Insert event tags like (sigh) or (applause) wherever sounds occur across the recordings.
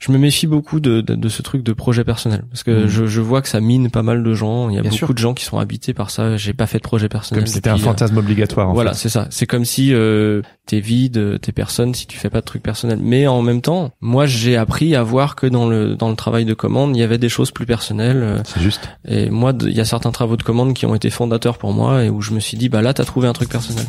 Je me méfie beaucoup de, de, de ce truc de projet personnel parce que Mhm. je, je vois que ça mine pas mal de gens. Il y a Bien beaucoup sûr. de gens qui sont habités par ça. J'ai pas fait de projet personnel. Comme si c'était un euh, fantasme obligatoire. En voilà, c'est ça. C'est comme si euh, t'es vide, t'es personne si tu fais pas de trucs personnels. Mais en même temps, moi j'ai appris à voir que dans le dans le travail de commande, il y avait des choses plus personnelles. euh, C'est juste. Et moi, il y a certains travaux de commande qui ont été fondateurs pour moi et où je me suis dit, bah là, t'as trouvé un truc personnel.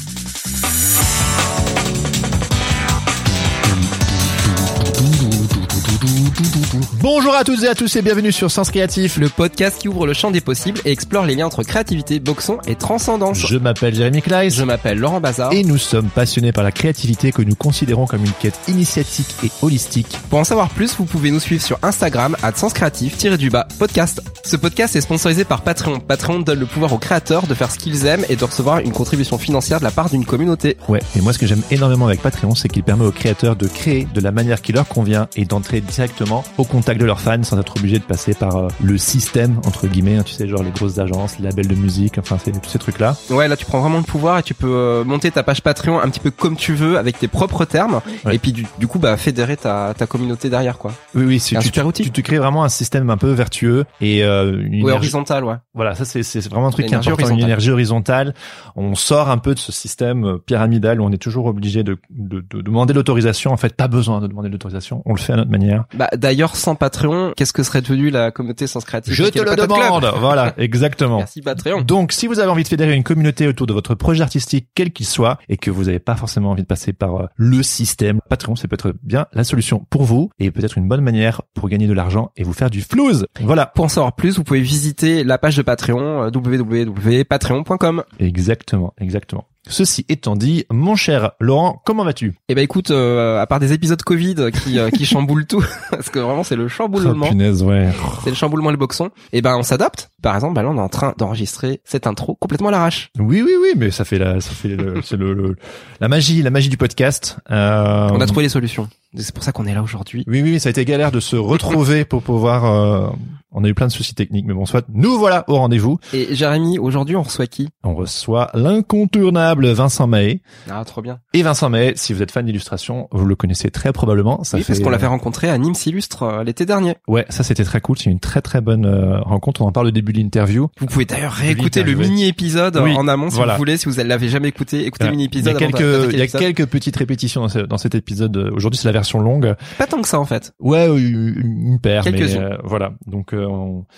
Bonjour à toutes et à tous et bienvenue sur Sens Créatif. le podcast qui ouvre le champ des possibles et explore les liens entre créativité, boxon et transcendance. Je m'appelle Jérémy Kleiss. Je m'appelle Laurent Bazar. Et nous sommes passionnés par la créativité que nous considérons comme une quête initiatique et holistique. Pour en savoir plus, vous pouvez nous suivre sur Instagram, à sens créatif, du bas, podcast. Ce podcast est sponsorisé par Patreon. Patreon donne le pouvoir aux créateurs de faire ce qu'ils aiment et de recevoir une contribution financière de la part d'une communauté. Ouais, et moi ce que j'aime énormément avec Patreon, c'est qu'il permet aux créateurs de créer de la manière qui leur convient et d'entrer directement au contact de leurs fans sans être obligé de passer par euh, le système, entre guillemets, hein, tu sais, genre les grosses agences, les labels de musique, enfin c'est tous ces trucs-là. Ouais, là tu prends vraiment le pouvoir et tu peux euh, monter ta page Patreon un petit peu comme tu veux avec tes propres termes Ouais. et puis du, du coup bah fédérer ta, ta communauté derrière quoi. Oui, oui, C'est un tu, super outil. tu, tu crées vraiment un système un peu vertueux et euh, une Ouais, horizontal ouais. Voilà, ça c'est c'est vraiment un truc qui est important, une énergie horizontale. On sort un peu de ce système euh, pyramidal où on est toujours obligé de, de, de demander l'autorisation. En fait, pas besoin de demander l'autorisation. On le fait à notre manière. Bah d'ailleurs sans Patreon, qu'est-ce que serait devenu la communauté Sens Créatif Je te le club. demande. Voilà, (laughs) exactement. Merci Patreon. Donc, si vous avez envie de fédérer une communauté autour de votre projet artistique, quel qu'il soit, et que vous n'avez pas forcément envie de passer par euh, le système, Patreon, c'est peut-être bien la solution pour vous, et peut-être une bonne manière pour gagner de l'argent et vous faire du flouze. Voilà. Pour en savoir plus, vous pouvez visiter la page de Patreon euh, www.patreon.com. Exactement, exactement. Ceci étant dit, mon cher Laurent, comment vas-tu? Et bah écoute, euh, à part des épisodes Covid qui euh, qui (laughs) chamboulent tout, (laughs) parce que vraiment c'est le chamboulement, Oh, punaise, ouais. c'est le chamboulement et le boxon. Et ben on s'adapte. Par exemple, bah là on est en train d'enregistrer cette intro complètement à l'arrache. Oui, oui, oui, mais ça fait la, ça fait le, (laughs) c'est le, le- la magie, la magie du podcast. Euh, On a trouvé les solutions. C'est pour ça qu'on est là aujourd'hui. Oui, oui, oui, ça a été galère de se retrouver pour pouvoir. On a eu plein de soucis techniques, mais bon, soit nous voilà au rendez-vous. Et Jérémy, aujourd'hui on reçoit qui? On reçoit l'incontournable Vincent Mahé. Ah trop bien. Et Vincent Mahé, si vous êtes fan d'illustration, vous le connaissez très probablement. Ça oui, fait... parce qu'on l'avait rencontré à Nîmes Illustre euh, l'été dernier. Ouais, ça c'était très cool. C'est une très très bonne euh, rencontre. On en parle au début de l'interview. Vous pouvez d'ailleurs réécouter le mini épisode Oui, en amont si voilà. vous voulez, si vous l'avez jamais écouté, écoutez le mini Il y épisode. a quelques, il y a quelques petites répétitions dans, ce- dans cet épisode. Aujourd'hui, c'est la version longue. Pas tant que ça en fait. Ouais, une, paire, mais Quelques-unes. euh, voilà. Donc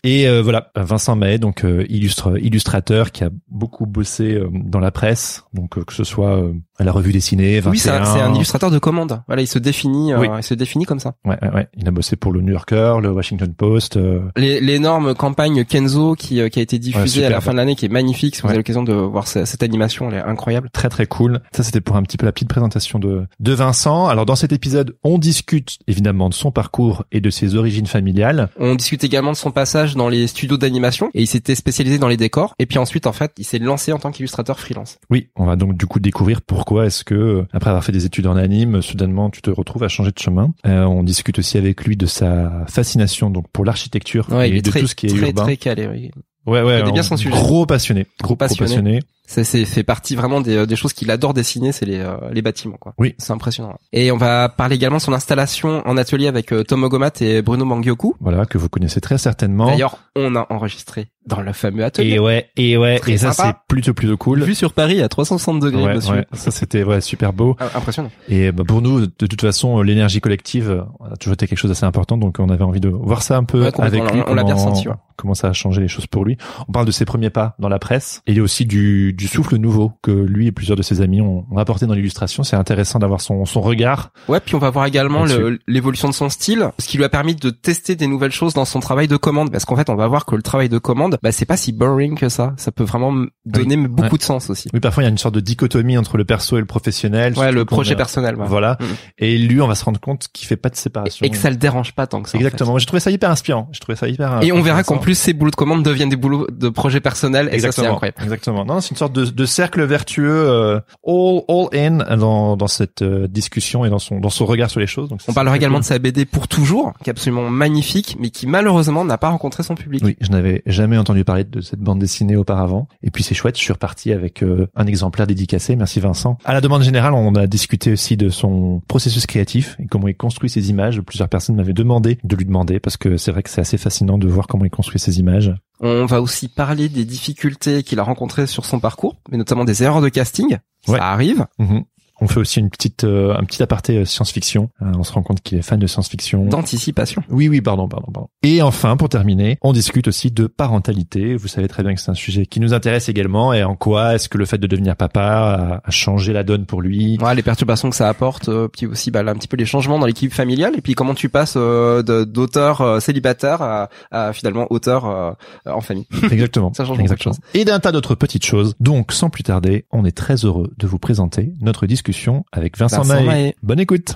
et euh, voilà, Vincent Mahé, donc euh, illustrateur qui a beaucoup bossé euh, dans la presse, donc que ce soit la revue dessinée, 21. Oui, c'est un, illustrateur de commande. Voilà, il se définit, euh, il se définit comme ça. Ouais, ouais, ouais. Il a bossé pour le New Yorker, le Washington Post. euh, L'énorme campagne Kenzo qui, euh, qui a été diffusée Ouais, à la fin de l'année, qui est magnifique. Si vous avez l'occasion de voir ce- cette animation, elle est incroyable. très très cool. Ça c'était pour un petit peu la petite présentation de de Vincent. Alors dans cet épisode, on discute évidemment de son parcours et de ses origines familiales. On discute également de son passage dans les studios d'animation et il s'était spécialisé dans les décors. Et puis ensuite, en fait, il s'est lancé en tant qu'illustrateur freelance. Oui, on va donc du coup découvrir pourquoi est-ce que euh, après avoir fait des études en anime, soudainement tu te retrouves à changer de chemin? Euh, on discute aussi avec lui de sa fascination donc pour l'architecture Ouais, il et est de très, tout ce qui est très, urbain. très calé. oui. Ouais, ouais. bien on- son sujet. Gros passionné, gros, Passionné. gros passionné. Ça c'est fait partie vraiment des, euh, des choses qu'il adore dessiner, c'est les, euh, les bâtiments quoi. Oui. C'est impressionnant. Et on va parler également de son installation en atelier avec euh, Tom Ogomat et Bruno Mangioku. Voilà que vous connaissez très certainement. D'ailleurs, on a enregistré dans le fameux atelier. Et ouais, et ouais, Très et ça c'est plutôt plutôt cool. Vu sur Paris à 360 degrés Ouais, dessus. ouais, ça c'était ouais, super beau. Ah, Impressionnant. Et bah, pour nous, de toute façon, l'énergie collective a toujours été quelque chose d'assez important, donc on avait envie de voir ça un peu Ouais, avec lui. on- l'a bien ouais. Comment ça a changé les choses pour lui. On parle de ses premiers pas dans la presse. Et il y a aussi du, du souffle nouveau que lui et plusieurs de ses amis ont, ont apporté dans l'illustration. C'est intéressant d'avoir son, son regard. Ouais, puis on va voir également l'évolution de son style, ce qui lui a permis de tester des nouvelles choses dans son travail de commande. Parce qu'en fait, on va voir que le travail de commande, bah, c'est pas si boring que ça. Ça peut vraiment donner beaucoup de sens aussi. Oui, parfois il y a une sorte de dichotomie entre le perso et le professionnel. Ouais, le projet a- personnel. ouais. Voilà. Mhm. Et lui, on va se rendre compte qu'il fait pas de séparation. Et que ça le dérange pas tant que ça. en fait. Exactement. J'ai trouvé ça hyper inspirant. J'ai trouvé ça hyper. Et on verra qu'en plus, ces boulots de commande deviennent des boulots de projet personnel. Et ça, c'est Exactement. incroyable. Exactement. Non, c'est une sorte de, de cercle vertueux euh, all all in dans dans cette euh, discussion et dans son dans son regard sur les choses. Donc On parlera également de sa BD pour toujours, qui est absolument magnifique, mais qui malheureusement n'a pas rencontré son public. Oui, je n'avais jamais entendu parler de cette bande dessinée auparavant. Et puis c'est chouette, je suis reparti avec euh, un exemplaire dédicacé. Merci Vincent. À la demande générale, on a discuté aussi de son processus créatif et comment il construit ses images. Plusieurs personnes m'avaient demandé de lui demander parce que c'est vrai que c'est assez fascinant de voir comment il construit ses images. On va aussi parler des difficultés qu'il a rencontrées sur son parcours, mais notamment des erreurs de casting. Ouais. Ça arrive. Mhm. On fait aussi une petite euh, un petit aparté euh, science-fiction. Euh, on se rend compte qu'il est fan de science-fiction. D'anticipation. Oui, oui, pardon, pardon, pardon. Et enfin, pour terminer, on discute aussi de parentalité. Vous savez très bien que c'est un sujet qui nous intéresse également. Et en quoi est-ce que le fait de devenir papa a, changé la donne pour lui? Ouais, les perturbations que ça apporte, euh, puis aussi bah, là, un petit peu les changements dans l'équipe familiale, et puis comment tu passes euh, d'auteur célibataire à, à finalement auteur euh, en famille. (laughs) Exactement. (laughs) Ça change beaucoup de Exactement. choses. Et d'un tas d'autres petites choses. Donc, sans plus tarder, on est très heureux de vous présenter notre discussion avec Vincent, Vincent. Mahé. Bonne écoute.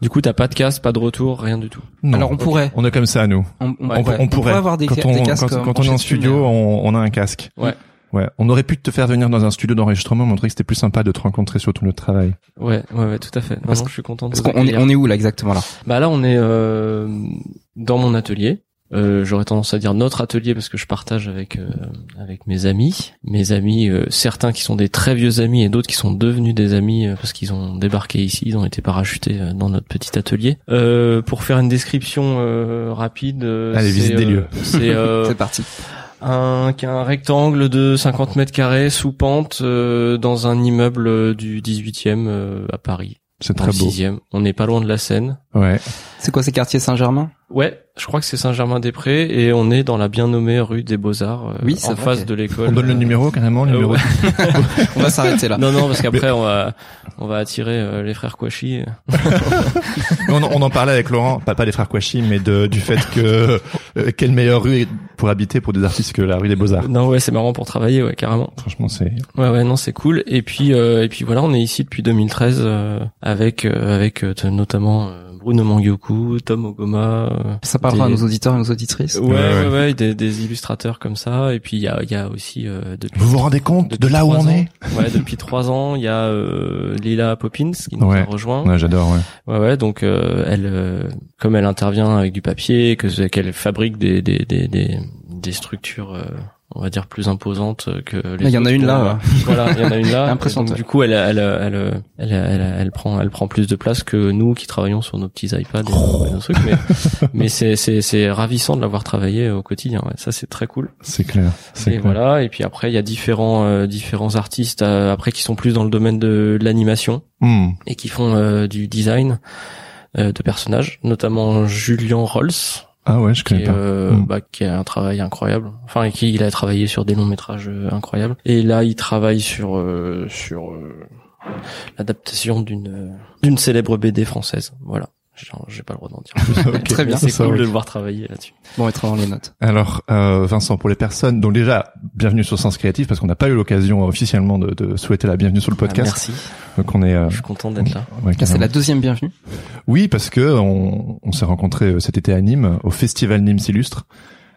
Du coup, t'as pas de casque, pas de retour, rien du tout. Non. Alors on pourrait, on est comme ça, nous. on, Ouais. On, pourrait, on pourrait. avoir des, quand ca- on, des casques. quand, euh, quand on est en studio, mais- on, on a un casque. Ouais. Ouais. On aurait pu te faire venir dans un studio d'enregistrement, montrer que c'était plus sympa de te rencontrer sur ton lieu de travail. Ouais, ouais, ouais, tout à fait. Non, Parce non, je suis content de Parce qu'on est, on est où là exactement là? Bah là, on est euh, dans mon atelier. Euh, J'aurais tendance à dire notre atelier parce que je partage avec euh, avec mes amis, mes amis, euh, certains qui sont des très vieux amis et d'autres qui sont devenus des amis euh, parce qu'ils ont débarqué ici, ils ont été parachutés euh, dans notre petit atelier. Euh, pour faire une description euh, rapide, euh, Allez, visite des lieux. C'est (laughs) euh, C'est parti. un, qu'un rectangle de 50 mètres carrés sous pente euh, dans un immeuble du 18e euh, à Paris. C'est très le beau. 6e. On n'est pas loin de la Seine. Ouais. C'est quoi ces quartiers Saint-Germain? Ouais, je crois que c'est Saint-Germain-des-Prés et on est dans la bien nommée rue des Beaux-Arts, euh, Oui, ça en face de l'école. On donne le Euh, numéro carrément, le euh, numéro. ouais. (laughs) On va s'arrêter là. Non, non, parce qu'après on va on va attirer euh, les frères Kouachi. (laughs) on, en- on en parlait avec Laurent, pas, pas des frères Kouachi, mais de, du fait que euh, quelle meilleure rue pour habiter pour des artistes que la rue des Beaux Arts. Non, ouais, c'est marrant pour travailler, ouais, carrément. Franchement, c'est Ouais, ouais, non, c'est cool. Et puis euh, et puis voilà, on est ici depuis 2013 euh, avec euh, avec euh, notamment euh, Bruno Mangioku, Tom Ogoma. euh, Ça parlera des- à nos auditeurs et nos auditrices. Ouais, Ouais, ouais, ouais. ouais, des, des illustrateurs comme ça. Et puis il y a, il y a aussi euh, depuis Vous vous rendez compte de là où on ans. est Ouais, depuis trois ans, il y a euh, Lila Poppins qui nous Ouais. a rejoint. Ouais, j'adore. Ouais. Ouais, ouais. Donc elle, elle, euh, comme elle intervient avec du papier, que qu'elle fabrique des des des des, des structures, euh, on va dire plus imposantes que les. Il y en a une là. euh, Voilà, il y en a une là. (laughs) Impressionnante, du coup, elle, elle, elle, elle, elle, prend, elle prend plus de place que nous qui travaillons sur nos petits iPads trucs. Mais, (laughs) mais c'est, c'est, c'est ravissant de l'avoir travaillé au quotidien. Ça, c'est très cool. C'est clair. C'est Et voilà. Et puis après, il y a différents, euh, différents artistes euh, après qui sont plus dans le domaine de l'animation Hmm. et qui font euh, du design euh, de personnages, notamment Julian Rolls, Ah ouais, je qui, connais est, pas. euh, Mm. bah, qui a un travail incroyable. Enfin, qui il a travaillé sur des longs métrages euh, incroyables. Et là, il travaille sur euh, sur euh, l'adaptation d'une d'une célèbre BD française. Voilà. J'ai j'ai pas le droit d'en dire mais- (laughs) Très bien. C'est Ça, cool oui. de le voir travailler là-dessus. Bon, être dans les notes. Alors, euh, Vincent, pour les personnes, donc déjà, bienvenue sur Sens Créatif, parce qu'on n'a pas eu l'occasion officiellement de, de souhaiter la bienvenue sur le Ah, podcast. merci. donc on est. euh, Je suis content d'être là. ouais, Là, c'est la deuxième bienvenue. Oui, parce que on, on s'est rencontrés euh, cet été à Nîmes, au festival Nîmes s'illustre.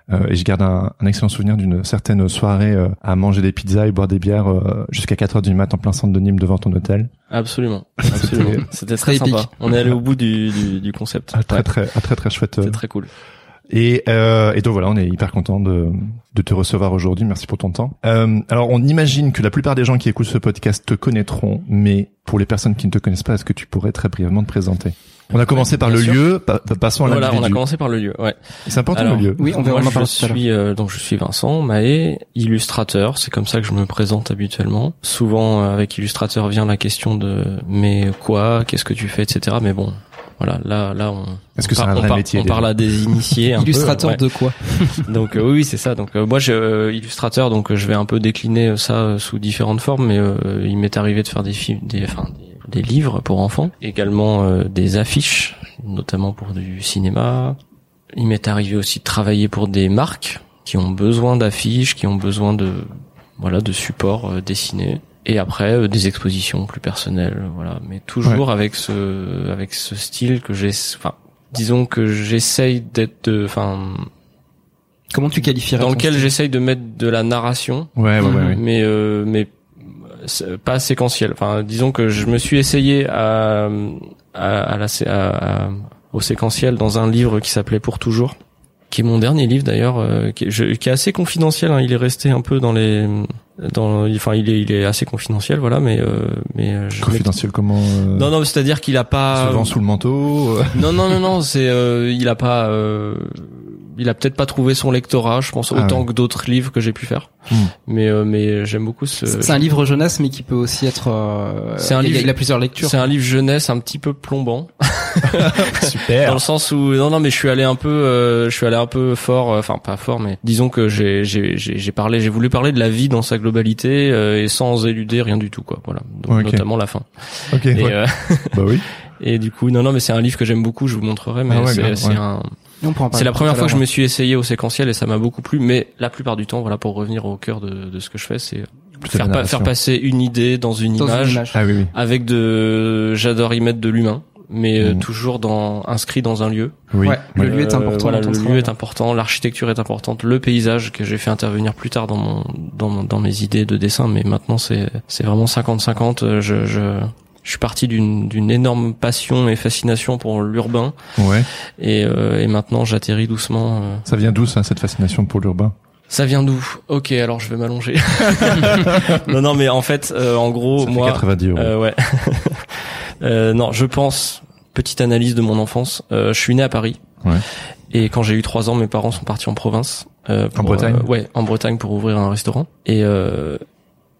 Euh, et je garde un, un excellent souvenir d'une certaine soirée euh, à manger des pizzas et boire des bières euh, jusqu'à 4 heures du mat en plein centre de Nîmes devant ton hôtel. Absolument. (laughs) Absolument. C'était très Très sympa. On est allé au bout du, du, du concept. Ah, très Ouais. très ah, très très chouette. C'est très cool. Et, euh, et donc voilà, on est hyper content de, de te recevoir aujourd'hui. Merci pour ton temps. Euh, alors on imagine que la plupart des gens qui écoutent ce podcast te connaîtront, mais pour les personnes qui ne te connaissent pas, est-ce que tu pourrais très brièvement te présenter? On a commencé par bien le sûr. lieu, pa- pa- passons à Voilà, on a l'individu. commencé par le lieu. Ouais. C'est important Alors, le lieu. Oui, on va Moi, je suis euh, donc je suis Vincent Mahé, illustrateur. C'est comme ça que je me présente habituellement. Souvent euh, avec illustrateur vient la question de mais quoi, qu'est-ce que tu fais, etc. Mais bon, Voilà, là, là, on. Est-ce que on c'est par- un vrai par- métier On parle à des initiés. un peu, Illustrateur ouais. de quoi? (laughs) Donc euh, oui, oui, c'est ça. Donc euh, moi, je euh, illustrateur, donc euh, je vais un peu décliner euh, ça euh, sous différentes formes, mais euh, il m'est arrivé de faire des films, des, enfin, des, des livres pour enfants, également euh, des affiches, notamment pour du cinéma. Il m'est arrivé aussi de travailler pour des marques qui ont besoin d'affiches, qui ont besoin de voilà de supports euh, dessinés. Et après euh, des expositions plus personnelles, voilà. Mais toujours avec ce avec ce style que j'ai, enfin, disons que j'essaye d'être, enfin Comment tu qualifierais dans lequel j'essaye de mettre de la narration, Ouais, ouais, ouais. mais euh, mais pas séquentiel. Enfin, disons que je me suis essayé à à, à la à- au séquentiel dans un livre qui s'appelait Pour toujours, qui est mon dernier livre d'ailleurs, euh, qui, est- je- qui est assez confidentiel. hein. il est resté un peu dans les dans enfin il est il est assez confidentiel voilà mais euh, mais euh, je Confidentiel comment euh, non non c'est à dire qu'il a pas se vend sous le manteau. euh, non non non non c'est euh, il a pas euh, il a peut-être pas trouvé son lectorat je pense Ah autant ouais. que d'autres livres que j'ai pu faire Hmm. mais euh, mais j'aime beaucoup ce C'est un livre jeunesse, mais qui peut aussi être. euh, C'est un il y a- livre- Il a plusieurs lectures. c'est un livre jeunesse un petit peu plombant (laughs) dans Super. le sens où non non mais je suis allé un peu euh, je suis allé un peu fort euh, enfin pas fort mais disons que j'ai j'ai j'ai j'ai parlé j'ai voulu parler de la vie dans sa globalité euh, et sans éluder rien du tout quoi voilà Donc, notamment la fin Ok. et ouais. euh, Bah oui. (laughs) et du coup non non mais c'est un livre que j'aime beaucoup je vous montrerai mais Ah ouais, c'est grave, c'est ouais. un C'est la première fois que je me suis essayé au séquentiel et ça m'a beaucoup plu. Mais la plupart du temps, voilà, pour revenir au cœur de, de ce que je fais, c'est faire, pa- faire passer une idée dans une, Dans une image. Ah oui, oui. avec de, j'adore y mettre de l'humain, mais euh, Mhm. toujours dans inscrit dans un lieu. Oui. Ouais, le lieu est important. Voilà, le lieu est important, l'architecture est importante, le paysage que j'ai fait intervenir plus tard dans mon dans, mon- dans mes idées de dessin, mais maintenant c'est c'est vraiment 50-50. euh, Je, je je suis parti d'une d'une énorme passion et fascination pour l'urbain Ouais. et, euh, et maintenant j'atterris doucement. euh, Ça vient d'où ça, cette fascination pour l'urbain? Ça vient d'où? Ok, alors je vais m'allonger. (laughs) non, non, mais en fait, euh, en gros, Ça fait moi, 90 euros. euh, ouais. (laughs) Euh, non, je pense. Petite analyse de mon enfance. euh, je suis né à Paris. Ouais. Et quand j'ai eu trois ans, mes parents sont partis en province. euh, pour, Bretagne euh, Ouais, en Bretagne pour ouvrir un restaurant. Et euh,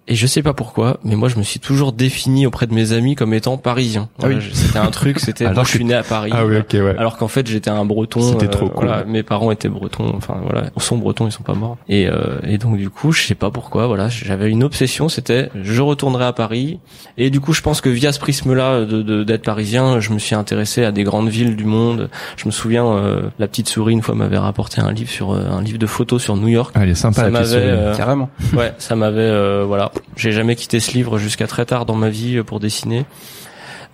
et je sais pas pourquoi, mais moi je me suis toujours défini auprès de mes amis comme étant parisien. Ah oui. Voilà, C'était un truc, c'était (laughs) moi je suis né à Paris. Ah oui, ok, ouais. Alors qu'en fait j'étais un breton. C'était euh, trop cool. Voilà, mes parents étaient bretons. Enfin voilà, ils sont bretons, ils sont pas morts. Et, euh, et donc du coup, je sais pas pourquoi. Voilà, j'avais une obsession, c'était je retournerai à Paris. Et du coup, je pense que via ce prisme-là de de- d'être parisien, je me suis intéressé à des grandes villes du monde. Je me souviens, euh, la petite souris une fois m'avait rapporté un livre sur euh, un livre de photos sur New York. Ah, elle est sympa Ça la petite souris. euh, Carrément. Ouais, ça m'avait euh, voilà. J'ai jamais quitté ce livre jusqu'à très tard dans ma vie euh, pour dessiner.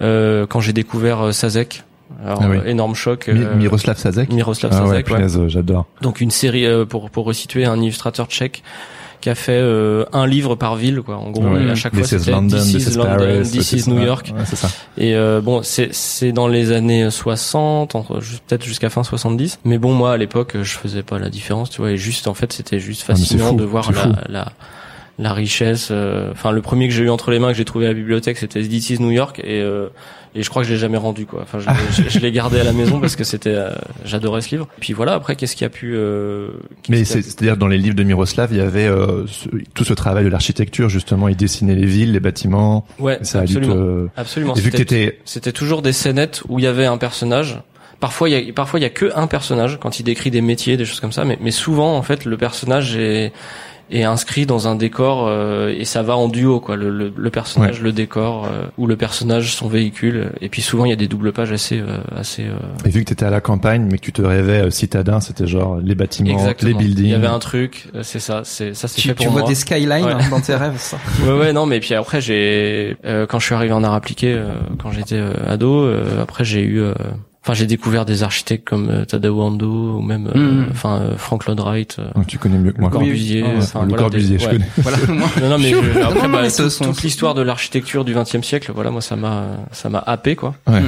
Euh, quand j'ai découvert euh, Sazek, alors Ah oui. euh, énorme choc. Euh, Miroslav Sazek. Miroslav Ah Sazek, ouais. punaise, j'adore. Donc une série euh, pour pour resituer un illustrateur tchèque qui a fait euh, un livre par ville quoi. En gros, Ouais. et à chaque This fois is c'était London, This is London, Paris, This is. New York. Ouais, c'est ça. Et euh, bon, c'est c'est dans les années 60, entre ju- peut-être jusqu'à fin 70. Mais bon, moi à l'époque, je faisais pas la différence, tu vois. Et juste, en fait, c'était juste Ah, fascinant fou, de voir la, la la richesse. euh, Enfin, le premier que j'ai eu entre les mains que j'ai trouvé à la bibliothèque, c'était This is New York. Et euh, et je crois que je l'ai jamais rendu quoi. Enfin, je, l'ai- je, je l'ai gardé à la maison parce que c'était, euh, j'adorais ce livre. Puis voilà. Après, qu'est-ce qui a pu euh, Mais c'est-à-dire dans les livres de Miroslav, il y avait euh, ce- tout ce travail de l'architecture justement. Il dessinait les villes, les bâtiments. ouais, Ça a dû absolument, te. absolument. Et vu que t'étais, C'était toujours des scénettes où il y avait un personnage. Parfois, il y a, parfois il y a que un personnage quand il décrit des métiers, des choses comme ça. Mais, mais souvent, en fait, le personnage est, est inscrit dans un décor euh, et ça va en duo, quoi. Le, le, le personnage, le décor euh, ou le personnage, son véhicule. Et puis souvent, il y a des doubles pages assez, euh, assez. euh, et vu que t'étais à la campagne, mais que tu te rêvais euh, citadin, c'était genre les bâtiments, exactement. les buildings. Il y avait un truc. euh, C'est ça. C'est ça. C'est Tu, fait tu pour vois moi. des skylines Ouais. hein, dans tes rêves, ça. (laughs) Ouais ouais non mais puis après j'ai euh, quand je suis arrivé en art appliqué euh, quand j'étais euh, ado euh, après j'ai eu euh, enfin j'ai découvert des architectes comme euh, Tadao Ando ou même euh, Mhm. enfin euh, Frank Lloyd Wright euh, Donc, tu connais mieux que moi. Corbusier Oui, oui. voilà, Corbusier, des- je ouais. connais. Voilà, moi. (laughs) non non mais je- après bah, tout- sont- toute l'histoire de l'architecture du XXe siècle voilà moi ça m'a ça m'a happé quoi Ouais.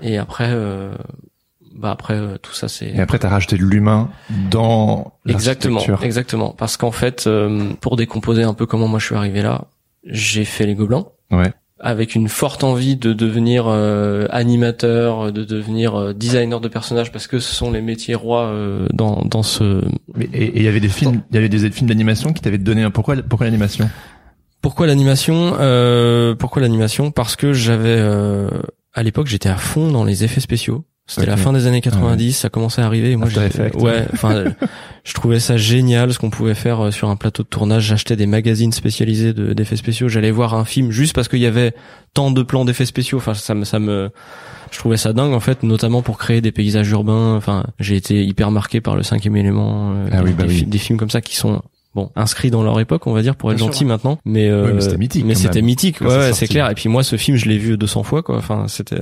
et après euh, bah après euh, tout ça c'est Et après, t'as rajouté de l'humain dans Exactement, l'architecture. exactement. Parce qu'en fait, euh, pour décomposer un peu comment moi je suis arrivé là, j'ai fait les Gobelins. Ouais. Avec une forte envie de devenir euh, animateur, de devenir euh, designer de personnages, parce que ce sont les métiers rois euh, dans dans ce. Mais et il y avait des films, il y avait des films d'animation qui t'avaient donné un pourquoi pourquoi l'animation? Pourquoi l'animation? Euh, Pourquoi l'animation? Parce que j'avais euh, à l'époque, j'étais à fond dans les effets spéciaux. C'était la fin des années 90, ça commençait à arriver et moi Effects. ouais, enfin je trouvais ça génial ce qu'on pouvait faire euh, sur un plateau de tournage, j'achetais des magazines spécialisés de- d'effets spéciaux, j'allais voir un film juste parce qu'il y avait tant de plans d'effets spéciaux, enfin ça me ça me je trouvais ça dingue en fait, notamment pour créer des paysages urbains, enfin j'ai été hyper marqué par le cinquième élément euh, Ah des, oui, bah des oui. des films comme ça qui sont Bon, inscrits dans leur époque, on va dire, pour être Bien sûr, gentil maintenant. Mais, euh, Oui, mais c'était mythique, Mais c'était mythique, ouais, c'est ouais, c'est clair. Et puis moi, ce film, je l'ai vu 200 fois, quoi. Enfin, c'était.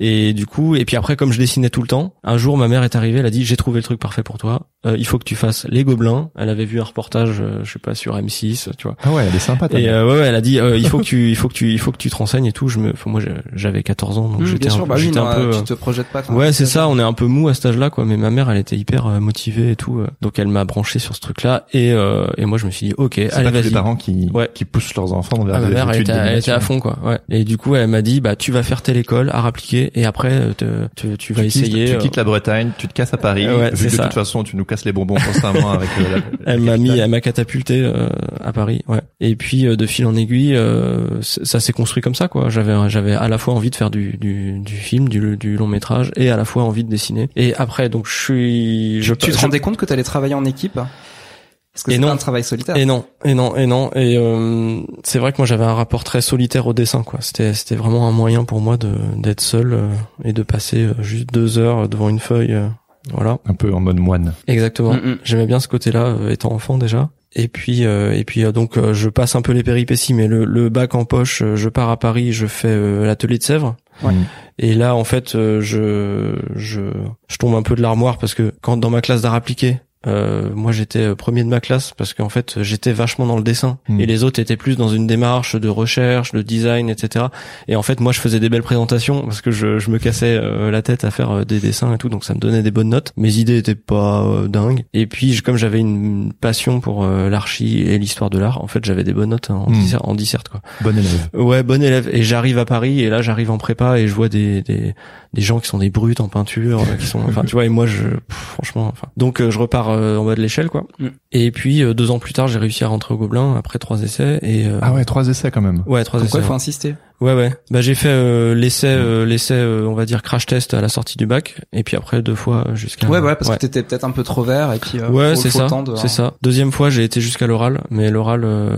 Et du coup, et puis après, comme je dessinais tout le temps, un jour, ma mère est arrivée, elle a dit, j'ai trouvé le truc parfait pour toi. Euh, il faut que tu fasses les Gobelins. Elle avait vu un reportage, euh, je sais pas, sur M6, tu vois. Ah ouais, elle est sympa. Et euh, ouais, ouais, elle a dit, euh, il faut que tu, il faut que tu, il faut que tu te renseignes et tout. Je me, enfin, moi, j'avais 14 ans, donc Mmh, j'étais un, bah oui, non, un peu. tu euh, te projettes pas. Ouais, c'est ça, on est un peu mou à cet âge-là, quoi. Mais ma mère, elle était hyper euh, motivée et tout. euh. Donc elle m'a branché sur ce truc-là. Et, euh, et moi, je me suis dit, ok, C'est allez, pas tous les vas-y. parents qui, Ouais. qui poussent leurs enfants vers Ah, ma des mère, elle études était, elle était d'animation. à fond, quoi. Ouais. Et du coup, elle m'a dit, bah, tu vas faire telle école, à appliquer, et après, euh, te- te- tu vas Tu quittes- essayer. Tu euh, quittes la Bretagne, tu te casses à Paris. Ouais, de toute façon, tu nous casses les bonbons constamment avec euh, la, (laughs) Elle m'a mis, elle m'a catapulté euh, à Paris, ouais. Et puis euh, de fil en aiguille, euh, ça s'est construit comme ça, quoi. J'avais, j'avais à la fois envie de faire du, du, du film, du, du long métrage, et à la fois envie de dessiner. Et après, donc je suis, je, Tu te je- rendais compte que t'allais travailler en équipe? Parce que Et c'est non. pas un travail solitaire. Et non, et non, et non. Et euh, c'est vrai que moi j'avais un rapport très solitaire au dessin, quoi. C'était, c'était vraiment un moyen pour moi de d'être seul euh, et de passer euh, juste deux heures devant une feuille. Voilà. Un peu en mode moine. Exactement. Mm, mm. J'aimais bien ce côté-là, euh, étant enfant déjà. Et puis, euh, et puis euh, donc euh, je passe un peu les péripéties, mais le, le bac en poche, euh, je pars à Paris, je fais euh, l'atelier de Sèvres. Ouais. Mm. Et là, en fait, euh, je, je, je tombe un peu de l'armoire parce que quand dans ma classe d'art appliqué, euh, moi j'étais euh, premier de ma classe parce qu'en fait j'étais vachement dans le dessin Mm. et les autres étaient plus dans une démarche de recherche, de design, etc. Et en fait moi je faisais des belles présentations parce que je, je me cassais euh, la tête à faire euh, des dessins et tout, donc ça me donnait des bonnes notes. Mes idées étaient pas dingues. Et puis je- comme j'avais une passion pour l'archi et l'histoire de l'art, en fait j'avais des bonnes notes en, Mm. dissert, en disserte quoi. Bon élève. Ouais, bon élève. Et j'arrive à Paris et là j'arrive en prépa et je vois des des, des gens qui sont des brutes en peinture, qui sont, enfin tu vois. Et moi je, pff, franchement, enfin. Donc je repars euh, en bas de l'échelle quoi. Mm. Et puis euh, deux ans plus tard j'ai réussi à rentrer au Gobelin après trois essais et euh, Ah ouais, trois essais quand même. ouais trois Pourquoi il essais. faut ouais. insister? Ouais ouais. Bah j'ai fait euh, l'essai euh, l'essai euh, on va dire crash test à la sortie du bac et puis après deux fois jusqu'à. Ouais, ouais, parce que t'étais peut-être un peu trop vert et puis. euh, Ouais, faut- c'est faut ça. C'est ça. Deuxième fois, j'ai été jusqu'à l'oral, mais l'oral, euh,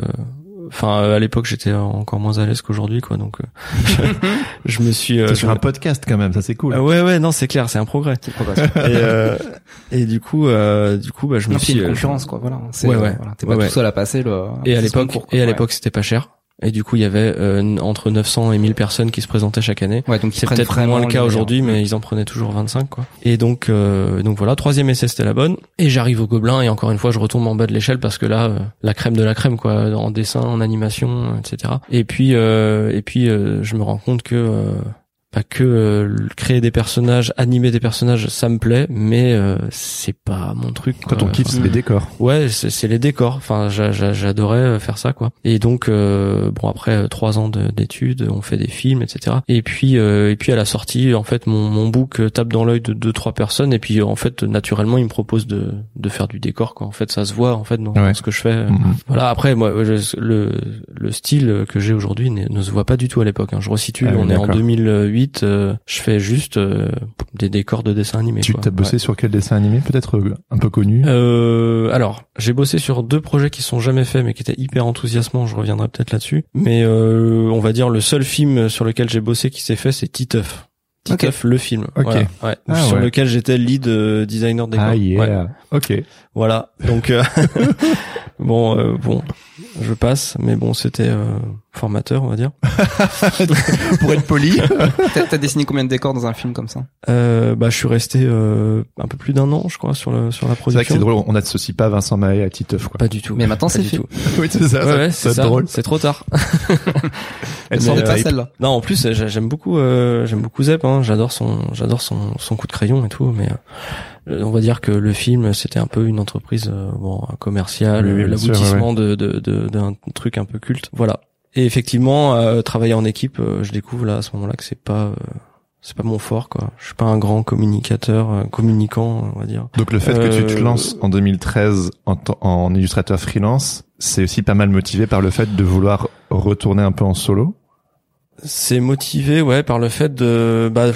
enfin, euh, à l'époque, j'étais encore moins à l'aise qu'aujourd'hui, quoi. Donc, euh, je, (laughs) je me suis. euh, je sur me- un podcast quand même, ça c'est cool. Ah ouais, ouais, non, c'est clair, c'est un progrès. Et, euh, et du coup, euh, du coup, bah, je me Non, suis. une euh, concurrence, quoi. Voilà. C'est, Ouais, ouais. voilà, T'es pas ouais. tout seul à passer le. Et à ce l'époque, et à Ouais. l'époque, c'était pas cher. Et du coup, il y avait euh, entre 900 et 1000 personnes qui se présentaient chaque année. Ouais, donc C'est peut-être moins le cas aujourd'hui, mais ils en prenaient toujours 25, quoi. Et donc, euh, donc voilà, troisième essai, c'était la bonne. Et j'arrive au Gobelin, et encore une fois, je retombe en bas de l'échelle parce que là, euh, la crème de la crème, quoi, en dessin, en animation, etc. Et puis, euh, et puis, euh, je me rends compte que euh, pas que euh, créer des personnages, animer des personnages, ça me plaît, mais euh, c'est pas mon truc. Quand on euh, kiffe, c'est les décors. Ouais, c'est les décors. Enfin, j'adorais euh, faire ça, quoi. Et donc, euh, bon, après euh, trois ans d'études, on fait des films, etc. Et puis, et puis à la sortie, en fait, mon, mon book tape dans l'œil de deux trois personnes, et puis en fait, naturellement, il me propose de, de faire du décor, quoi. En fait, ça se voit, en fait, dans, ce que je fais. Mm, mm. Voilà. Après, moi, le le style que j'ai aujourd'hui ne, se voit pas du tout à l'époque. Hein. Je resitue. Ah on est en 2008 euh, je fais juste euh, des décors de dessins animés. Tu quoi. t'as bossé sur quel dessin animé Peut-être euh, un peu connu? Euh, Alors, j'ai bossé sur deux projets qui sont jamais faits mais qui étaient hyper enthousiasmants, je reviendrai peut-être là-dessus. Mais euh, on va dire le seul film sur lequel j'ai bossé qui s'est fait, c'est Titeuf. Titeuf, le film, okay. ouais, ah sur lequel j'étais lead euh, designer décor. Ah yeah, ok. Voilà, donc (laughs) (laughs) bon, euh, bon, je passe, mais bon, c'était euh, formateur, on va dire. (laughs) Pour être poli. (laughs) T'as t'as dessiné combien de décors dans un film comme ça? Euh, bah, je suis resté euh, un peu plus d'un an, je crois, sur le sur la c'est vrai que production. c'est drôle. On n'associe pas Vincent Mahé à Titeuf, quoi. Pas du tout. Mais maintenant, c'est du fait. tout. (laughs) oui, c'est ça. Ouais, ça- ouais, ça c'est ça. drôle. C'est trop tard. Elle sortait euh, pas celle-là. Non, en plus j'ai- j'aime beaucoup, euh, j'aime beaucoup Zep. Hein. J'adore son, j'adore son, son coup de crayon et tout. Mais euh, on va dire que le film, c'était un peu une entreprise, euh, bon, commerciale, Oui, oui, bien sûr, l'aboutissement de de de- d'un truc un peu culte. Voilà. Et effectivement, euh, travailler en équipe, euh, je découvre là à ce moment-là que c'est pas, euh, c'est pas mon fort, quoi. Je suis pas un grand communicateur, euh, communicant, on va dire. Donc le fait que tu te Euh, lances en 2013 en, en illustrateur freelance, c'est aussi pas mal motivé par le fait de vouloir retourner un peu en solo? C'est motivé, ouais, par le fait de, bah,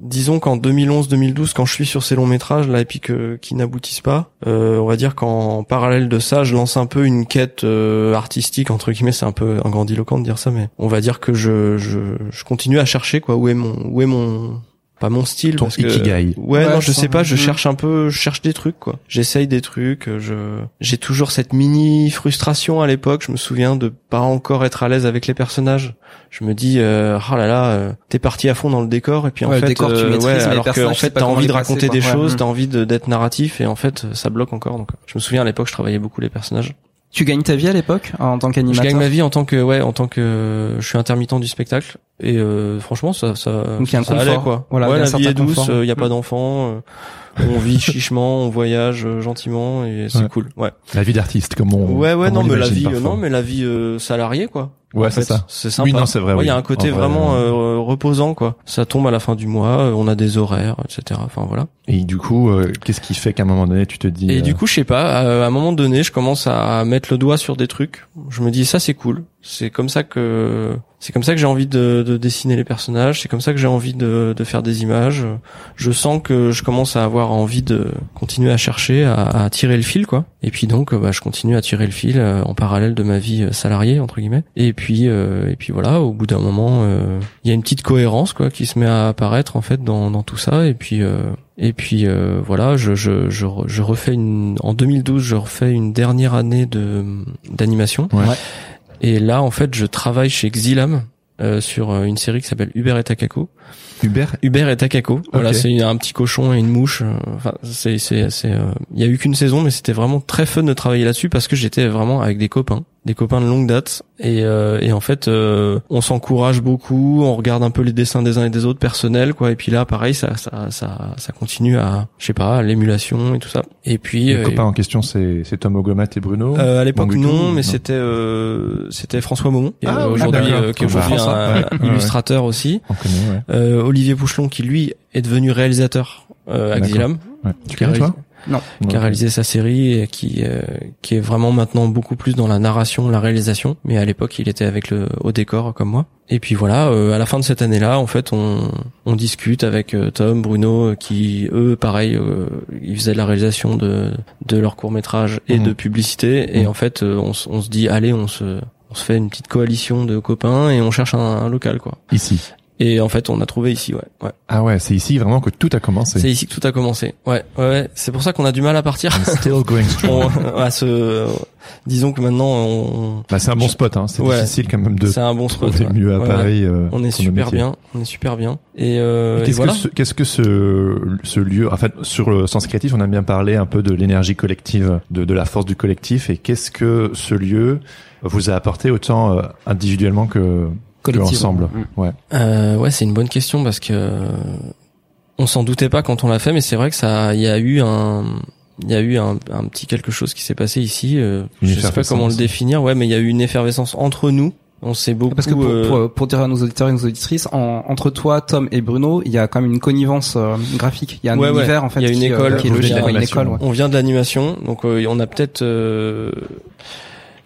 disons qu'en 2011-2012, quand je suis sur ces longs métrages là et puis que qui n'aboutissent pas, euh, on va dire qu'en parallèle de ça, je lance un peu une quête euh, artistique entre guillemets. C'est un peu un grandiloquent de dire ça, mais on va dire que je je, je continue à chercher quoi. Où est mon où est mon pas mon style Ton parce que ikigai. ouais, Ouais, non je je sais pas je cherche un peu je cherche des trucs quoi. J'essaye des trucs euh, je j'ai toujours cette mini frustration à l'époque je me souviens de pas encore être à l'aise avec les personnages. Je me dis euh, oh là là euh, t'es parti à fond dans le décor et puis en Ouais, le fait décor, tu euh, maîtrises, ouais alors que en tu fait t'as envie de raconter des choses t'as envie de- d'être narratif et en fait ça bloque encore donc je me souviens à l'époque je travaillais beaucoup les personnages Tu gagnes ta vie à l'époque en tant je qu'animateur gagne ma vie en tant que ouais en tant que je suis intermittent du spectacle et euh, franchement ça ça Donc, il y a un ça allait confort. quoi Voilà, ouais la vie est douce il y a pas Mm. d'enfants euh, on vit (laughs) chichement on voyage euh, gentiment et c'est Ouais. cool ouais La vie d'artiste, comme on. ouais ouais comme non on mais la vie euh, non mais la vie euh, salariée quoi Ouais, c'est ça. c'est sympa Oui, non, c'est vrai, il y a un côté En vrai, vraiment euh, euh, reposant quoi ça tombe à la fin du mois euh, on a des horaires etc enfin voilà Et du coup, euh, qu'est-ce qui fait qu'à un moment donné, tu te dis. Et euh, du coup, je sais pas, à un moment donné, je commence à mettre le doigt sur des trucs. Je me dis ça c'est cool. C'est comme ça que c'est comme ça que j'ai envie de, de dessiner les personnages. C'est comme ça que j'ai envie de, de faire des images. Je sens que je commence à avoir envie de continuer à chercher, à, à tirer le fil, quoi. Et puis donc, bah, je continue à tirer le fil euh, en parallèle de ma vie euh, salariée entre guillemets. Et puis euh, et puis voilà, au bout d'un moment, euh, il y a une petite cohérence quoi qui se met à apparaître en fait dans, dans tout ça. Et puis euh, et puis euh, voilà, je, je, je, je refais une en 2012, je refais une dernière année de d'animation. Ouais. Et là, en fait, je travaille chez Xilam euh, sur euh, une série qui s'appelle Hubert et Takako. Hubert? Hubert et Takako. Voilà, c'est un petit cochon et une mouche. euh, Enfin, c'est c'est c'est. euh, Il y a eu qu'une saison, mais c'était vraiment très fun de travailler là-dessus parce que j'étais vraiment avec des copains, des copains de longue date. Et euh, et en fait, euh, on s'encourage beaucoup, on regarde un peu les dessins des uns et des autres personnels, quoi. Et puis là, pareil, ça ça ça ça continue à, je sais pas, l'émulation et tout ça. Et puis Les euh, copains en question, c'est c'est Tom Ogomat et Bruno. euh, à l'époque non, mais c'était euh, c'était François est Ah, aujourd'hui euh, qui est aujourd'hui un ouais, ouais, illustrateur aussi. On connaît, ouais. Euh, Olivier Pouchelon qui lui est devenu réalisateur euh, à D'accord. Xilam, ouais. Tu connais toi? Non. qui a réalisé sa série et qui euh, qui est vraiment maintenant beaucoup plus dans la narration, la réalisation. Mais à l'époque, il était avec le au décor comme moi. Et puis voilà, euh, à la fin de cette année-là, en fait, on on discute avec euh, Tom, Bruno, euh, qui eux, pareil, euh, ils faisaient de la réalisation de de leur court métrage et Mhm. de publicité. Et Mhm. en fait, euh, on, on se dit, allez, on se on se fait une petite coalition de copains et on cherche un, un local quoi. Ici. Et en fait, on a trouvé ici, ouais. ouais. Ah ouais, c'est ici vraiment que tout a commencé. C'est ici que tout a commencé. Ouais, ouais. ouais. C'est pour ça qu'on a du mal à partir. Still going (laughs) strong. on, à se, disons que maintenant, on, Bah, c'est un bon spot, hein. C'est Ouais. difficile quand même de c'est un bon spot. ouais. mieux à Ouais, Paris. euh, On est super bien. On est super bien. Et, euh, Qu'est-ce voilà. que ce, qu'est-ce que ce, ce lieu, en fait, sur le sens créatif, on a bien parlé un peu de l'énergie collective, de, de la force du collectif, et qu'est-ce que ce lieu vous a apporté autant euh, individuellement que, que Collectivement. ensemble. Mm. Ouais. Euh, ouais, c'est une bonne question parce que euh, on s'en doutait pas quand on l'a fait, mais c'est vrai que ça, il y a eu un, il y a eu un, un petit quelque chose qui s'est passé ici. euh, je sais pas comment le effervescence. définir. Ouais, mais il y a eu une effervescence entre nous. On s'est beaucoup. Parce que pour, euh, pour, pour dire à nos auditeurs et nos auditrices, en- entre toi, Tom et Bruno, il y a quand même une connivence euh, graphique. Il y a un Ouais, ouais. univers en fait Il y a une qui, euh, école, qui est il y a logique, une quoi, une animation. école. Ouais. On vient de l'animation, donc euh, on a peut-être.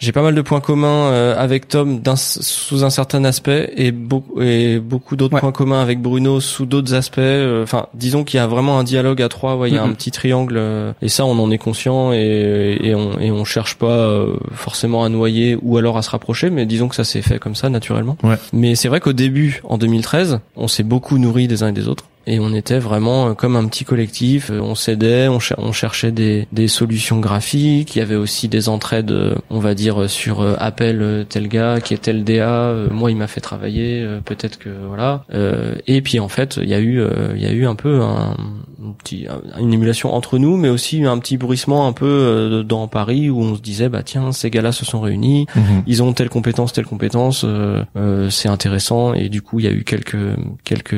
J'ai pas mal de points communs euh, avec Tom d'un- sous un certain aspect et, beaucoup et beaucoup d'autres Ouais. points communs avec Bruno sous d'autres aspects. euh, Enfin, disons qu'il y a vraiment un dialogue à trois. ouais, Il y a un petit triangle euh, et ça, on en est conscient et, et on et on cherche pas euh, forcément à noyer ou alors à se rapprocher, mais disons que ça s'est fait comme ça naturellement. Ouais. Mais c'est vrai qu'au début, en 2013, on s'est beaucoup nourri des uns et des autres. Et on était vraiment euh, comme un petit collectif. Euh, On s'aidait, on, cher- on cherchait des, des solutions graphiques. Il y avait aussi des entraides, euh, on va dire, sur appel tel gars qui est tel DA. Moi, il m'a fait travailler. Peut-être que voilà. Euh, et puis en fait, il y a eu, il y a eu un peu un, un petit, un- une émulation entre nous, mais aussi un petit bruissement un peu dans Paris où on se disait, bah tiens, ces gars-là se sont réunis Mhm. ils ont telle compétence, telle compétence, euh, c'est intéressant et du coup il y a eu quelques quelques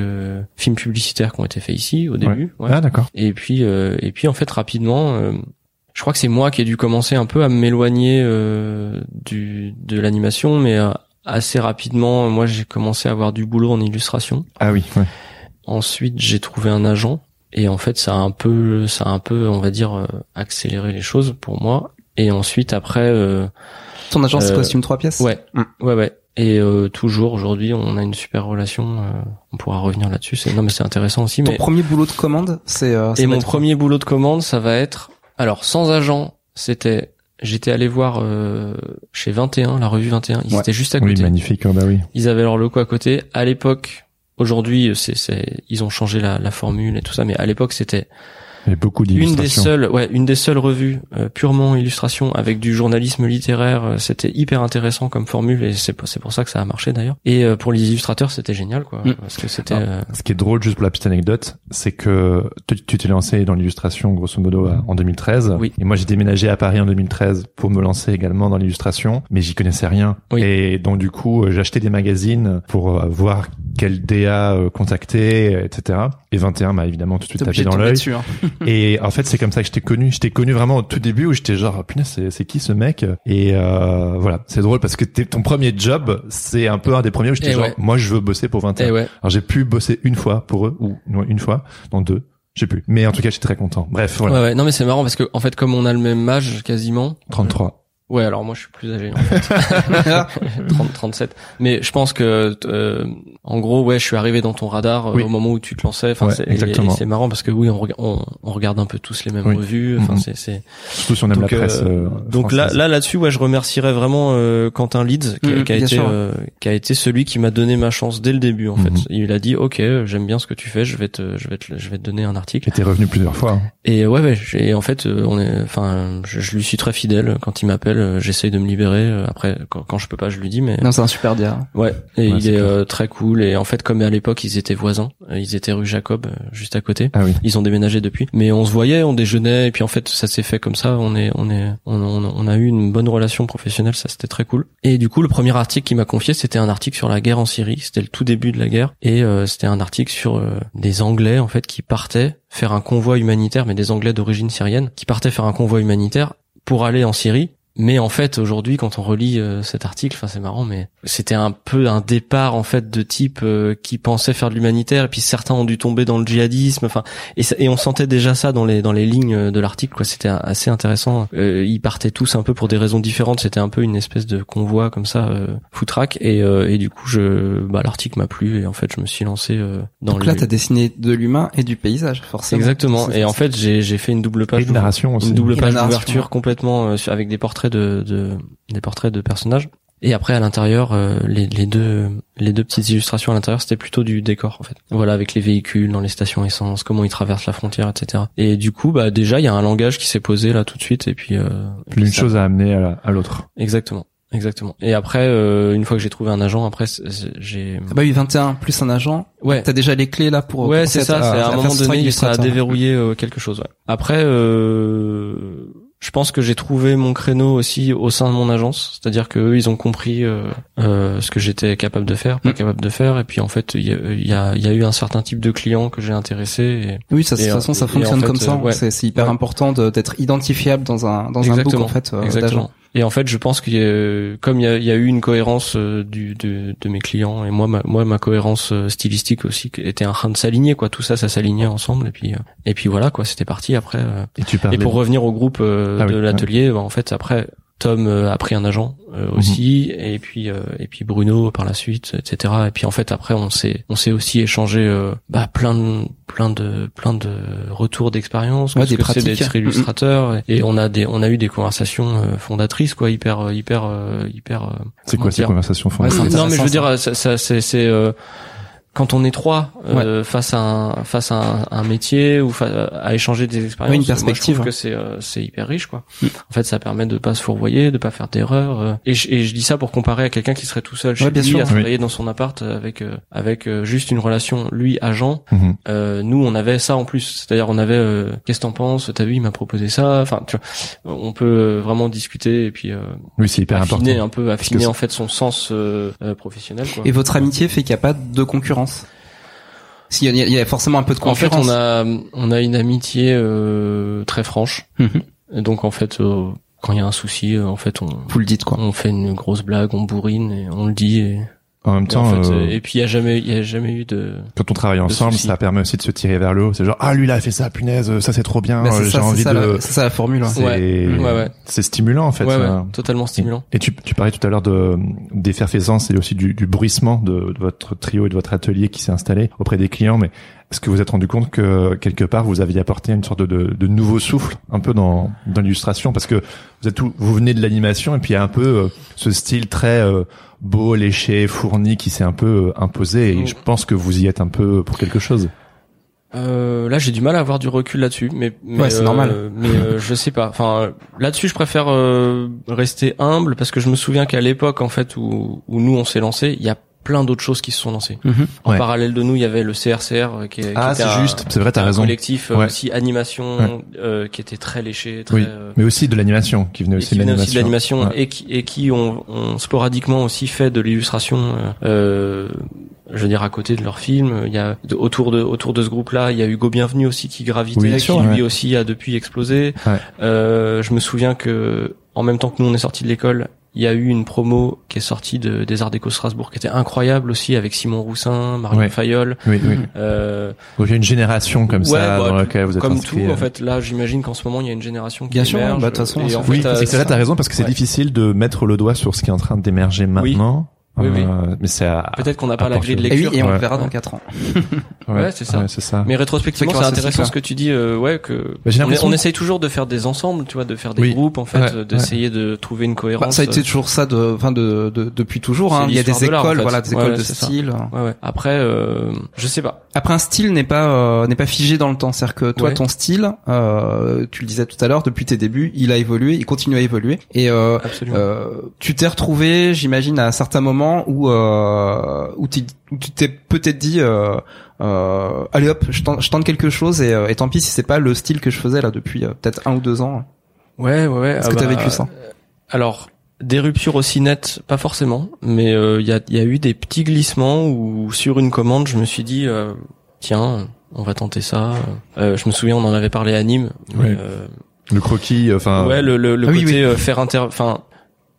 films publicitaires qui ont été faits ici au début. ouais. Ah d'accord. Et puis euh, et puis en fait rapidement, euh, je crois que c'est moi qui ai dû commencer un peu à m'éloigner euh, du de l'animation, mais euh, assez rapidement, moi j'ai commencé à avoir du boulot en illustration. Ah oui. Ouais. Ensuite j'ai trouvé un agent et en fait ça a un peu ça a un peu on va dire euh, accéléré les choses pour moi. Et ensuite après. Euh, Ton agence Euh, costume trois pièces? Ouais, Mm. ouais, ouais. Et euh, toujours aujourd'hui, on a une super relation. euh, on pourra revenir là-dessus. C'est non, mais c'est intéressant aussi. Ton Mais premier boulot de commande, c'est euh, ça et mon premier boulot de commande, ça va être alors sans agent. C'était j'étais allé voir euh, chez 21, la revue 21. Ils Ouais. étaient juste à Oui, côté. magnifique. oh, bah oui. Ils avaient leur locaux à côté. À l'époque, aujourd'hui, c'est c'est ils ont changé la, la formule et tout ça, mais à l'époque, c'était A beaucoup une des d'illustrations. seules, ouais, une des seules revues euh, purement illustration avec du journalisme littéraire. euh, C'était hyper intéressant comme formule et c'est pour- c'est pour ça que ça a marché d'ailleurs. Et euh, pour les illustrateurs, c'était génial quoi, Mm. parce que c'était. Euh, Ce qui est drôle, juste pour la petite anecdote, c'est que tu t'es lancé dans l'illustration grosso modo en 2013. Oui. Et moi, j'ai déménagé à Paris en 2013 pour me lancer également dans l'illustration, mais j'y connaissais rien. Oui. Et donc du coup, euh, acheté des magazines pour euh, voir quel DA contacter, etc. Et 21 m'a évidemment tout de suite tapé dans l'œil. hein. (laughs) Et en fait, c'est comme ça que je t'ai connu. Je t'ai connu vraiment au tout début où j'étais genre, punaise, c'est, qui ce mec? Et euh, voilà, c'est drôle parce que ton premier job, c'est un peu un des premiers où j'étais Eh genre, ouais. moi, je veux bosser pour 21. eh ouais. Alors j'ai pu bosser une fois pour eux ou non, une fois, non deux, je sais plus. Mais en tout cas, j'étais très content. Bref, voilà. Ouais, ouais. Non, mais c'est marrant parce que en fait, comme on a le même âge quasiment. 33. Ouais, alors moi je suis plus âgé en fait. (laughs) 30, 37. Mais je pense que euh, en gros, ouais, je suis arrivé dans ton radar euh, Oui. au moment où tu te lançais. Enfin, Ouais, c'est, et- exactement. et c'est marrant parce que oui, on, rega- on, on regarde un peu tous les mêmes Oui. revues. Enfin, Mhm. c'est, c'est. Surtout si on aime Donc, la presse. euh, euh, donc là, là, là-dessus, ouais, je remercierais vraiment euh, Quentin Leeds, qui, Mhm, qui a été, euh, qui a été celui qui m'a donné ma chance dès le début. En Mhm. fait, il a dit, ok, j'aime bien ce que tu fais, je vais te, je vais te, je vais te donner un article. J'étais revenu plusieurs fois. hein. Et ouais, ouais, j'ai en fait, on est, enfin, je, je lui suis très fidèle. Quand il m'appelle, euh, j'essaye de me libérer. Euh, Après, quand, quand je peux pas, je lui dis, mais Non, c'est un super dia. ouais. Et Ouais, il est clair. euh, très cool. Et en fait, comme à l'époque, ils étaient voisins, euh, ils étaient rue Jacob, juste à côté. Ah oui. Ils ont déménagé depuis, mais on se voyait, on déjeunait, et puis en fait, ça s'est fait comme ça. On est, on est, on, on, on a eu une bonne relation professionnelle, ça c'était très cool. Et du coup, le premier article qu'il m'a confié, c'était un article sur la guerre en Syrie. C'était le tout début de la guerre, et euh, c'était un article sur euh, des Anglais en fait qui partaient faire un convoi humanitaire, mais des Anglais d'origine syrienne, qui partaient faire un convoi humanitaire pour aller en Syrie. Mais en fait, aujourd'hui, quand on relit euh, cet article, enfin c'est marrant, mais c'était un peu un départ en fait de type euh, qui pensait faire de l'humanitaire, et puis certains ont dû tomber dans le djihadisme. Enfin, et, ça- et on sentait déjà ça dans les dans les lignes de l'article. Quoi, c'était assez intéressant. Euh, ils partaient tous un peu pour des raisons différentes. C'était un peu une espèce de convoi comme ça, euh, footrack. Et euh, et du coup, je, bah l'article m'a plu, et en fait, je me suis lancé euh, dans Donc là, t'as dessiné de l'humain et du paysage, forcément. Exactement. Et en fait, j'ai j'ai fait une double page. une narration aussi. Une double page d'ouverture complètement euh, avec des portraits de, de des portraits de personnages. Et après à l'intérieur, euh, les, les deux les deux petites illustrations à l'intérieur, c'était plutôt du décor en fait. Voilà, avec les véhicules dans les stations essence, comment ils traversent la frontière, etc. Et du coup, bah déjà il y a un langage qui s'est posé là tout de suite. Et puis euh, L'une chose à amener à, la- à l'autre. Exactement, exactement. Et après, euh, une fois que j'ai trouvé un agent, après j'ai Ah bah oui, 21 plus un agent. ouais. T'as déjà les clés là pour. Ouais, c'est ça. C'est à un moment donné, ça a déverrouillé euh, quelque chose. Ouais. Après, euh, je pense que j'ai trouvé mon créneau aussi au sein de mon agence, c'est-à-dire que eux, ils ont compris euh, euh, ce que j'étais capable de faire, pas Mm. capable de faire, et puis en fait, il y a, y a, y a eu un certain type de clients que j'ai intéressé. Et... Oui, ça, de toute façon, ça et en fonctionne fait, comme ça. euh, ouais. C'est hyper Ouais. important d'être identifiable dans un dans un book en fait euh, exactement. Et en fait, je pense a, comme il y a, il y a eu une cohérence euh, du, de, de mes clients et moi, ma, moi, ma cohérence euh, stylistique aussi qui était en train de s'aligner, quoi. Tout ça, ça s'alignait ensemble, et puis, euh, et puis voilà, quoi. C'était parti après. Et tu Et parlais. pour revenir au groupe Ah oui, de l'atelier, bah, en fait après Tom euh, a pris un agent euh, aussi et puis euh, et puis Bruno par la suite etc et puis en fait après on s'est on s'est aussi échangé euh, bah, plein de plein de plein de retours d'expérience Ouais, des pratiques. d'être illustrateur et on a des on a eu des conversations euh, fondatrices quoi hyper hyper euh, hyper euh, C'est quoi ces conversations Ouais, fondatrices non mais je veux dire ça, ça c'est c'est euh, quand on est trois euh, face à un face à un, un métier ou à échanger des expériences Oui, une moi, je perspective, trouve que c'est euh, c'est hyper riche quoi Mm. en fait ça permet de pas se fourvoyer de pas faire d'erreurs euh, et, je, et je dis ça pour comparer à quelqu'un qui serait tout seul chez Ouais, bien lui sûr. à travailler dans son appart euh, avec euh, avec juste une relation lui agent Mhm. euh, nous on avait ça en plus c'est-à-dire on avait euh, qu'est-ce que t'en penses? T'as vu il m'a proposé ça enfin tu vois on peut vraiment discuter et puis euh, Oui, c'est hyper important. affiner un peu affiner en fait son sens euh, euh, professionnel quoi Et votre amitié fait qu'il n'y a pas de concurrence. S'il y, y a forcément un peu de En fait, concurrence. on a on a une amitié euh, très franche. Mhm. Et donc en fait, euh, quand il y a un souci, euh, en fait, on Vous le dites quoi. on fait une grosse blague, on bourrine et on le dit. Et, En même Et temps, en fait, euh, et puis il y a jamais, il y a jamais eu de. quand on travaille ensemble, ça permet aussi de se tirer vers le haut. C'est genre ah lui là a fait ça, punaise, ça c'est trop bien. Bah, c'est euh, J'ai envie ça, de. la- c'est ça la formule. ouais. C'est Ouais, ouais, ouais. c'est stimulant en fait. ouais, ouais, euh. totalement stimulant. Et tu, tu parlais tout à l'heure de d'effervescence et aussi du, du bruissement de, de votre trio et de votre atelier qui s'est installé auprès des clients. Mais est-ce que vous vous êtes rendu compte que quelque part vous aviez apporté une sorte de, de, de nouveau souffle un peu dans, dans l'illustration? Parce que vous êtes tout, vous venez de l'animation et puis il y a un peu euh, ce style très euh, beau, léché, fourni qui s'est un peu euh, imposé et je pense que vous y êtes un peu pour quelque chose. Euh, là, j'ai du mal à avoir du recul là-dessus, mais, mais Ouais, c'est euh, normal. Mais euh, je sais pas. Enfin, là-dessus, je préfère euh, rester humble parce que je me souviens qu'à l'époque, en fait, où, où nous on s'est lancé, il y a plein d'autres choses qui se sont lancées. Mhm. En Ouais. parallèle de nous, il y avait le CRCR euh, qui, qui Ah, était juste, c'est vrai, t'as raison. collectif euh, Ouais. aussi animation Ouais. euh, qui était très léché, très Oui, euh, mais aussi de l'animation qui venait aussi qui de venait l'animation. aussi de l'animation Ouais. et qui et qui ont, ont sporadiquement aussi fait de l'illustration euh, je veux dire à côté de leurs films il y a autour de autour de ce groupe là il y a Hugo Bienvenu aussi qui gravitait Oui, qui lui aussi a depuis explosé euh, je me souviens que en même temps que nous on est sorti de l'école il y a eu une promo qui est sortie de, des Arts Déco Strasbourg qui était incroyable aussi avec Simon Roussin, Marion Ouais. Fayol. Oui, oui. Euh, Donc il y a une génération comme Ouais, ça bah, dans laquelle vous êtes comme inscrit, tout, euh. en fait, là, j'imagine qu'en ce moment, il y a une génération qui Bien sûr, émerge. bah, de toute façon, et en Oui, fait, euh, c'est que là, t'as raison parce que c'est Ouais. difficile de mettre le doigt sur ce qui est en train d'émerger maintenant. Oui, oui. Euh, mais c'est à... peut-être qu'on n'a pas la grille de Et oui, lecture. et on Ouais. le verra dans Ouais. 4 ans. (laughs) Ouais, c'est ça. Ouais, c'est ça. Mais rétrospectivement, c'est intéressant ce que tu dis, euh, ouais, que Bah, on, essaye toujours de faire des ensembles, tu vois, de faire des Oui. groupes, en fait, Ouais, euh, d'essayer de trouver une cohérence. Bah, ça a été toujours ça de, enfin de, de- depuis toujours. Hein. Il y a des en écoles, fait. voilà, des écoles ouais, de style. Ouais, ouais. Après, euh, je sais pas. Après, un style n'est pas euh, n'est pas figé dans le temps. C'est-à-dire que toi, Ouais. ton style, euh, tu le disais tout à l'heure, depuis tes débuts, il a évolué, il continue à évoluer. Et euh, euh, tu t'es retrouvé, j'imagine, à certains moments où euh, où, tu- où tu t'es peut-être dit, euh, euh, allez hop, je tente, je tente quelque chose et, euh, et tant pis si c'est pas le style que je faisais là depuis euh, peut-être un ou deux ans. Ouais, ouais, ouais. Est-ce ah que t'as bah, vécu ça euh, Alors, des ruptures aussi nettes, pas forcément, mais euh, il y, a, il y a eu des petits glissements où sur une commande, je me suis dit, euh, tiens, on va tenter ça. Euh, je me souviens, on en avait parlé à Nîmes. mais, Ouais. euh, Le croquis, enfin... ouais, le, le, le Ah oui, côté oui. euh, faire inter... Enfin,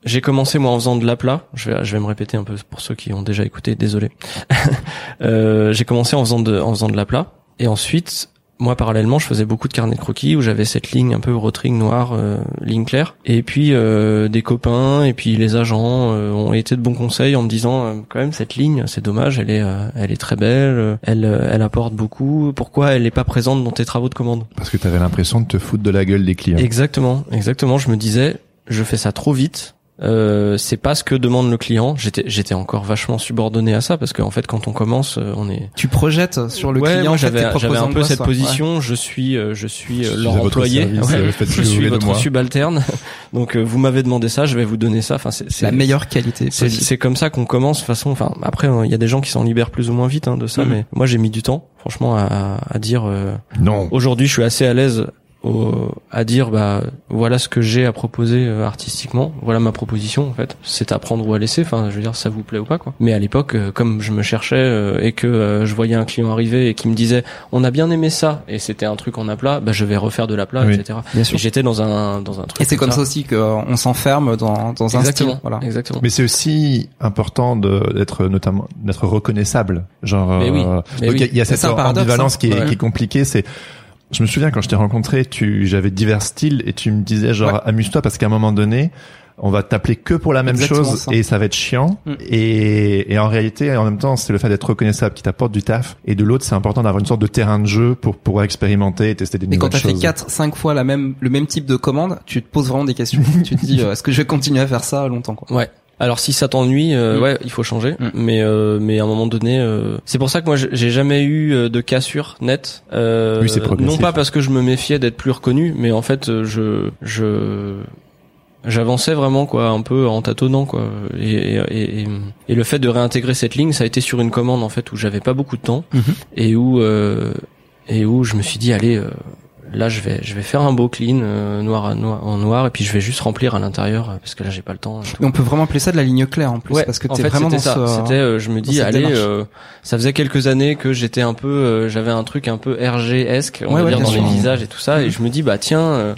j'ai commencé moi en faisant de l'aplat. Je vais, je vais me répéter un peu pour ceux qui ont déjà écouté. Désolé. (laughs) euh, j'ai commencé en faisant de, en faisant de l'aplat, et ensuite, moi parallèlement, je faisais beaucoup de carnets de croquis où j'avais cette ligne un peu rotring noire, euh, ligne claire. Et puis euh, des copains et puis les agents euh, ont été de bons conseils en me disant euh, quand même cette ligne, c'est dommage, elle est, euh, elle est très belle, euh, elle, elle apporte beaucoup. Pourquoi elle n'est pas présente dans tes travaux de commande? Parce que t'avais l'impression de te foutre de la gueule des clients. Exactement, exactement. Je me disais, je fais ça trop vite. Euh, c'est pas ce que demande le client. J'étais, j'étais encore vachement subordonné à ça parce qu'en fait, quand on commence, euh, on est. Tu projettes sur le ouais, client moi, j'avais, j'avais un peu cette position. Je suis, euh, je suis Je leur employé. service, Ouais. je suis votre subalterne. (laughs) Donc, euh, vous m'avez demandé ça, je vais vous donner ça. Enfin, c'est, La meilleure qualité. c'est, comme ça qu'on commence. De toute façon, enfin, après, il y a des gens qui s'en libèrent plus ou moins vite hein, de ça, Mhm. mais moi, j'ai mis du temps, franchement, à, à dire. euh, Non. Aujourd'hui, je suis assez à l'aise au- à dire bah voilà ce que j'ai à proposer euh, artistiquement, voilà ma proposition en fait. C'est à prendre ou à laisser. Enfin, je veux dire, ça vous plaît ou pas quoi. Mais à l'époque, euh, comme je me cherchais euh, et que euh, je voyais un client arriver et qui me disait on a bien aimé ça et c'était un truc en aplat, bah je vais refaire de l'aplat, Oui. etc. Bien Et j'étais dans un dans un truc. Et c'est comme ça aussi qu'on s'enferme dans, dans un Exactement. style. Voilà. Exactement. Mais c'est aussi important de- d'être notamment d'être reconnaissable. Genre, Mais oui. euh, Mais donc il y a- oui. il y a C'est cette ambivalence hein. qui, est, Ouais. qui est compliquée. C'est, je me souviens quand je t'ai rencontré, tu, j'avais divers styles et tu me disais genre Ouais. amuse-toi parce qu'à un moment donné, on va t'appeler que pour la même Exactement chose ça. et ça va être chiant. Mm. Et, et en réalité, en même temps, c'est le fait d'être reconnaissable qui t'apporte du taf. Et de l'autre, c'est important d'avoir une sorte de terrain de jeu pour pouvoir expérimenter et tester des Et quand nouvelles t'as fait choses. 4, 5 fois la même, le même type de commande, tu te poses vraiment des questions. (laughs) tu te dis, euh, est-ce que je vais continuer à faire ça longtemps, quoi. Ouais. Alors si ça t'ennuie, euh, Mm. ouais, il faut changer. Mm. Mais euh, mais à un moment donné, euh, c'est pour ça que moi j'ai- jamais eu euh, de cassure nette. Euh, Oui, non pas parce que je me méfiais d'être plus reconnu, mais en fait euh, je je j'avançais vraiment quoi, un peu en tâtonnant quoi. Et, et, et, et le fait de réintégrer cette ligne, ça a été sur une commande en fait où j'avais pas beaucoup de temps Mhm. et où euh, et où je me suis dit allez. Là, je vais, je vais faire un beau clean euh, noir à noir en noir et puis je vais juste remplir à l'intérieur euh, parce que là j'ai pas le temps. et on peut vraiment appeler ça de la ligne claire en plus, Ouais, parce que t'es vraiment dans c'était ça. ce... C'était, euh, je me dis, allez, euh, ça faisait quelques années que j'étais un peu, euh, j'avais un truc un peu RG-esque, on Ouais, va ouais, dire dans sûr. les visages et tout ça, et je me dis, bah tiens, euh,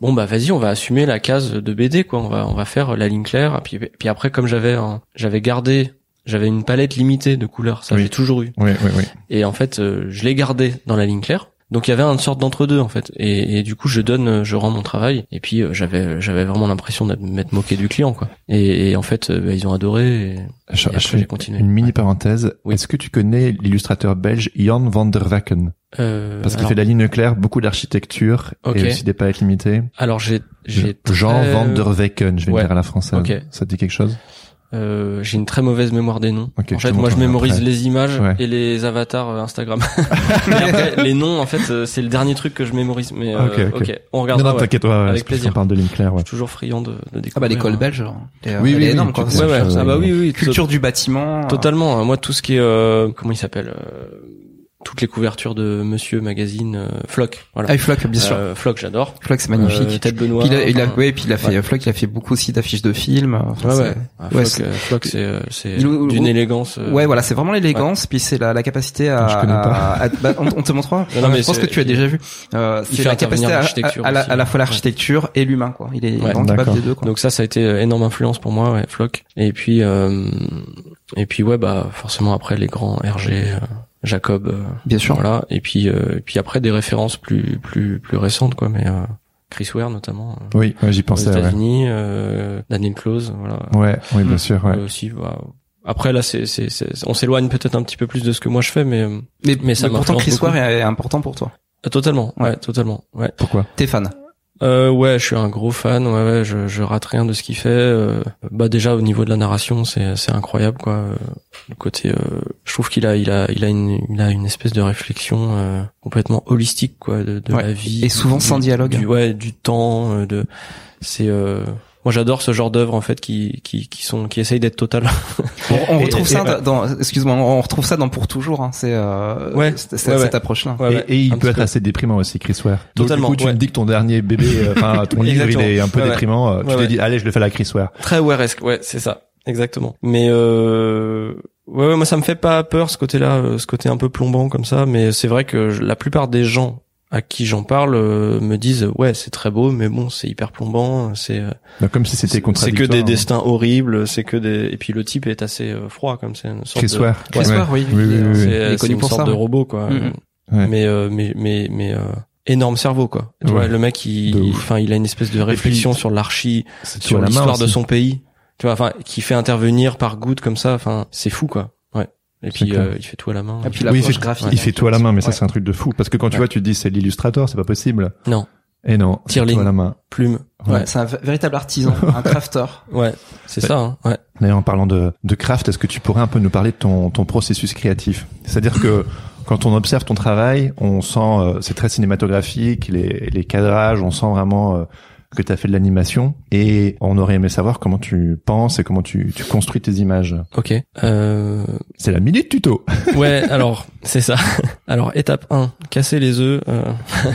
bon bah vas-y, on va assumer la case de BD, quoi. On va, on va faire la ligne claire. Et puis, puis après, comme j'avais, j'avais gardé j'avais une palette limitée de couleurs, ça Oui. j'ai toujours eu. Oui, oui, oui. Et en fait, euh, je l'ai gardé dans la ligne claire. Donc il y avait une sorte d'entre deux en fait. Et, et du coup, je donne, euh, je rends mon travail. Et puis euh, j'avais, j'avais vraiment l'impression de m'être moqué du client quoi. Et, et en fait, euh, bah, ils ont adoré. Et, Je, après, continué. une mini parenthèse. Oui. Est-ce que tu connais l'illustrateur belge Jan van der Wacken? Euh, Parce qu'il alors, fait de la ligne claire, beaucoup d'architecture Ok. et aussi des palettes limitées. alors j'ai, j'ai Jean très- van der Wacken, je vais Ouais. le dire à la française. Ok. Ça te dit quelque chose? Euh, j'ai une très mauvaise mémoire des noms. Ok, en fait, moi, je mémorise après. les images Ouais. et les avatars euh, Instagram. (laughs) Mais après, les noms, en fait, euh, c'est le dernier truc que je mémorise. Mais euh, Ok, ok. ok, on Non, regardera. non, t'inquiète, ouais, Avec plaisir. qu'on parle de ligne claire, ouais. Je suis toujours friand de, de découvrir. Ah bah l'école belge, Oui, oui, est oui, énorme tu quoi. connais Ouais, ouais. Euh, Ah bah oui, oui. Culture du bâtiment. Totalement. Moi, tout ce qui est euh, comment il s'appelle, euh, toutes les couvertures de Monsieur Magazine, euh, Flock. Voilà. Ah, Flock, bien sûr. Euh, Flock, j'adore. Flock, c'est magnifique. Euh, Tête Benoît. Puis il a, il a, enfin, ouais, puis il a fait, ouais. Flock, il a fait beaucoup aussi d'affiches de films. Enfin, Ouais, c'est- ouais. Ah, Flock, c'est- euh, Flock, c'est euh, d'une élégance. euh, Ouais, voilà, c'est vraiment l'élégance, puis c'est la, la capacité à, Je connais pas. à- à- bah, on, on te montrera. Non, non, mais je pense que tu as déjà vu. Euh, il c'est fait la capacité à, à, la, à la fois ouais. l'architecture et l'humain, quoi. Il est capable d'accord. des deux, quoi. Donc ça, ça a été euh, énorme influence pour moi, ouais, Flock. Et puis, euh, et puis ouais, bah forcément après les grands RG, euh, Jacob, euh, Bien sûr. voilà. Et puis, euh, et puis après des références plus plus plus récentes, quoi. Mais euh, Chris Ware notamment Oui, ouais, j'y aux pensais, ouais. États-Unis, euh, Daniel Close, voilà. Ouais, oui, bien sûr, ouais. Euh, aussi, bah, après là, c'est c'est c'est- on s'éloigne peut-être un petit peu plus de ce que moi je fais, mais Mais, mais ça mais pourtant, Chris beaucoup. Ware est, est important pour toi. euh, totalement, ouais. Ouais. totalement, ouais. Pourquoi? T'es fan. Euh, ouais, je suis un gros fan. Ouais, ouais, je, je rate rien de ce qu'il fait. Euh, bah déjà au niveau de la narration, c'est c'est incroyable quoi. Euh, Le côté, euh, je trouve qu'il a il a il a une il a une espèce de réflexion euh, complètement holistique quoi de, de Ouais. la vie. Et souvent du- sans dialogue. Du, ouais, du temps. de c'est euh, moi j'adore ce genre d'œuvre en fait qui qui qui sont qui essayent d'être totales. (laughs) On, on Et- retrouve et- ça et- dans, excuse-moi, on retrouve ça dans pour toujours. Hein. C'est euh, Ouais. Ouais, cette ouais. Ouais, ouais, et, et il peut être peu. assez déprimant aussi, Chris Ware. Donc, Totalement, Du coup, tu ouais. me dis que ton dernier bébé, euh, enfin, (laughs) ton livre, il est un peu déprimant. Tu Ouais, t'es ouais. dit, allez, je le fais à la Chris Ware. Très Waresque, ouais, c'est ça, exactement. Mais euh, ouais, ouais, moi ça me fait pas peur ce côté-là, euh, ce côté un peu plombant comme ça. Mais c'est vrai que je- la plupart des gens à qui j'en parle euh, me disent ouais c'est très beau, mais bon c'est hyper plombant, c'est euh, Donc, comme si c'était c'est que contradictoire. des hein. destins horribles, c'est que des et puis le type est assez euh, froid comme c'est une sorte Chris de Ware. Chris Ouais. Ware, oui, Oui, oui, oui, oui. c'est euh, connu une pour sorte ça. de robot quoi. Mhm. Ouais. Mais euh, mais mais mais euh, énorme cerveau quoi. Tu Ouais. vois, le mec il enfin il a une espèce de réflexion sur l'archi sur l'histoire de son pays. Tu vois, enfin, qui fait intervenir par goutte comme ça. Enfin, c'est fou, quoi. Et puis, euh, il fait tout à la main. Et puis Oui, il fait, graphique. il fait tout à la main, mais ça, c'est un truc de fou. Parce que quand tu Ouais. vois, tu te dis, c'est l'illustrateur, c'est pas possible. Non. Et non. Tirling. tout à la main. Plume. Ouais. Ouais, c'est un véritable artisan, (laughs) un crafter. Ouais. C'est ça, hein. Ouais. D'ailleurs, en parlant de, de craft, est-ce que tu pourrais un peu nous parler de ton, ton processus créatif? C'est-à-dire que (laughs) quand on observe ton travail, on sent, euh, c'est très cinématographique, les, les cadrages, on sent vraiment euh, que tu as fait de l'animation. Et on aurait aimé savoir comment tu penses et comment tu, tu construis tes images. Ok. Euh, C'est la minute tuto. (laughs) ouais, alors, c'est ça. Alors, étape 1, casser les œufs, euh,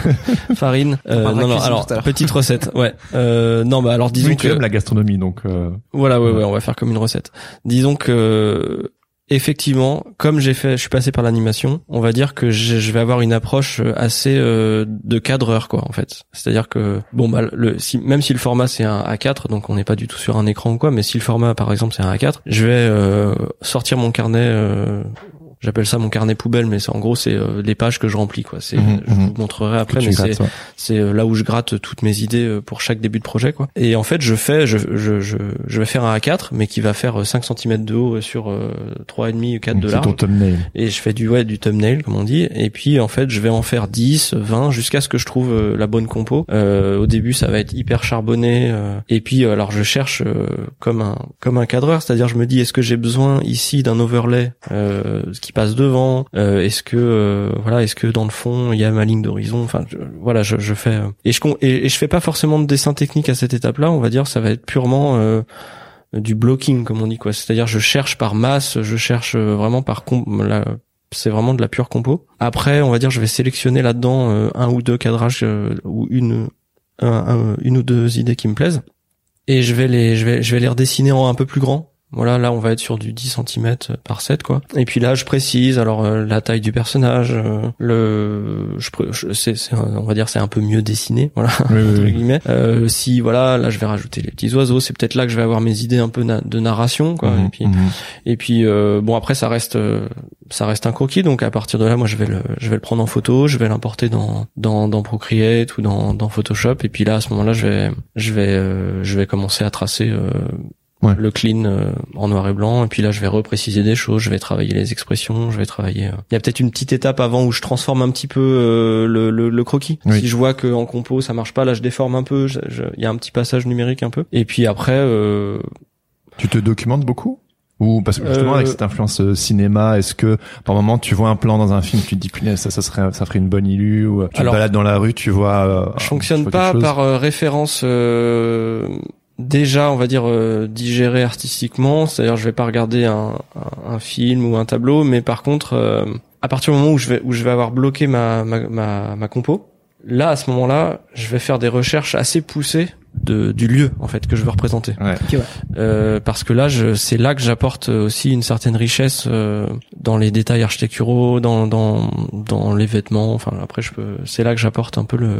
(laughs) farine. Euh, non, non, alors, petite recette. Ouais. Euh, non, bah, alors, disons Oui, tu que, aimes la gastronomie, donc euh, voilà, ouais, ouais, on va faire comme une recette. Disons que, effectivement, comme j'ai fait, je suis passé par l'animation, on va dire que je, vais avoir une approche euh, assez euh, de cadreur, quoi, en fait. C'est-à-dire que, bon, bah, le, si, même si le format c'est un A4, donc on n'est pas du tout sur un écran ou quoi, mais si le format, par exemple, c'est un A4, je vais euh, sortir mon carnet. euh, J'appelle ça mon carnet poubelle, mais c'est en gros c'est euh, les pages que je remplis quoi. C'est, Mhm, je mhm. vous montrerai après, mais c'est c'est euh, là où je gratte toutes mes idées euh, pour chaque début de projet quoi. Et en fait, je fais je je je, je vais faire un A4 mais qui va faire euh, 5 cm de haut euh, sur euh, 3,5 4 Donc, de C'est large ton thumbnail. et je fais du ouais du thumbnail comme on dit et puis en fait, je vais en faire 10, 20 jusqu'à ce que je trouve euh, la bonne compo. Euh, au début, ça va être hyper charbonné euh, et puis euh, alors je cherche euh, comme un comme un cadreur, c'est-à-dire je me dis est-ce que j'ai besoin ici d'un overlay euh, qui passe devant euh, est-ce que euh, voilà est-ce que dans le fond il y a ma ligne d'horizon? Enfin je- voilà je, je fais euh, et je et, et je fais pas forcément de dessin technique à cette étape-là on va dire ça va être purement du blocking comme on dit quoi. C'est-à-dire je cherche par masse je cherche vraiment par la- c'est vraiment de la pure compo. Après on va dire je vais sélectionner là-dedans euh, un ou deux cadrages euh, ou une un- un- une ou deux idées qui me plaisent. Et je vais les je vais je vais les redessiner en un peu plus grand Voilà, là on va être sur du 10 cm par 7 quoi. Et puis là je précise alors euh, la taille du personnage, euh, le je, je- c'est on va dire c'est un peu mieux dessiné voilà Oui, oui, entre oui. guillemets. Euh, si voilà, là je vais rajouter les petits oiseaux, c'est peut-être là que je vais avoir mes idées un peu na- de narration quoi. Mhm, Et puis mhm. et puis euh, bon après ça reste euh, ça reste un croquis donc à partir de là moi je vais le je vais le prendre en photo, je vais l'importer dans dans dans Procreate ou dans dans Photoshop et puis là à ce moment-là je vais je vais euh, je vais commencer à tracer euh, Ouais. le clean euh, en noir et blanc et puis là je vais repréciser des choses, je vais travailler les expressions, je vais travailler euh, il y a peut-être une petite étape avant où je transforme un petit peu euh, le, le le croquis. Oui. Si je vois que en compo ça marche pas, là je déforme un peu, je- je- il y a un petit passage numérique un peu et puis après euh, Tu te documentes beaucoup? Ou parce que justement Euh, avec cette influence euh, cinéma, est-ce que par moment tu vois un plan dans un film, tu te dis punaise ça ça serait ça ferait une bonne illu ou euh, tu Alors, te balades dans la rue, tu vois euh, Je fonctionne pas par euh, référence euh, déjà, on va dire euh, digérée artistiquement. C'est-à-dire, je vais pas regarder un, un, un film ou un tableau, mais par contre, euh, à partir du moment où je vais où je vais avoir bloqué ma ma ma, ma compo, là à ce moment-là, je vais faire des recherches assez poussées de du lieu en fait que je veux représenter. Ouais. Euh, parce que là, je, c'est là que j'apporte aussi une certaine richesse euh, dans les détails architecturaux, dans dans dans les vêtements. Enfin, après, je peux. C'est là que j'apporte un peu le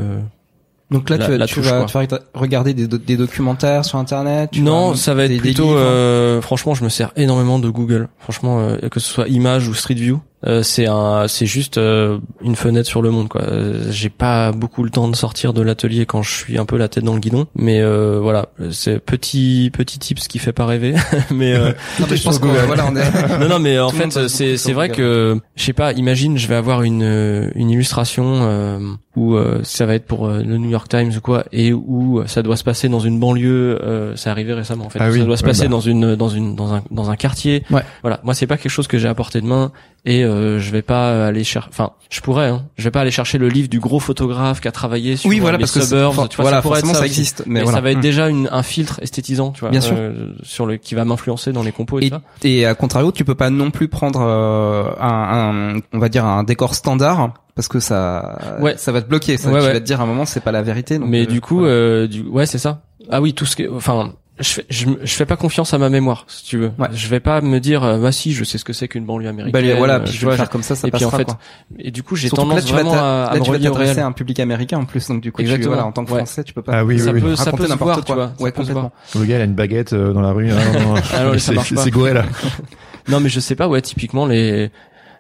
Donc là, La- tu, vas- la tu touche, vas, quoi. tu vas regarder des, do- des documentaires sur Internet. tu Non, vas- ça va être plutôt. euh, franchement, je me sers énormément de Google. Franchement, euh, que ce soit image ou Street View, euh, c'est un, c'est juste euh, une fenêtre sur le monde. Quoi. Euh, J'ai pas beaucoup le temps de sortir de l'atelier quand je suis un peu la tête dans le guidon, mais euh, voilà, c'est petit petit tips qui fait pas rêver. (laughs) mais euh, (laughs) Non, mais je pense que voilà, on est. (laughs) non, non, mais en fait, c'est c'est vrai que je sais pas. Imagine, je vais avoir une une illustration euh, où euh, ça va être pour euh, le New York Times ou quoi, et où ça doit se passer dans une banlieue. Euh, c'est arrivé récemment en fait. Ah ça oui, doit se ouais, passer bah. dans une dans une dans un dans un quartier. Ouais. Voilà. Moi, c'est pas quelque chose que j'ai à portée de main et euh, je vais pas aller chercher. Enfin, je pourrais. Hein, je vais pas aller chercher le livre du gros photographe qui a travaillé sur Oui, voilà, les parce que suburbs. for- tu vois, voilà, ça forcément, ça existe, mais Mais voilà. ça va être Mm. déjà une, un filtre esthétisant, tu vois, Bien sûr. euh, sur le qui va m'influencer dans les compos et, Et, ça. et à contrario, tu peux pas non plus prendre euh, un, un, on va dire un décor standard parce que ça, Ouais. ça va te bloquer. Ça, Ouais, tu ouais. vas te dire à un moment c'est pas la vérité. donc, mais euh, du coup, voilà. euh, du, ouais, c'est ça. Ah oui, tout ce qui, enfin, je fais, je, je fais pas confiance à ma mémoire, si tu veux. Ouais. Je vais pas me dire, euh, bah si, je sais ce que c'est qu'une banlieue américaine. bah, voilà, euh, puis je vais faire comme ça, ça et puis passera en fait, quoi. et du coup, j'ai tendance là, vraiment à, à là, me tu vas relier au t'adresser réel. à un public américain en plus, donc du coup, tu, voilà, en tant que Ouais. français, tu peux pas. Ah oui, ça oui, peut, oui. ça peut se n'importe voir, quoi. tu vois. Ouais, complètement. Le gars il a une baguette euh, dans la rue. Non, Ah (laughs) c'est- marche c'est pas. c'est gouré là. Non, mais je sais pas, ouais, typiquement les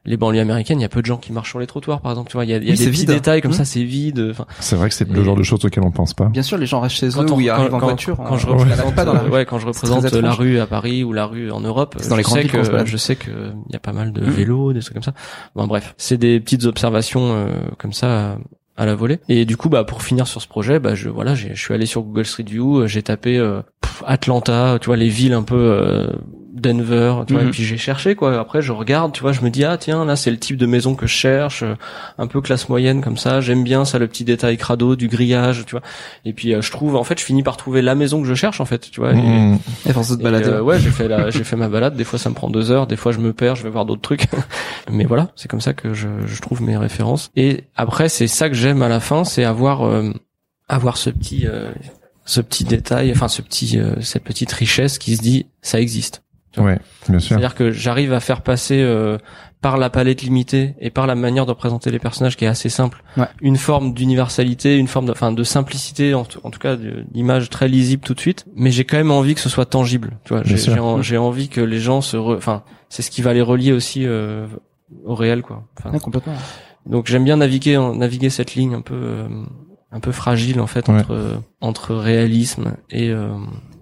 les banlieues américaines, il y a peu de gens qui marchent sur les trottoirs, par exemple. Tu vois, il y a, il y a Oui, des petits vide. détails comme Mmh. ça, c'est vide. Enfin, C'est vrai que c'est le genre de choses auxquelles on pense pas. Bien sûr, les gens restent chez eux quand ou ils quand- arrivent en quand- voiture. quand je on- représente, la voit pas dans la rue. ouais, quand je représente la rue à Paris ou la rue en Europe, C'est dans les je sais que je sais que il y a pas mal de Mhm. vélos, des trucs comme ça. Bon bref, c'est des petites observations euh, comme ça à, la volée. Et du coup, bah pour finir sur ce projet, bah je voilà, j'ai- je suis allé sur Google Street View, euh, j'ai tapé euh, Atlanta, tu vois les villes un peu euh, Denver, tu vois, Mhm. et puis j'ai cherché quoi. Après je regarde, tu vois, je me dis ah tiens là c'est le type de maison que je cherche, euh, un peu classe moyenne comme ça. J'aime bien ça le petit détail crado du grillage, tu vois. Et puis euh, je trouve en fait je finis par trouver la maison que je cherche en fait, tu vois. Et- Mmh. Et de et, balader. euh, ouais, j'ai fait la, j'ai fait ma balade. Des fois, ça me prend deux heures. Des fois, je me perds. Je vais voir d'autres trucs. (laughs) Mais voilà, c'est comme ça que je, je trouve mes références. Et après, c'est ça que j'aime à la fin, c'est avoir, euh, avoir ce petit, euh, ce petit détail, enfin ce petit, euh, cette petite richesse qui se dit, ça existe. Ouais, bien sûr. C'est-à-dire que j'arrive à faire passer euh, par la palette limitée et par la manière de représenter les personnages qui est assez simple, Ouais. une forme d'universalité, une forme de, enfin, de simplicité, en, tout- en tout cas d'image très lisible tout de suite. Mais j'ai quand même envie que ce soit tangible. Tu vois, j'ai en- envie que les gens se, re- enfin, c'est ce qui va les relier aussi euh, au réel, quoi. Enfin, Ouais, complètement. donc j'aime bien naviguer, naviguer cette ligne un peu, euh, un peu fragile en fait entre entre réalisme et euh,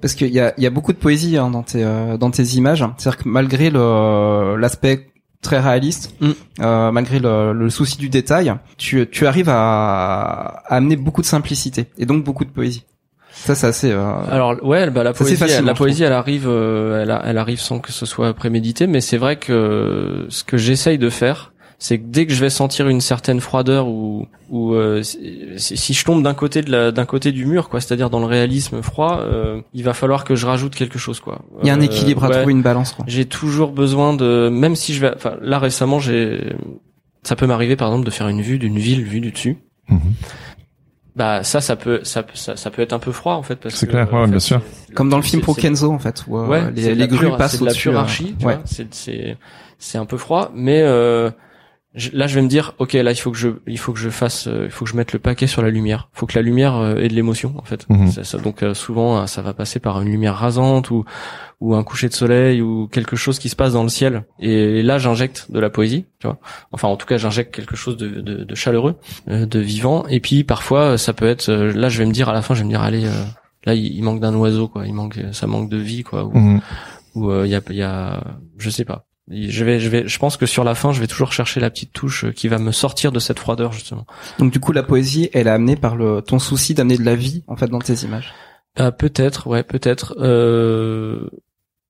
Parce qu'il y a, y a beaucoup de poésie hein, dans tes euh, dans tes images. C'est-à-dire que malgré le l'aspect très réaliste, Mm. euh, malgré le, le souci du détail, tu tu arrives à, à amener beaucoup de simplicité et donc beaucoup de poésie. Ça, c'est assez. euh, Alors ouais, bah la poésie, la poésie, elle arrive, euh, elle arrive sans que ce soit prémédité, mais c'est vrai que ce que j'essaye de faire, c'est que dès que je vais sentir une certaine froideur ou ou euh, si, je tombe d'un côté de la d'un côté du mur, quoi, c'est-à-dire dans le réalisme froid, euh, il va falloir que je rajoute quelque chose, quoi. Il y a un Euh, équilibre à ouais. trouver, une balance. Quoi. J'ai toujours besoin de, même si je vais, enfin là récemment, j'ai, ça peut m'arriver par exemple de faire une vue d'une ville vue du dessus. Mhm. bah ça ça peut ça peut ça, ça peut être un peu froid en fait parce C'est clair, ouais, en fait, bien sûr. Comme dans le film c'est- Kenzo en fait, où euh, Ouais, les, les grues passent c'est de la au-dessus. pure euh, archi, tu ouais. vois. C'est c'est c'est un peu froid, mais euh, je- là je vais me dire, ok, là il faut que je il faut que je fasse, euh, il faut que je mette le paquet sur la lumière. Il faut que la lumière euh, ait de l'émotion en fait. Mhm. Ça- ça- donc euh, souvent euh, ça va passer par une lumière rasante ou ou un coucher de soleil ou quelque chose qui se passe dans le ciel. Et là j'injecte de la poésie, tu vois. Enfin en tout cas j'injecte quelque chose de, de, de chaleureux, euh, de vivant. Et puis parfois ça peut être, euh, là je vais me dire à la fin je vais me dire allez. euh, Là, il il manque d'un oiseau, quoi. Il manque, ça manque de vie, quoi. Ou, Mhm. euh, il y a il y a je sais pas je vais je vais je pense que sur la fin je vais toujours chercher la petite touche euh, qui va me sortir de cette froideur justement Donc du coup, la poésie, elle est amenée par le ton souci d'amener de la vie en fait dans tes images. Ah, peut-être ouais peut-être euh...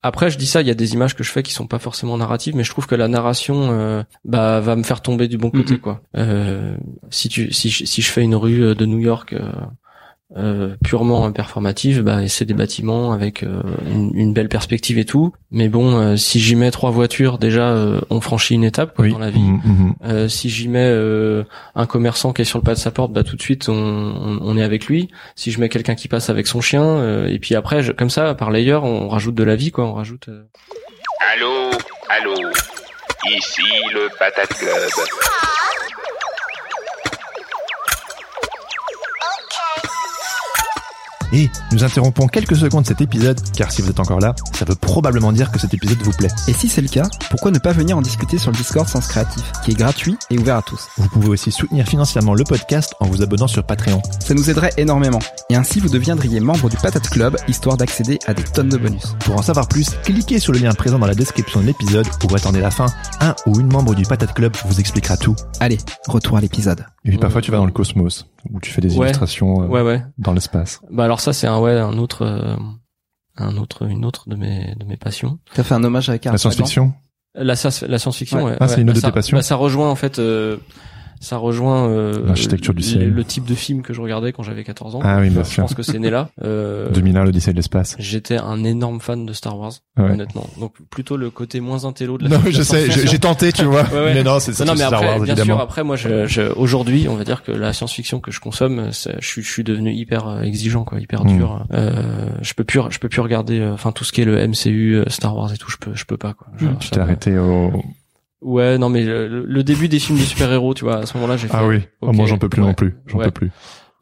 après je dis ça il y a des images que je fais qui sont pas forcément narratives mais je trouve que la narration euh, bah va me faire tomber du bon côté Mhm. quoi euh, si tu si je, si je fais une rue euh, de New York euh, purement performative, bah, c'est des bâtiments avec euh, une, une belle perspective et tout. Mais bon, euh, si j'y mets trois voitures, déjà, euh, on franchit une étape quoi, Oui. dans la vie. Mhm, mhm. Euh, si j'y mets euh, un commerçant qui est sur le pas de sa porte, bah tout de suite on, on, on est avec lui. Si je mets quelqu'un qui passe avec son chien, euh, et puis après je- comme ça par layer on rajoute de la vie quoi, on rajoute. euh, Allô, allô, ici le Patate Club. Et nous interrompons quelques secondes cet épisode, car si vous êtes encore là, ça veut probablement dire que cet épisode vous plaît. Et si c'est le cas, pourquoi ne pas venir en discuter sur le Discord Sens Créatif, qui est gratuit et ouvert à tous. Vous pouvez aussi soutenir financièrement le podcast en vous abonnant sur Patreon. Ça nous aiderait énormément. Et ainsi, vous deviendriez membre du Patate Club, histoire d'accéder à des tonnes de bonus. Pour en savoir plus, cliquez sur le lien présent dans la description de l'épisode ou attendez la fin. Un ou une membre du Patate Club vous expliquera tout. Allez, retour à l'épisode. Et puis parfois tu vas dans le cosmos, où tu fais des Ouais. illustrations euh, Ouais ouais. dans l'espace. Bah alors ça c'est un ouais un autre euh, un autre une autre de mes de mes passions. T'as fait un hommage à Carl La science-fiction? La, science- la science-fiction. Ouais. ouais. Ah, c'est ouais. une autre Bah, de tes ça- passions? bah, ça rejoint en fait, euh, ça rejoint euh, L'architecture du ciel. le type de film que je regardais quand j'avais 14 ans. Ah oui, bien je sûr. pense que c'est né là. (laughs) Euh, 2001, l'Odyssée de l'espace. J'étais un énorme fan de Star Wars, Ouais. honnêtement. Donc plutôt le côté moins intello de la Non, je sais, j'ai tenté, tu vois. (laughs) Ouais, ouais. Mais non, c'est Star après, Wars, bien évidemment. sûr, après, moi, je, je, aujourd'hui, on va dire que la science-fiction que je consomme, je suis, je suis devenu hyper euh, exigeant, quoi, hyper Mm. dur. Euh, je peux plus, je peux plus regarder, euh, enfin, tout ce qui est le MCU, euh, Star Wars et tout, je peux, je peux pas, quoi. Genre, tu ça t'es arrêté au... Ouais, non, mais le, le début des films de super-héros, tu vois, à ce moment-là, j'ai fait. Ah oui, Oh, moi j'en peux plus ouais, non plus. J'en ouais. peux plus.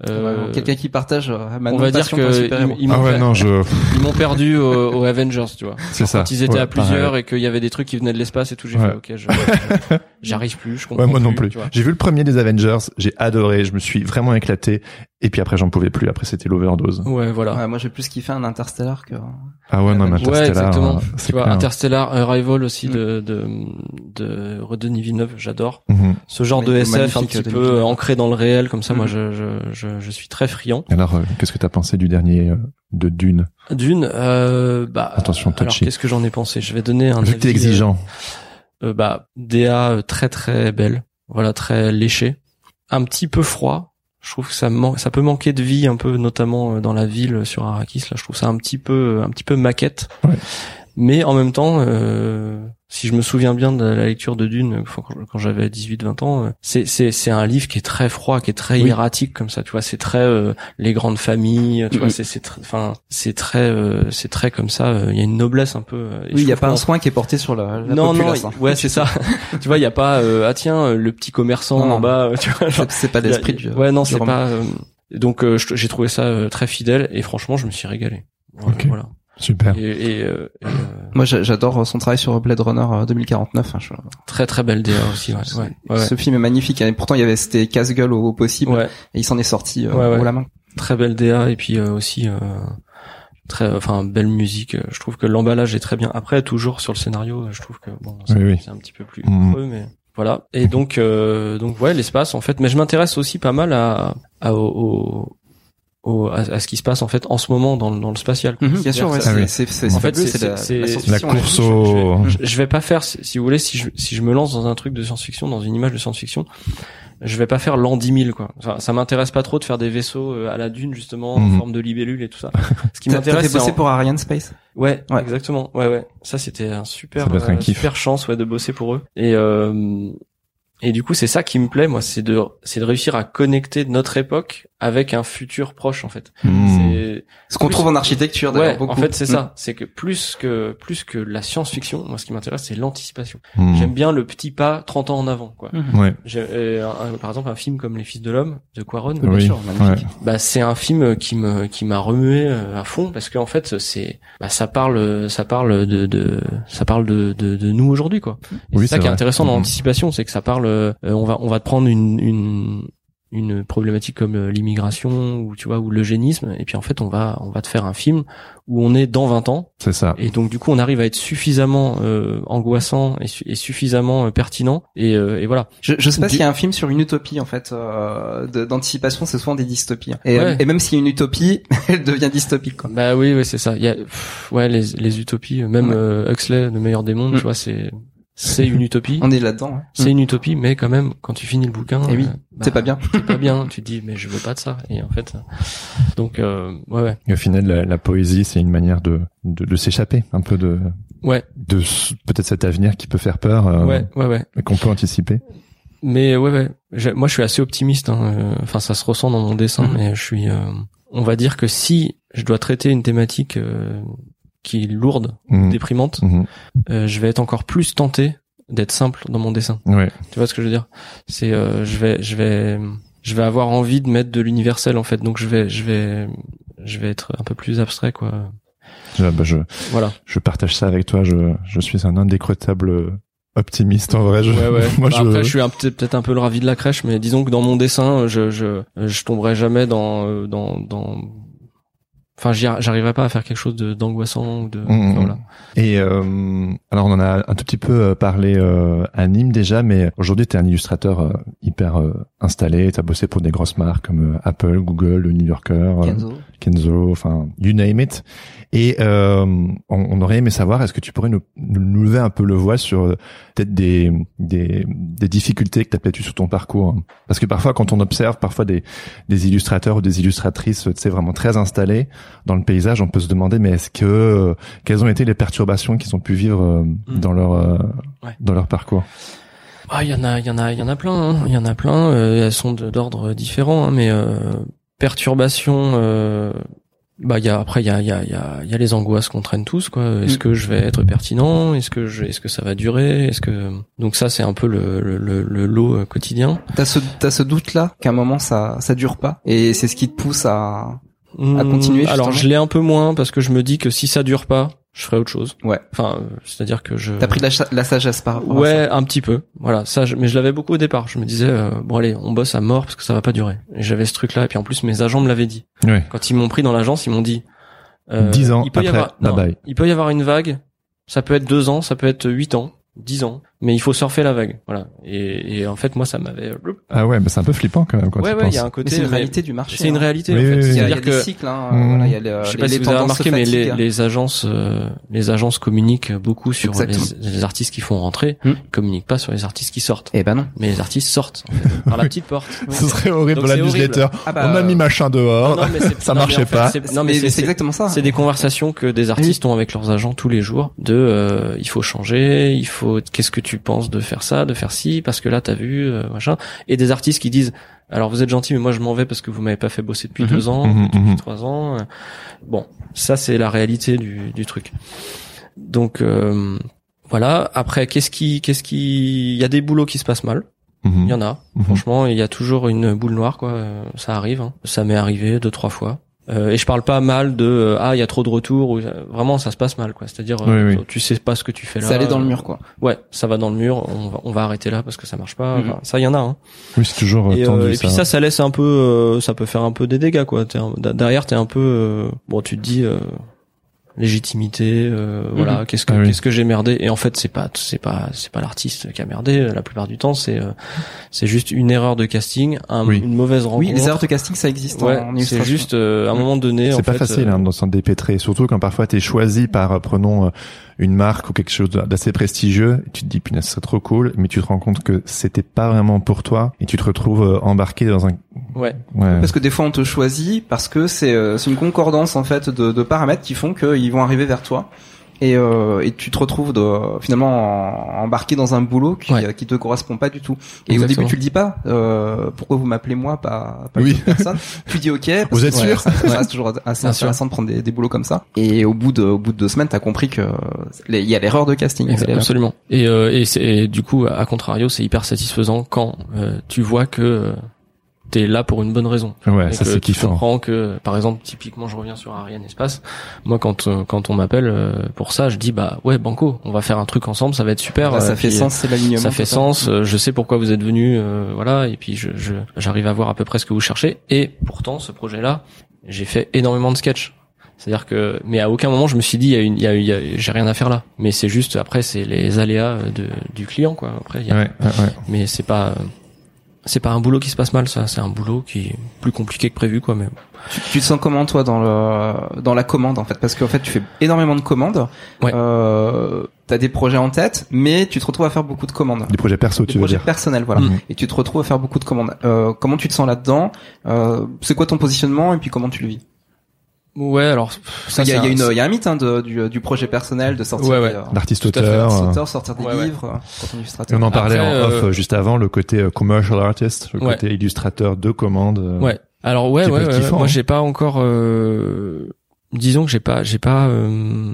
euh, Quelqu'un qui partage euh, ma on va dire que ils, ils Ah m'ont ouais, per- je... ils m'ont perdu au, au Avengers, tu vois. C'est ça. Quand ils étaient Ouais, à plusieurs pareil. et qu'il y avait des trucs qui venaient de l'espace et tout, j'ai Ouais. fait, ok, j'arrive plus, je comprends Ouais, moi non plus. J'ai vu le premier des Avengers, j'ai adoré, je me suis vraiment éclaté. Et puis après, j'en pouvais plus. Après, c'était l'overdose. Ouais, voilà. Ouais, moi j'ai plus kiffé un Interstellar que. Ah ouais, non, mais Interstellar, Ouais, exactement. euh, c'est Tu vois, clair. Interstellar, Arrival aussi Mm. de, de, de Denis Villeneuve, j'adore. Mhm. Ce genre de SF un petit peu Villeneuve. ancré dans le réel, comme ça, moi, Mhm. je, je, je, je suis très friand. Alors, euh, qu'est-ce que t'as pensé du dernier euh, de Dune? D'une, euh, bah, Attention, alors touchy. qu'est-ce que j'en ai pensé? Je vais donner un Vu que t'es exigeant. euh, bah, DA euh, très très belle, voilà, très léché, un petit peu froid. Je trouve que ça peut manquer de vie un peu, notamment euh, dans la ville euh, sur Arrakis. Là, je trouve ça un petit peu, un petit peu maquette. Ouais. Mais en même temps, euh, si je me souviens bien de la lecture de Dune, quand, j'avais 18-20 ans, euh, c'est c'est c'est un livre qui est très froid, qui est très Oui. hiératique comme ça. Tu vois, c'est très euh, les grandes familles. Tu vois, c'est c'est très, enfin, c'est très euh, c'est très comme ça. euh, Il y a une noblesse un peu. euh, Oui, il y a pas un soin qui est porté sur la, la non, non, populace. hein. ouais, c'est ça. (laughs) tu vois, il y a pas, euh, ah tiens, le petit commerçant Non, non. en bas, tu vois. genre, C'est- pas l'esprit du. Ouais, non, c'est pas. euh, donc, euh, j'ai trouvé ça très fidèle et franchement, je me suis régalé. Voilà. Ok. voilà. Super. Et, et, euh, et, euh, Moi, j'a- j'adore son travail sur Blade Runner euh, 2049. hein, je- très très belle DA aussi. Ouais, ouais, ouais, ouais. Ce film est magnifique. Et pourtant, il y avait c'était casse-gueule au, au possible. Ouais, Et il s'en est sorti euh, Ouais, ouais. haut la main. très belle DA et puis euh, aussi euh, très, enfin, belle musique. Je trouve que l'emballage est très bien. Après, toujours sur le scénario, je trouve que bon, c'est Oui, oui. c'est un petit peu plus Mhm. creux, mais voilà. Et donc, euh, donc ouais, l'espace en fait. Mais je m'intéresse aussi pas mal à, à au, au- à, à ce qui se passe en fait en ce moment dans, le- dans le spatial. Mhm, bien sûr, ouais, c'est Ah oui. c'est- c'est En fait, c'est- c'est la, c'est- la c'est- La course au... je, je vais pas faire, si si vous voulez, si je, si je me lance dans un truc de science-fiction, dans une image de science-fiction, je vais pas faire l'an 10 000, quoi. Ça, ça m'intéresse pas trop de faire des vaisseaux euh, à la dune, justement, Mhm. en forme de libellule et tout ça. Ce qui m'intéresse, c'est bosser en- pour Ariane Space? Ouais, Ouais. exactement. Ouais, ouais. Ça, c'était un super, un euh, super chance, ouais, de bosser pour eux. Et, euh, et du coup, c'est ça qui me plaît, moi, c'est de, c'est de réussir à connecter notre époque avec un futur proche en fait. Hmm. C'est Ce qu'on Plus- trouve en architecture, d'ailleurs, ouais, beaucoup. en fait c'est ça, c'est que plus que plus que la science-fiction, moi ce qui m'intéresse c'est l'anticipation. Hmm. J'aime bien le petit pas 30 ans en avant quoi. Ouais. J'ai- euh, un- par exemple un film comme Les Fils de l'homme de Quaron, Bien Oui. sûr, magnifique. bah c'est un film qui me qui m'a remué euh, à fond parce qu'en fait c'est bah ça parle ça parle de, de ça parle de de, de nous aujourd'hui quoi. Et Oui, c'est ça qui est vrai. intéressant dans l'anticipation, c'est que ça parle euh, on va on va te prendre une une une problématique comme euh, l'immigration ou tu vois ou l'eugénisme et puis en fait on va on va te faire un film où on est dans 20 ans C'est ça. et donc du coup on arrive à être suffisamment euh, angoissant et, su- et suffisamment euh, pertinent et, euh, et voilà Je, je sais pas Du- s'il y a un film sur une utopie en fait euh, d'anticipation, c'est souvent des dystopies. hein. Et, Ouais. et même s'il y a une utopie, (laughs) elle devient dystopique. Quoi. Bah oui, oui, c'est ça. Il y a, pff, ouais, les, les utopies, même Ouais. euh, Huxley, le meilleur des mondes, Mm. tu vois, c'est, c'est une utopie. On est là-dedans. ouais. C'est une utopie, mais quand même, quand tu finis le bouquin, Et oui, euh, bah, C'est pas bien. c'est pas bien. Tu te dis, mais je veux pas de ça. Et en fait, donc, euh, ouais, ouais, Et au final, la, la poésie, c'est une manière de, de, de s'échapper un peu de, ouais, de ce- peut-être cet avenir qui peut faire peur, euh, ouais, ouais, ouais. et qu'on peut anticiper. Mais ouais, ouais. Moi, je suis assez optimiste. hein, euh, Enfin, ça se ressent dans mon dessin, Mhm. mais je suis. euh, on va dire que si je dois traiter une thématique euh, qui est lourde, Mhm. déprimante, Mhm. euh, je vais être encore plus tenté d'être simple dans mon dessin. Ouais. Tu vois ce que je veux dire? C'est euh, je vais je vais je vais avoir envie de mettre de l'universel en fait. Donc je vais je vais je vais être un peu plus abstrait quoi. Ah, bah, je, Voilà. je partage ça avec toi. Je, je suis un indécrottable optimiste en vrai. Je, Ouais ouais. (laughs) moi, Bah, je, Après je suis peut-être un peu le ravi de la crèche mais disons que dans mon dessin je je je tomberai jamais dans euh, dans dans Enfin, j'arriverai pas à faire quelque chose de- d'angoissant ou de Mhm. voilà. Et euh, alors on en a un tout petit peu euh, parlé euh, à Nîmes déjà, mais aujourd'hui tu es un illustrateur euh, hyper euh, installé. Tu as bossé pour des grosses marques comme euh, Apple, Google, le New Yorker, euh, Kenzo. Kenzo, enfin you name it. Et euh, on, on aurait aimé savoir, est-ce que tu pourrais nous, nous lever un peu le voile sur euh, peut-être des, des, des difficultés que tu as peut-être eues sur ton parcours hein. Parce que parfois quand on observe parfois des, des illustrateurs ou des illustratrices, tu sais, vraiment très installés dans le paysage, on peut se demander mais est-ce que euh, quelles ont été les perturbations qu'ils ont pu vivre euh, dans leur euh, Ouais. dans leur parcours? Ah, il y en a, il y en a, il y en a plein. hein. Il y en a plein. euh, elles sont d'ordre différent, hein, mais euh, perturbation. euh, bah, il y a après, il y a, il y a, il y a, y a les angoisses qu'on traîne tous, quoi. Est-ce Mm. que je vais être pertinent? Est-ce que je, est-ce que ça va durer? Est-ce que donc ça, c'est un peu le, le, le, le lot euh, quotidien. T'as ce, t'as ce doute-là qu'à un moment ça, ça dure pas, et c'est ce qui te pousse à. Hmm, continuer, Alors, je l'ai un peu moins parce que je me dis que si ça dure pas, je ferai autre chose. Ouais. Enfin, euh, c'est-à-dire que je. T'as pris de la, sagesse par rapport à Ouais, un petit peu. Voilà, ça. je- mais je l'avais beaucoup au départ. Je me disais, euh, bon allez, on bosse à mort parce que ça va pas durer. Et j'avais ce truc-là. Et puis en plus, mes agents me l'avaient dit. Ouais. Quand ils m'ont pris dans l'agence, ils m'ont dit. euh, 10 ans il peut y avoir, bye non, bye. Il peut y avoir une vague. Ça peut être deux ans, ça peut être huit ans, dix ans. Mais il faut surfer la vague. Voilà. Et, et en fait, moi, ça m'avait. Ah ouais, mais c'est un peu flippant quand même quand Ouais, tu ouais, penses. il y a un côté. c'est une mais- réalité du marché. C'est une hein. réalité. Oui, en fait. oui, oui. Il y a, y a des que cycles, hein, Mmh. voilà, y a les, je sais les- pas si les vous avez remarqué, mais les, les agences, euh, les agences communiquent beaucoup sur les, artistes qui font rentrer, Hmm. ils communiquent pas sur les artistes qui sortent. Eh ben non. Mais les artistes sortent en fait, par la petite porte. (laughs) Ce serait horrible pour la newsletter. Ah bah, On a mis machin dehors. Non, non, mais c'est- (laughs) ça marchait pas. c'est- Non, mais c'est exactement ça. c'est des conversations que des artistes ont avec leurs agents tous les jours. De, euh, il faut changer, il faut. Qu'est-ce que tu penses de faire ça, de faire ci, parce que là t'as vu, euh, machin. Et des artistes qui disent, alors vous êtes gentil, mais moi je m'en vais parce que vous m'avez pas fait bosser depuis Mhm. deux ans, Mhm, depuis mhm. trois ans. Bon, ça c'est la réalité du, du truc. Donc euh, voilà. Après, qu'est-ce qui, qu'est-ce qui, il y a des boulots qui se passent mal. Il y en a. Franchement, il y a toujours une boule noire, quoi. Euh, Ça arrive. hein. Ça m'est arrivé deux, trois fois. Euh, et je parle pas mal de euh, ah il y a trop de retours ou vraiment ça se passe mal quoi. C'est-à-dire euh, Oui, oui. tu sais pas ce que tu fais là. C'est aller dans le euh, mur, quoi. Ouais, ça va dans le mur. On va on va arrêter là parce que ça marche pas. Mhm. Enfin, ça il y en a. Hein. Oui, c'est toujours Et, euh, tendu. et puis ça ça laisse un peu euh, ça peut faire un peu des dégâts quoi. Un- derrière t'es un peu euh, bon tu te dis euh, légitimité euh, voilà qu'est-ce que Ah oui. qu'est-ce que j'ai merdé. Et en fait c'est pas c'est pas c'est pas l'artiste qui a merdé la plupart du temps c'est euh, c'est juste une erreur de casting un- Oui. une mauvaise rencontre Oui, les erreurs de casting, ça existe ouais en c'est juste euh, à un moment donné en C'est pas fait, facile euh, hein, de s'en dépêtrer, surtout quand parfois t'es choisi par, euh, prenons euh, une marque ou quelque chose d'assez prestigieux, et tu te dis punaise c'est trop cool, mais tu te rends compte que c'était pas vraiment pour toi et tu te retrouves euh, embarqué dans un. ouais Ouais. Parce que des fois on te choisit parce que c'est euh, c'est une concordance en fait de, de paramètres qui font qu'ils vont arriver vers toi et, euh, et tu te retrouves de, finalement en- embarqué dans un boulot qui, Ouais. qui te correspond pas du tout. Et au Exactement. début tu le dis pas. Euh, pourquoi vous m'appelez moi, pas, pas Oui. d'autres personnes Tu dis ok. (laughs) parce Vous êtes ouais, sûr ça reste toujours assez intéressant de prendre des, des boulots comme ça. Et au bout de au bout de deux semaines, t'as compris que il y a l'erreur de casting. Absolument. Et, euh, et, c'est- et du coup, à contrario, c'est hyper satisfaisant quand euh, tu vois que euh, t'es là pour une bonne raison. Ouais, Et ça c'est tu kiffant. comprends que, par exemple, typiquement, je reviens sur Ariane Espace. Moi, quand euh, quand on m'appelle euh, pour ça, je dis bah ouais, banco, on va faire un truc ensemble, ça va être super. Là, ça euh, fait puis, sens, c'est l'alignement. Ça fait sens. euh, je sais pourquoi vous êtes venu, euh, voilà. Et puis je je- j'arrive à voir à peu près ce que vous cherchez. Et pourtant, ce projet-là, j'ai fait énormément de sketchs. C'est-à-dire que, mais à aucun moment je me suis dit, il y a une, il y a, il y a- j'ai rien à faire là. Mais c'est juste après, c'est les aléas de, du client, quoi. Après, il y a- Ouais, ouais, ouais. mais c'est pas, c'est pas un boulot qui se passe mal, ça. C'est un boulot qui est plus compliqué que prévu, quoi. Mais Tu, tu te sens comment toi dans le dans la commande en fait? Parce qu'en fait tu fais énormément de commandes. Ouais. Euh, T'as des projets en tête, mais tu te retrouves à faire beaucoup de commandes. Des projets perso, Des tu veux projets dire. personnels, voilà. Mm. Et tu te retrouves à faire beaucoup de commandes. Euh, comment tu te sens là-dedans? Euh, C'est quoi ton positionnement et puis comment tu le vis? Ouais, alors ça, Il y y a un- une, il y a un mythe hein, de, du, du projet personnel, de sortir Ouais, ouais. des, euh, D'artiste auteur. euh, auteur, sortir des Ouais, ouais. livres, euh, quand on en parlait Après, en off euh, euh, juste avant, le côté euh, commercial artist, le Ouais. côté illustrateur de commande. euh, Ouais. Alors ouais, ouais, être ouais, kiffant, moi hein. j'ai pas encore. euh, disons que j'ai pas, j'ai pas. euh,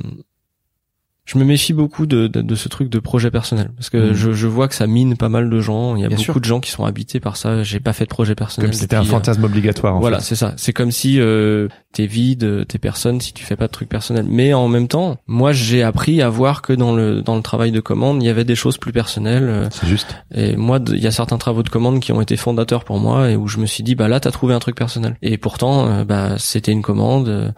je me méfie beaucoup de, de, de ce truc de projet personnel parce que Mhm. je, je vois que ça mine pas mal de gens. Il y a Bien beaucoup sûr. de gens qui sont habités par ça. J'ai pas fait de projet personnel. Comme si c'était un euh, fantasme obligatoire. En voilà, c'est ça. C'est comme si euh, t'es vide, t'es personne si tu fais pas de trucs personnels. Mais en même temps, moi j'ai appris à voir que dans le dans le travail de commande, il y avait des choses plus personnelles. euh, C'est juste. et moi, il y a certains travaux de commande qui ont été fondateurs pour moi et où je me suis dit, bah là, t'as trouvé un truc personnel. Et pourtant, euh, bah c'était une commande,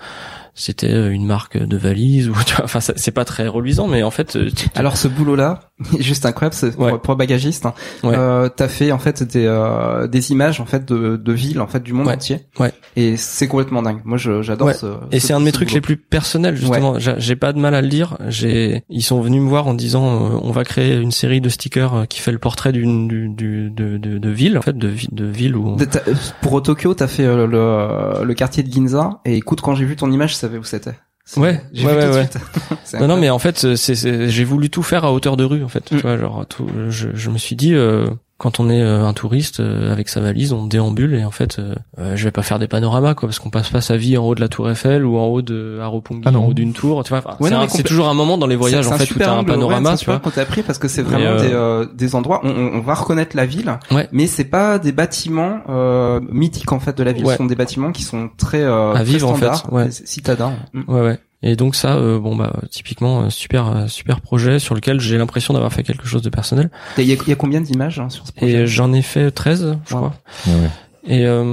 c'était euh, une marque de valise ou (laughs) tu vois, enfin c'est pas très reluisant, mais en fait, euh, Alors ce boulot-là, (laughs) juste incroyable, c'est pour, Ouais. pour bagagiste. Hein. Ouais. Euh, T'as fait en fait des euh, des images en fait de, de villes en fait du monde Ouais. entier. Ouais. Et c'est complètement dingue. Moi, j'adore ce. et ce- c'est un de mes trucs boulot. les plus personnels justement. J'ai- J'ai pas de mal à le dire. J'ai, ils sont venus me voir en disant, euh, on va créer une série de stickers euh, qui fait le portrait d'une du, du- de, de, de ville, en fait, de, de ville où. on- Pour Tokyo, t'as fait le, le quartier de Ginza. Et écoute, quand j'ai vu ton image, savais où c'était. Ouais, j'ai ouais, vu tout ouais, de ouais. (laughs) Non, non, mais en fait, c'est, c'est- j'ai voulu tout faire à hauteur de rue, en fait. Mm. Tu vois, genre, tout, je, je me suis dit, euh, quand on est euh, un touriste euh, avec sa valise, on déambule et en fait, euh, euh, je vais pas faire des panoramas, quoi, parce qu'on passe pas sa vie en haut de la Tour Eiffel ou en haut de Haropongi, Ah en haut d'une tour. Tu vois, Ouais, c'est, non, un- mais c'est complè- toujours un moment dans les voyages, C'est- en fait, où t'as un ouais, panorama, c'est un tu vois. super angle qu'on t'a pris parce que c'est vraiment euh, des, euh, des endroits où on, on va reconnaître la ville, Ouais. mais c'est pas des bâtiments euh, mythiques en fait de la ville. Ouais. Ce sont des bâtiments qui sont très euh, À très vivre, en fait, standards, ouais. citadins. Ouais, ouais. Et donc ça, euh, bon bah, typiquement, euh, super, euh, super projet sur lequel j'ai l'impression d'avoir fait quelque chose de personnel. Il y a, il y a combien d'images hein, sur ce projet Et j'en ai fait 13, je Wow. crois. Ouais, ouais. Et euh,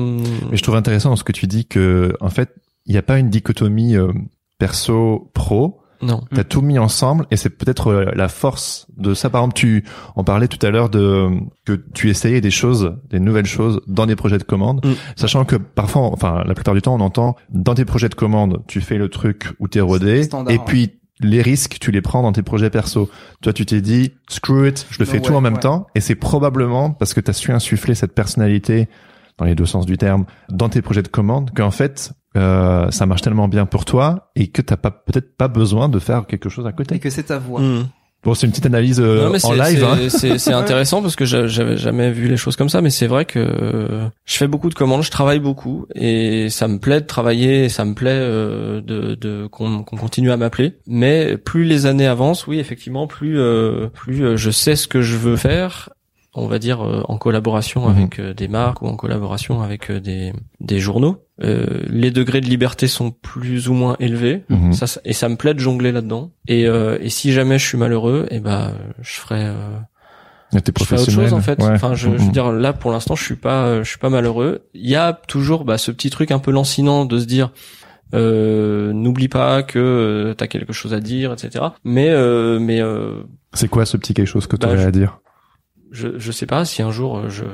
Mais je trouve intéressant ce que tu dis que, en fait, il n'y a pas une dichotomie euh, perso-pro. Non. T'as tout mis ensemble et c'est peut-être euh, la force de ça. Par exemple, tu en parlais tout à l'heure de que tu essayais des choses, des nouvelles choses dans des projets de commande, Mm. sachant que parfois, enfin la plupart du temps, on entend dans tes projets de commande, tu fais le truc où t'es rodé Standard, et ouais. puis les risques, tu les prends dans tes projets perso. Toi, tu t'es dit, screw it, je le No fais tout en même ouais. temps et c'est probablement parce que t'as su insuffler cette personnalité dans les deux sens du terme, dans tes projets de commande, qu'en fait, euh, ça marche tellement bien pour toi et que t'as pas peut-être pas besoin de faire quelque chose à côté. Et que c'est ta voix. Mm. Bon, c'est une petite analyse euh, Non, en live. c'est- Hein. C'est c'est (laughs) intéressant parce que j'a- j'avais jamais vu les choses comme ça, mais c'est vrai que euh, je fais beaucoup de commandes, je travaille beaucoup et ça me plaît de travailler, et ça me plaît euh, de, de qu'on qu'on continue à m'appeler. Mais plus les années avancent, oui, effectivement, plus euh, plus euh, je sais ce que je veux faire. On va dire euh, en collaboration Mhm. avec euh, des marques ou en collaboration avec euh, des des journaux. Euh, les degrés de liberté sont plus ou moins élevés. Mhm. Ça, et ça me plaît de jongler là-dedans. Et, euh, et si jamais je suis malheureux, et ben je ferai, euh, je ferai autre chose en fait. Ouais. Enfin, je, je veux Mhm. dire là pour l'instant, je suis pas, je suis pas malheureux. Il y a toujours bah, ce petit truc un peu lancinant de se dire. Euh, n'oublie pas que euh, t'as quelque chose à dire, etc. Mais euh, mais euh, C'est quoi ce petit quelque chose que tu Bah, à dire? Je je sais pas si un jour euh, je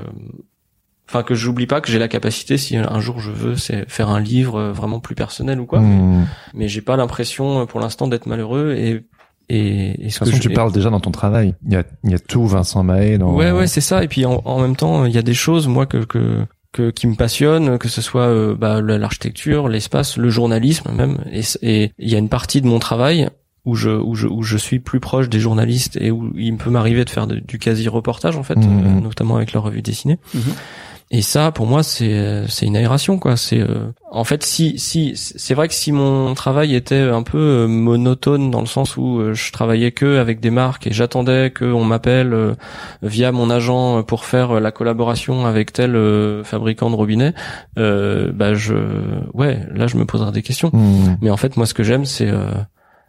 enfin que j'oublie pas que j'ai la capacité si un jour je veux c'est faire un livre euh, vraiment plus personnel ou quoi mais, Hmm. mais j'ai pas l'impression euh, pour l'instant d'être malheureux et et, et ce De toute que je- tu parles déjà dans ton travail. Il y a, il y a tout Vincent Mahé dans. Ouais, ouais, c'est ça. Et puis en, en même temps, il y a des choses, moi, que que, que qui me passionnent, que ce soit euh, bah, la- l'architecture, l'espace, le journalisme même. Et il y a une partie de mon travail où je où je où je suis plus proche des journalistes et où il peut m'arriver de faire de- du quasi reportage en fait, Mhm. euh, notamment avec leur revue dessinée. Mhm. Et ça, pour moi, c'est c'est une aération quoi. C'est euh, en fait si si c'est vrai que si mon travail était un peu euh, monotone dans le sens où euh, je travaillais que avec des marques et j'attendais qu'on m'appelle euh, via mon agent pour faire euh, la collaboration avec tel euh, fabricant de robinet, euh, bah je ouais là je me poserais des questions. Hmm. Mais en fait, moi, ce que j'aime, c'est euh,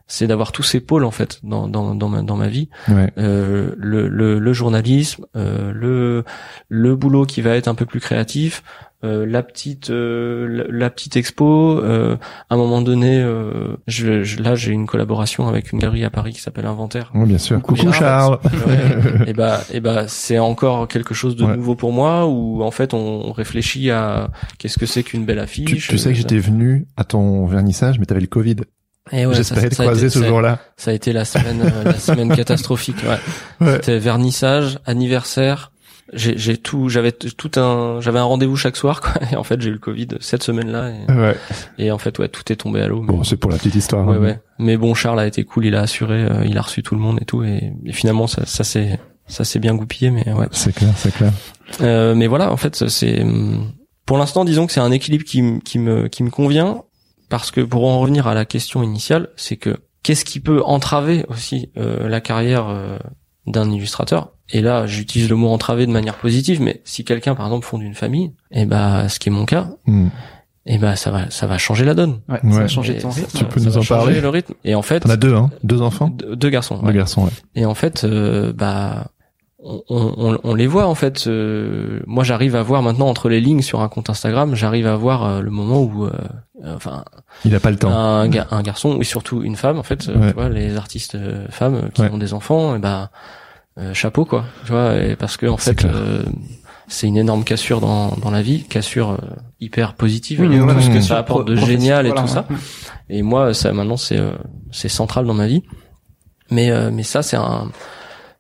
c'est d'avoir tous ces pôles en fait dans dans dans ma dans ma vie. Ouais. Euh, le, le le journalisme, euh, le le boulot qui va être un peu plus créatif, euh, la petite euh, la, la petite expo. Euh, à un moment donné, euh, je, je- là, j'ai une collaboration avec une galerie à Paris qui s'appelle Inventaire. Oui, bien sûr. Coucou Charles. (laughs) et bah, et bah, c'est encore quelque chose de Ouais. nouveau pour moi où en fait on réfléchit à qu'est-ce que c'est qu'une belle affiche. Tu, tu sais que j'étais venu à ton vernissage, mais t'avais le Covid. Et ouais, J'espérais ça- te croiser été- ce jour-là. Ça a été la semaine, euh, la semaine (laughs) catastrophique. Ouais. Ouais. C'était vernissage, anniversaire. J'ai, j'ai tout, j'avais tout un, j'avais un rendez-vous chaque soir. Quoi. Et en fait, j'ai eu le Covid cette semaine-là. Et, Ouais. et en fait, ouais, tout est tombé à l'eau. Bon, c'est pour la petite histoire. ouais, hein. ouais. Mais bon, Charles a été cool. Il a assuré, euh, il a reçu tout le monde et tout. Et, et finalement, ça, ça s'est, ça s'est bien goupillé. Mais ouais. C'est clair, c'est clair. Euh, mais voilà, en fait, c'est hum, pour l'instant, disons que c'est un équilibre qui, qui me qui me convient parce que pour en revenir à la question initiale, c'est que qu'est-ce qui peut entraver aussi euh, la carrière euh, d'un illustrateur? Et là, j'utilise le mot entraver de manière positive, mais si quelqu'un, par exemple, fonde une famille, et bah, ce qui est mon cas, Hmm. et bah, ça va ça va changer la donne. Ouais, ça Ouais. a changé Et ton ça- rythme. Tu peux ça nous va en changer parler? le rythme. Et en fait, T'en as deux, hein? Deux enfants? deux, deux garçons. Deux ouais. garçons, ouais. Et en fait, euh, bah, on, on, on les voit en fait. euh, moi, j'arrive à voir maintenant entre les lignes sur un compte Instagram, j'arrive à voir euh, le moment où, euh, euh, enfin, Il a pas le temps. un, ga- un garçon et surtout une femme en fait. euh, Ouais. Tu vois, les artistes euh, femmes qui Ouais. ont des enfants, et bah, euh, chapeau quoi. Tu vois, et parce que en C'est fait. euh, c'est une énorme cassure dans, dans la vie, cassure euh, hyper positive, Oui, voilà, tout ce que ça apporte de génial et tout ça. Et moi, ça maintenant c'est euh, c'est central dans ma vie. Mais euh, mais ça c'est un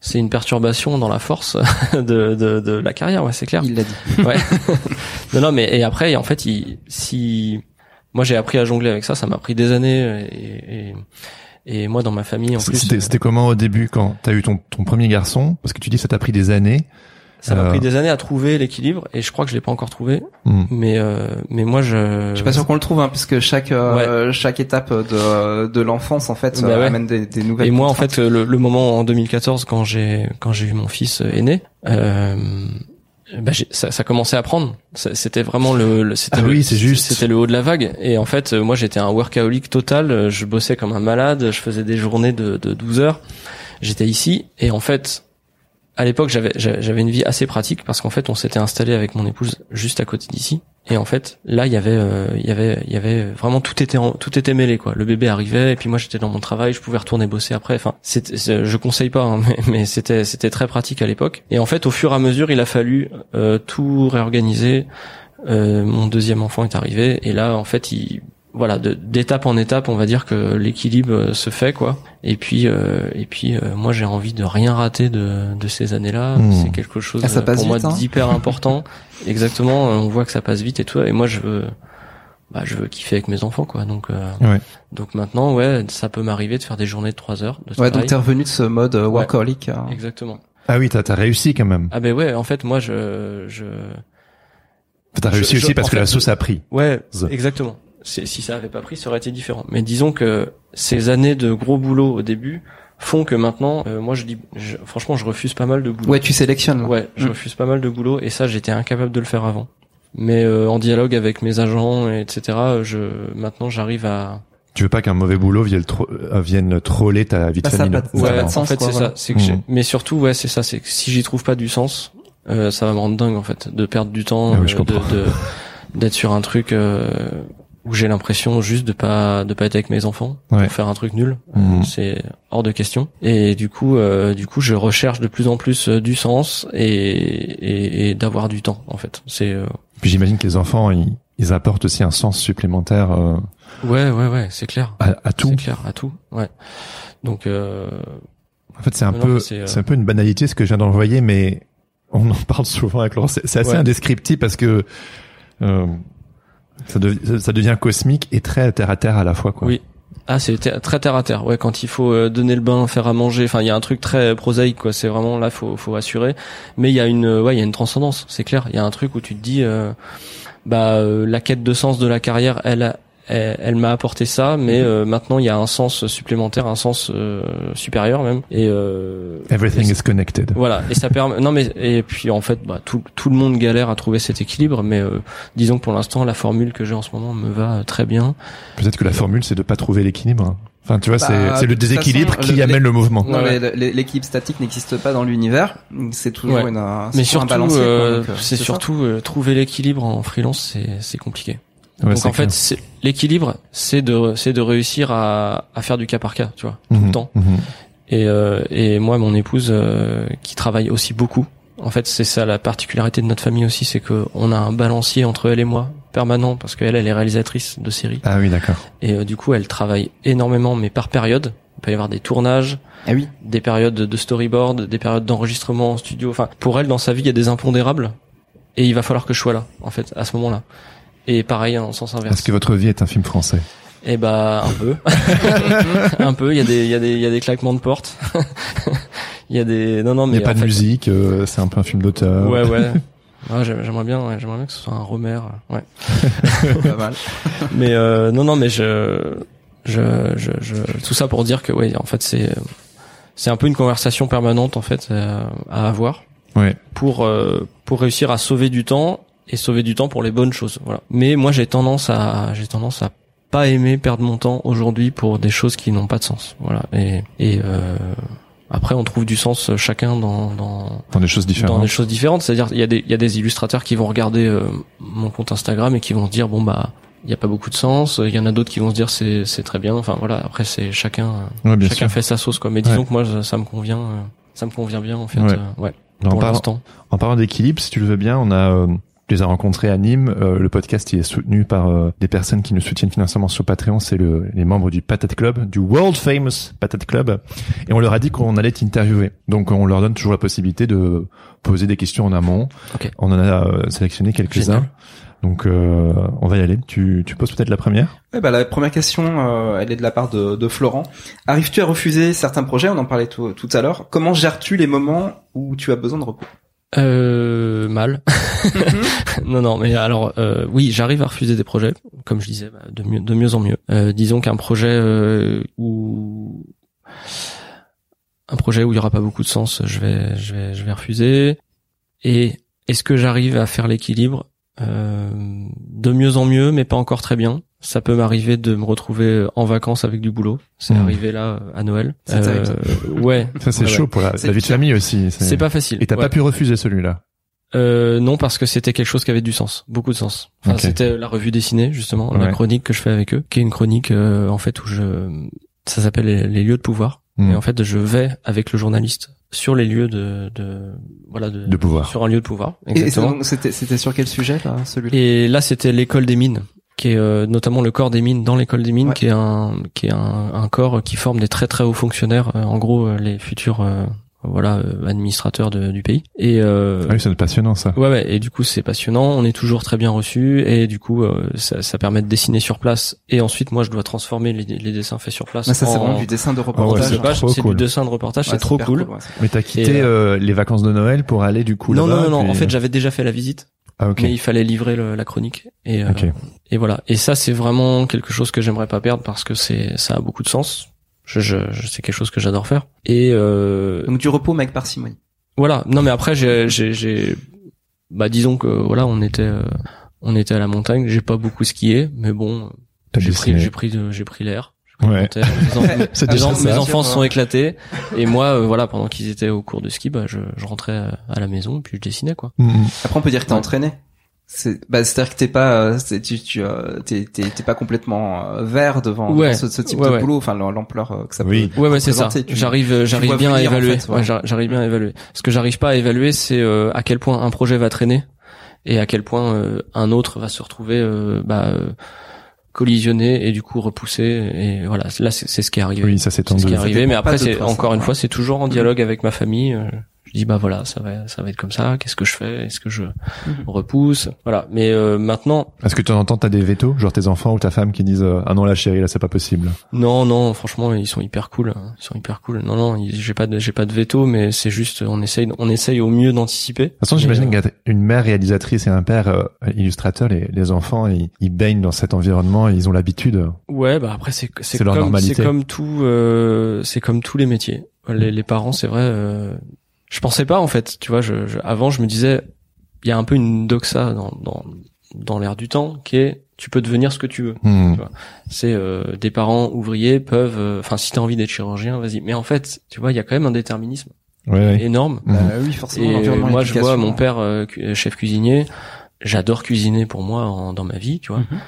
c'est une perturbation dans la force (laughs) de de, de la carrière, ouais, c'est clair. Il l'a dit. Ouais. (laughs) non non, mais et après en fait, il, si moi j'ai appris à jongler avec ça, ça m'a pris des années et, et et moi dans ma famille en plus C'était c'était comment au début quand t'as eu ton, ton premier garçon? Parce que tu dis que ça t'a pris des années. Ça m'a euh, pris des années à trouver l'équilibre et je crois que je l'ai pas encore trouvé. Hmm. Mais euh, mais moi je Je suis pas sûr qu'on le trouve, hein, puisque chaque euh, chaque étape de de l'enfance en fait Bah euh, ouais. amène des, des nouvelles. Et moi, en fait, le, le moment en 2014, quand j'ai quand j'ai eu mon fils euh, aîné, euh, bah, j'ai- ça, ça commençait à prendre. Ça- C'était vraiment le, le- c'était Ah le- oui, c'est juste. C'était le haut de la vague. Et en fait, euh, moi, j'étais un workaholic total. Je bossais comme un malade. Je faisais des journées de, de 12 heures. J'étais ici. Et en fait, à l'époque, j'avais j'avais une vie assez pratique parce qu'en fait, on s'était installé avec mon épouse juste à côté d'ici. Et en fait, là, il y avait, euh, il y avait, il y avait vraiment tout était, tout était mêlé quoi. Le bébé arrivait et puis moi j'étais dans mon travail, je pouvais retourner bosser après. Enfin, c'est- je conseille pas, hein, (laughs) mais, c'était très pratique à l'époque. Et en fait, au fur et à mesure, il a fallu euh, tout réorganiser. Euh, mon deuxième enfant est arrivé et là, en fait, il voilà, de- d'étape en étape, on va dire que l'équilibre euh, se fait quoi. Et puis euh, et puis euh, moi j'ai envie de rien rater de de ces années-là. Mmh. C'est quelque chose Ah, ça euh, passe pour moi hein. d'hyper (laughs) important. Exactement, euh, on voit que ça passe vite et tout. Et moi je veux bah je veux kiffer avec mes enfants quoi. Donc euh, Ouais. donc maintenant ouais, ça peut m'arriver de faire des journées de trois heures de Ouais, donc t'es revenu de ce mode workaholic. hein. Exactement. Ah oui, t'as as réussi quand même. Ah ben ouais, en fait moi je je T'as réussi je- aussi parce que la sauce a pris. Ouais, exactement. Si ça avait pas pris, ça aurait été différent. Mais disons que ces années de gros boulot au début font que maintenant, euh, moi je dis, je- franchement, je refuse pas mal de boulot. Ouais, tu sélectionnes. là. Ouais, je Mm. refuse pas mal de boulot et ça, j'étais incapable de le faire avant. Mais euh, en dialogue avec mes agents, et etc. Je maintenant, j'arrive à. Tu veux pas qu'un mauvais boulot vienne, tro- euh, vienne troller ta vie de Bah, ça a famille. pas de- Ouais, a pas de en sens, fait, quoi, c'est voilà. ça. Que Mm. mais surtout, ouais, c'est ça. C'est que si j'y trouve pas du sens, euh, ça va me rendre dingue en fait, de perdre du temps, Ah oui, je euh, de- comprends. de d'être sur un truc euh, où j'ai l'impression juste de pas de pas être avec mes enfants Ouais. pour faire un truc nul. Mhm. C'est hors de question. Et du coup, euh, du coup, je recherche de plus en plus euh, du sens et et, et d'avoir du temps en fait. C'est euh, Puis j'imagine que les enfants, ils, ils apportent aussi un sens supplémentaire euh, ouais, ouais, ouais, c'est clair. à, à tout. C'est clair à tout. Ouais. Donc euh, En fait, c'est un Non, peu, c'est, euh, c'est un peu une banalité ce que je viens d'envoyer, mais on en parle souvent avec Laurent. C'est c'est assez Ouais. indescriptible parce que euh, ça, dev- ça devient cosmique et très terre à terre à la fois. Quoi. Oui. Ah, c'est très terre à terre. Ouais, quand il faut euh, donner le bain, faire à manger, enfin, il y a un truc très prosaïque, quoi. C'est vraiment là, faut, faut assurer. Mais il y a une, euh, ouais, il y a une transcendance. C'est clair. Il y a un truc où tu te dis, euh, bah, euh, la quête de sens de la carrière, elle, elle, elle m'a apporté ça, mais euh, maintenant il y a un sens supplémentaire, un sens euh, supérieur même. Et euh, Everything et is connected. voilà, et ça permet. Non mais et puis en fait, bah, tout tout le monde galère à trouver cet équilibre, mais euh, disons que pour l'instant la formule que j'ai en ce moment me va très bien. Peut-être que la formule, c'est de pas trouver l'équilibre. hein. Enfin, tu vois, Bah, c'est le déséquilibre façon, qui le- amène le mouvement. Non, Ouais. mais l'équipe statique n'existe pas dans l'univers. C'est toujours Ouais. une, un- Mais un surtout, balancier, quoi, euh, euh, c'est surtout euh, trouver l'équilibre en freelance, c'est c'est compliqué. Ouais, Donc en fait, clair. l'équilibre, c'est de c'est de réussir à à faire du cas par cas, tu vois, tout Mhm, le temps. mhm. Et euh, et moi, mon épouse, euh, qui travaille aussi beaucoup. En fait, c'est ça la particularité de notre famille aussi, c'est que on a un balancier entre elle et moi permanent parce qu'elle, elle est réalisatrice de séries Ah oui, d'accord. et euh, du coup, elle travaille énormément, mais par période. Il peut y avoir des tournages, Ah oui. des périodes de storyboard, des périodes d'enregistrement en studio. Enfin, pour elle, dans sa vie, il y a des impondérables, et il va falloir que je sois là, en fait, à ce moment-là. Et pareil en sens inverse. Est-ce que votre vie est un film français? Eh bah un peu, (laughs) un peu. Il y a des, il y a des, il y a des claquements de porte. (laughs) Il y a des, non non Il mais n'y a pas de fait- musique, euh, c'est un peu un film d'auteur. Ouais ouais. Ouais, (laughs) j'aime- j'aimerais bien, ouais, j'aimerais bien que ce soit un Romer, ouais. Pas mal. Mais euh, non, non, mais je, je, je, je, tout ça pour dire que ouais, en fait, c'est, c'est un peu une conversation permanente en fait euh, à avoir Ouais. pour euh, pour réussir à sauver du temps et sauver du temps pour les bonnes choses. Voilà. Mais moi, j'ai tendance à, j'ai tendance à pas aimer perdre mon temps aujourd'hui pour des choses qui n'ont pas de sens. Voilà. Et et euh, après, on trouve du sens chacun dans dans Dans des choses dans différentes. des choses différentes. C'est-à-dire, il y a des, il y a des illustrateurs qui vont regarder euh, mon compte Instagram et qui vont se dire bon bah, il y a pas beaucoup de sens. Il y en a d'autres qui vont se dire c'est c'est très bien. Enfin voilà. Après c'est chacun Ouais, bien chacun sûr. fait sa sauce quoi. Mais disons Ouais. que moi ça, ça me convient, euh, ça me convient bien en fait. Ouais. euh, ouais. En. En parlant d'équilibre, si tu le veux bien, on a euh, tu les as rencontrés à Nîmes. Euh, le podcast il est soutenu par euh, des personnes qui nous soutiennent financièrement sur Patreon. C'est le, les membres du Patate Club, du World Famous Patate Club. Et on leur a dit qu'on allait t'interviewer. Donc on leur donne toujours la possibilité de poser des questions en amont. Ok. On en a euh, sélectionné quelques-uns. Donc euh, on va y aller. Tu, tu poses peut-être la première Ouais, bah, la première question, euh, elle est de la part de, de Florent. Arrives-tu à refuser certains projets? On en parlait tout, tout à l'heure. Comment gères-tu les moments où tu as besoin de repos? Euh, mal. (laughs) non, non, mais alors euh, oui, j'arrive à refuser des projets, comme je disais, bah, de mieux, de mieux en mieux. Euh, disons qu'un projet euh, où un projet où il y aura pas beaucoup de sens, je vais, je vais, je vais refuser. Et est-ce que j'arrive à faire l'équilibre? Euh, De mieux en mieux, mais pas encore très bien. Ça peut m'arriver de me retrouver en vacances avec du boulot. C'est Mhm. arrivé là euh, à Noël. Terrible, ça. ouais. (laughs) Ça c'est Ouais, chaud ouais. pour la, la vie de famille aussi. C'est pas facile. Et t'as Ouais. pas pu refuser celui-là. Euh, non, parce que c'était quelque chose qui avait du sens, beaucoup de sens. Enfin, c'était la revue dessinée justement, la chronique que je fais avec eux, qui est une chronique euh, en fait où je, ça s'appelle les, les lieux de pouvoir. Hmm. Et en fait, je vais avec le journaliste sur les lieux de, de voilà, de, De pouvoir. sur un lieu de pouvoir. Exactement. c'était sur quel sujet là, celui-là? Et là, c'était l'école des mines, qui est euh, notamment le corps des mines dans l'école des mines, Ouais. qui est un qui est un, un corps qui forme des très très hauts fonctionnaires, euh, en gros euh, les futurs euh, voilà euh, administrateurs de- du pays. Et euh, Ah oui, c'est passionnant ça. Ouais, ouais, et du coup c'est passionnant, on est toujours très bien reçu, et du coup euh, ça, ça permet de dessiner sur place, et ensuite moi je dois transformer les, les dessins faits sur place. Mais ça c'est en- vraiment du dessin de Ah ouais, reportage. pas- trop c'est cool. du dessin de reportage, Ouais, c'est trop cool. ouais, Mais t'as quitté Et, euh, les vacances de Noël pour aller du coup non, non, non, non, puis- en fait j'avais déjà fait la visite, Ah ok. mais il fallait livrer le- la chronique, et, euh, et voilà. Et ça c'est vraiment quelque chose que j'aimerais pas perdre parce que c'est ça a beaucoup de sens. Je, je, je- c'est quelque chose que j'adore faire. Et euh, Donc du repos, mec, parcimonie. Voilà. Non, mais après, j'ai, j'ai, j'ai- bah, disons que voilà, on était, euh, on était à la montagne. J'ai pas beaucoup skié, mais bon, j'ai pris, j'ai pris, j'ai pris l'air. Ouais. terre. Mes, en- (laughs) C'est mes déjà en- ça. mes enfants se sont éclatés et moi, euh, voilà, pendant qu'ils étaient au cours de ski, bah, je, je rentrais à à la maison et puis je dessinais quoi. Mhm. Après, on peut dire que t'es Ouais. entraîné. C'est, bah, c'est-à-dire que t'es pas, euh, tu, tu, euh, t'es, t'es, t'es pas complètement euh, vert devant, Ouais. ce, ce type Ouais, de ouais. boulot, enfin l'ampleur euh, que ça Oui. peut. Ouais, ouais, c'est ça. J'arrive, euh, j'arrive bien à en évaluer. fait, ouais. Ouais, j'ar- j'arrive bien à évaluer. Ce que j'arrive pas à évaluer, c'est euh, à quel point un projet va traîner et à quel point euh, un autre va se retrouver, euh, bah, euh, collisionné et du coup repoussé. Et voilà, là, c'est ce qui est arrivé. Oui, ça c'est C'est ce qui est arrivé, mais après, c'est encore une fois, c'est toujours en dialogue avec ma famille. Dis bah voilà, ça va, ça va être comme ça. Qu'est-ce que je fais Est-ce que je repousse? Voilà. Mais euh, maintenant, Est-ce que tu entends t'as des vétos, genre tes enfants ou ta femme qui disent euh, ah non la chérie là c'est pas possible. non, non, franchement, ils sont hyper cool. hein. Ils sont hyper cool. Non, non, j'ai pas de, j'ai pas de veto, mais c'est juste, on essaye, on essaye au mieux d'anticiper. De toute façon, Et, j'imagine euh, qu'une mère réalisatrice et un père euh, illustrateur, les, les enfants, ils, ils baignent dans cet environnement, ils ont l'habitude. Ouais, bah après c'est c'est comme c'est comme tout euh, c'est comme tous les métiers. Les, les parents, c'est vrai. Euh, je pensais pas en fait. Tu vois, je, je- avant je me disais, il y a un peu une doxa dans dans dans l'air du temps qui est tu peux devenir ce que tu veux. Hmm. C'est euh, des parents ouvriers peuvent, euh, enfin si t'as envie d'être chirurgien, vas-y. Mais en fait, tu vois, il y a quand même un déterminisme Ouais, ouais. énorme. Mhm. Bah oui, forcément. Et moi, je vois mon père euh, cu- chef cuisinier. J'adore cuisiner pour moi en- dans ma vie, tu vois. Mhm.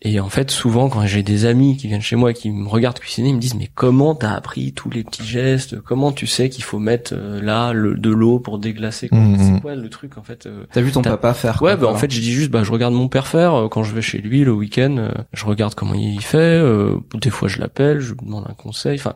Et en fait, souvent, quand j'ai des amis qui viennent chez moi et qui me regardent cuisiner, ils me disent mais comment t'as appris tous les petits gestes? Comment tu sais qu'il faut mettre euh, là le, de l'eau pour déglacer? Mhm. C'est quoi le truc en fait euh T'as vu ton papa faire Ouais, bah en fait, je dis juste, bah je regarde mon père faire euh, quand je vais chez lui le week-end. euh, je regarde comment il fait. euh, des fois, je l'appelle, je lui demande un conseil. Enfin,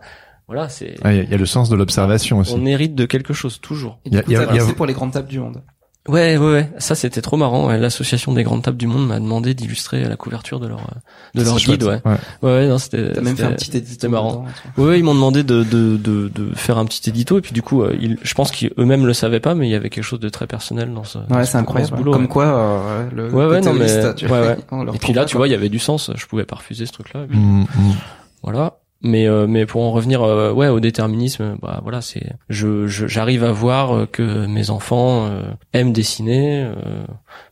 voilà, c'est. Ah, Il y, a- il y a le sens de l'observation aussi. On hérite de quelque chose toujours. Et y a- du coup, y a- t'as y a- bossé pour les grandes tables du monde. Ouais, ouais, ouais. Ça, c'était trop marrant. ouais. L'association des grandes tables du monde m'a demandé d'illustrer la couverture de leur euh, de leur guide. Ouais. ouais. ouais, ouais, non, c'était. T'as même fait un c'était- petit édito. Marrant. Ouais, ouais, ils m'ont demandé de, de de de faire un petit édito et puis du coup, euh, ils, je pense qu'eux-mêmes le savaient pas, mais il y avait quelque chose de très personnel dans ce. dans Ouais, ce- c'est incroyable. ce boulot, Comme ouais. quoi, euh, le Ouais, ouais, non, mais- ouais, ouais. (laughs) Et puis là, pas, tu quoi. vois, il y avait du sens. Je pouvais pas refuser ce truc-là. et puis Hmm, hmm. Voilà. Mais euh, mais pour en revenir euh, ouais au déterminisme, bah voilà, c'est je je- j'arrive à voir euh, que mes enfants euh, aiment dessiner. Euh,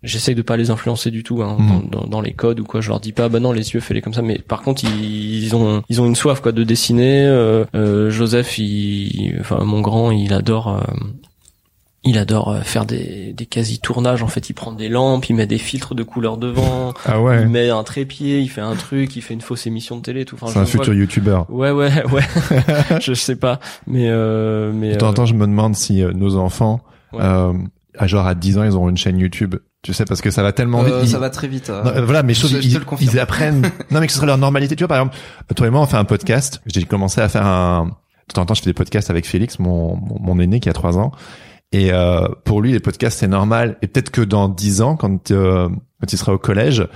J'essaye de pas les influencer du tout hein, Mhm. dans, dans, dans les codes ou quoi. Je leur dis pas bah non les yeux fais-les comme ça. Mais par contre ils, ils ont ils ont une soif quoi de dessiner. Euh, euh, Joseph, il, enfin mon grand, il adore. Il adore euh, faire des, des quasi-tournages. En fait, il prend des lampes, il met des filtres de couleurs devant, (laughs) Ah ouais. il met un trépied, il fait un truc, il fait une fausse émission de télé, tout. Enfin, C'est un futur youtubeur. Ouais, ouais, (laughs) ouais. (laughs) je sais pas, mais euh, mais De temps en euh, temps, je me demande si euh, nos enfants, Ouais. euh, à genre à 10 ans, ils auront une chaîne YouTube. Tu sais, parce que ça va tellement vite. Euh, Ils- ça va très vite. euh. Non, euh, voilà, mais je trouve je- je ils, te le confirme. ils apprennent. non, mais que ce serait leur normalité. Tu vois, par exemple, toi et moi, on fait un podcast. J'ai commencé à faire un. De temps en temps, je fais des podcasts avec Félix, mon mon, mon aîné qui a 3 ans. Et euh, pour lui, les podcasts c'est normal. Et peut-être que dans 10 ans, quand euh, quand il sera au collège,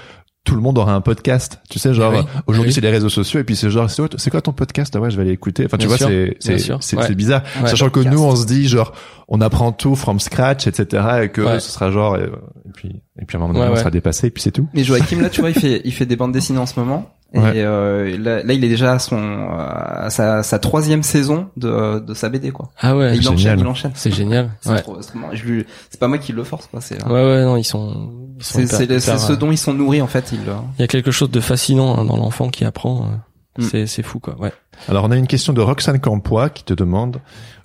tout le monde aura un podcast. Tu sais, genre Ah oui. aujourd'hui oui. c'est les réseaux sociaux et puis c'est genre c'est quoi, c'est quoi ton podcast? Ah ouais, je vais aller écouter. Enfin, tu Bien vois, c'est c'est Ouais. bizarre. Ouais. Sachant que nous, on se dit genre on apprend tout from scratch, etc. Et que Ouais. ce sera genre et, et puis et puis à un moment donné, Ouais, on ouais. sera dépassé et puis c'est tout. Mais Joachim là, tu vois, il fait il fait des bandes dessinées en ce moment. Et Ouais. euh, là, là, il est déjà à son à sa, sa troisième saison de de sa BD quoi. ah Et ouais, il enchaîne, il enchaîne. c'est génial. C'est Ouais. trop- c'est trop marrant. Je lui- c'est pas moi qui le force quoi. C'est ouais, ouais, non, ils sont. ils sont c'est ce euh, dont ils sont nourris en fait. Ils, euh, Il y a quelque chose de fascinant hein, dans l'enfant qui apprend. euh, Mm. C'est c'est fou quoi. Ouais. Alors, on a une question de Roxane Campois qui te demande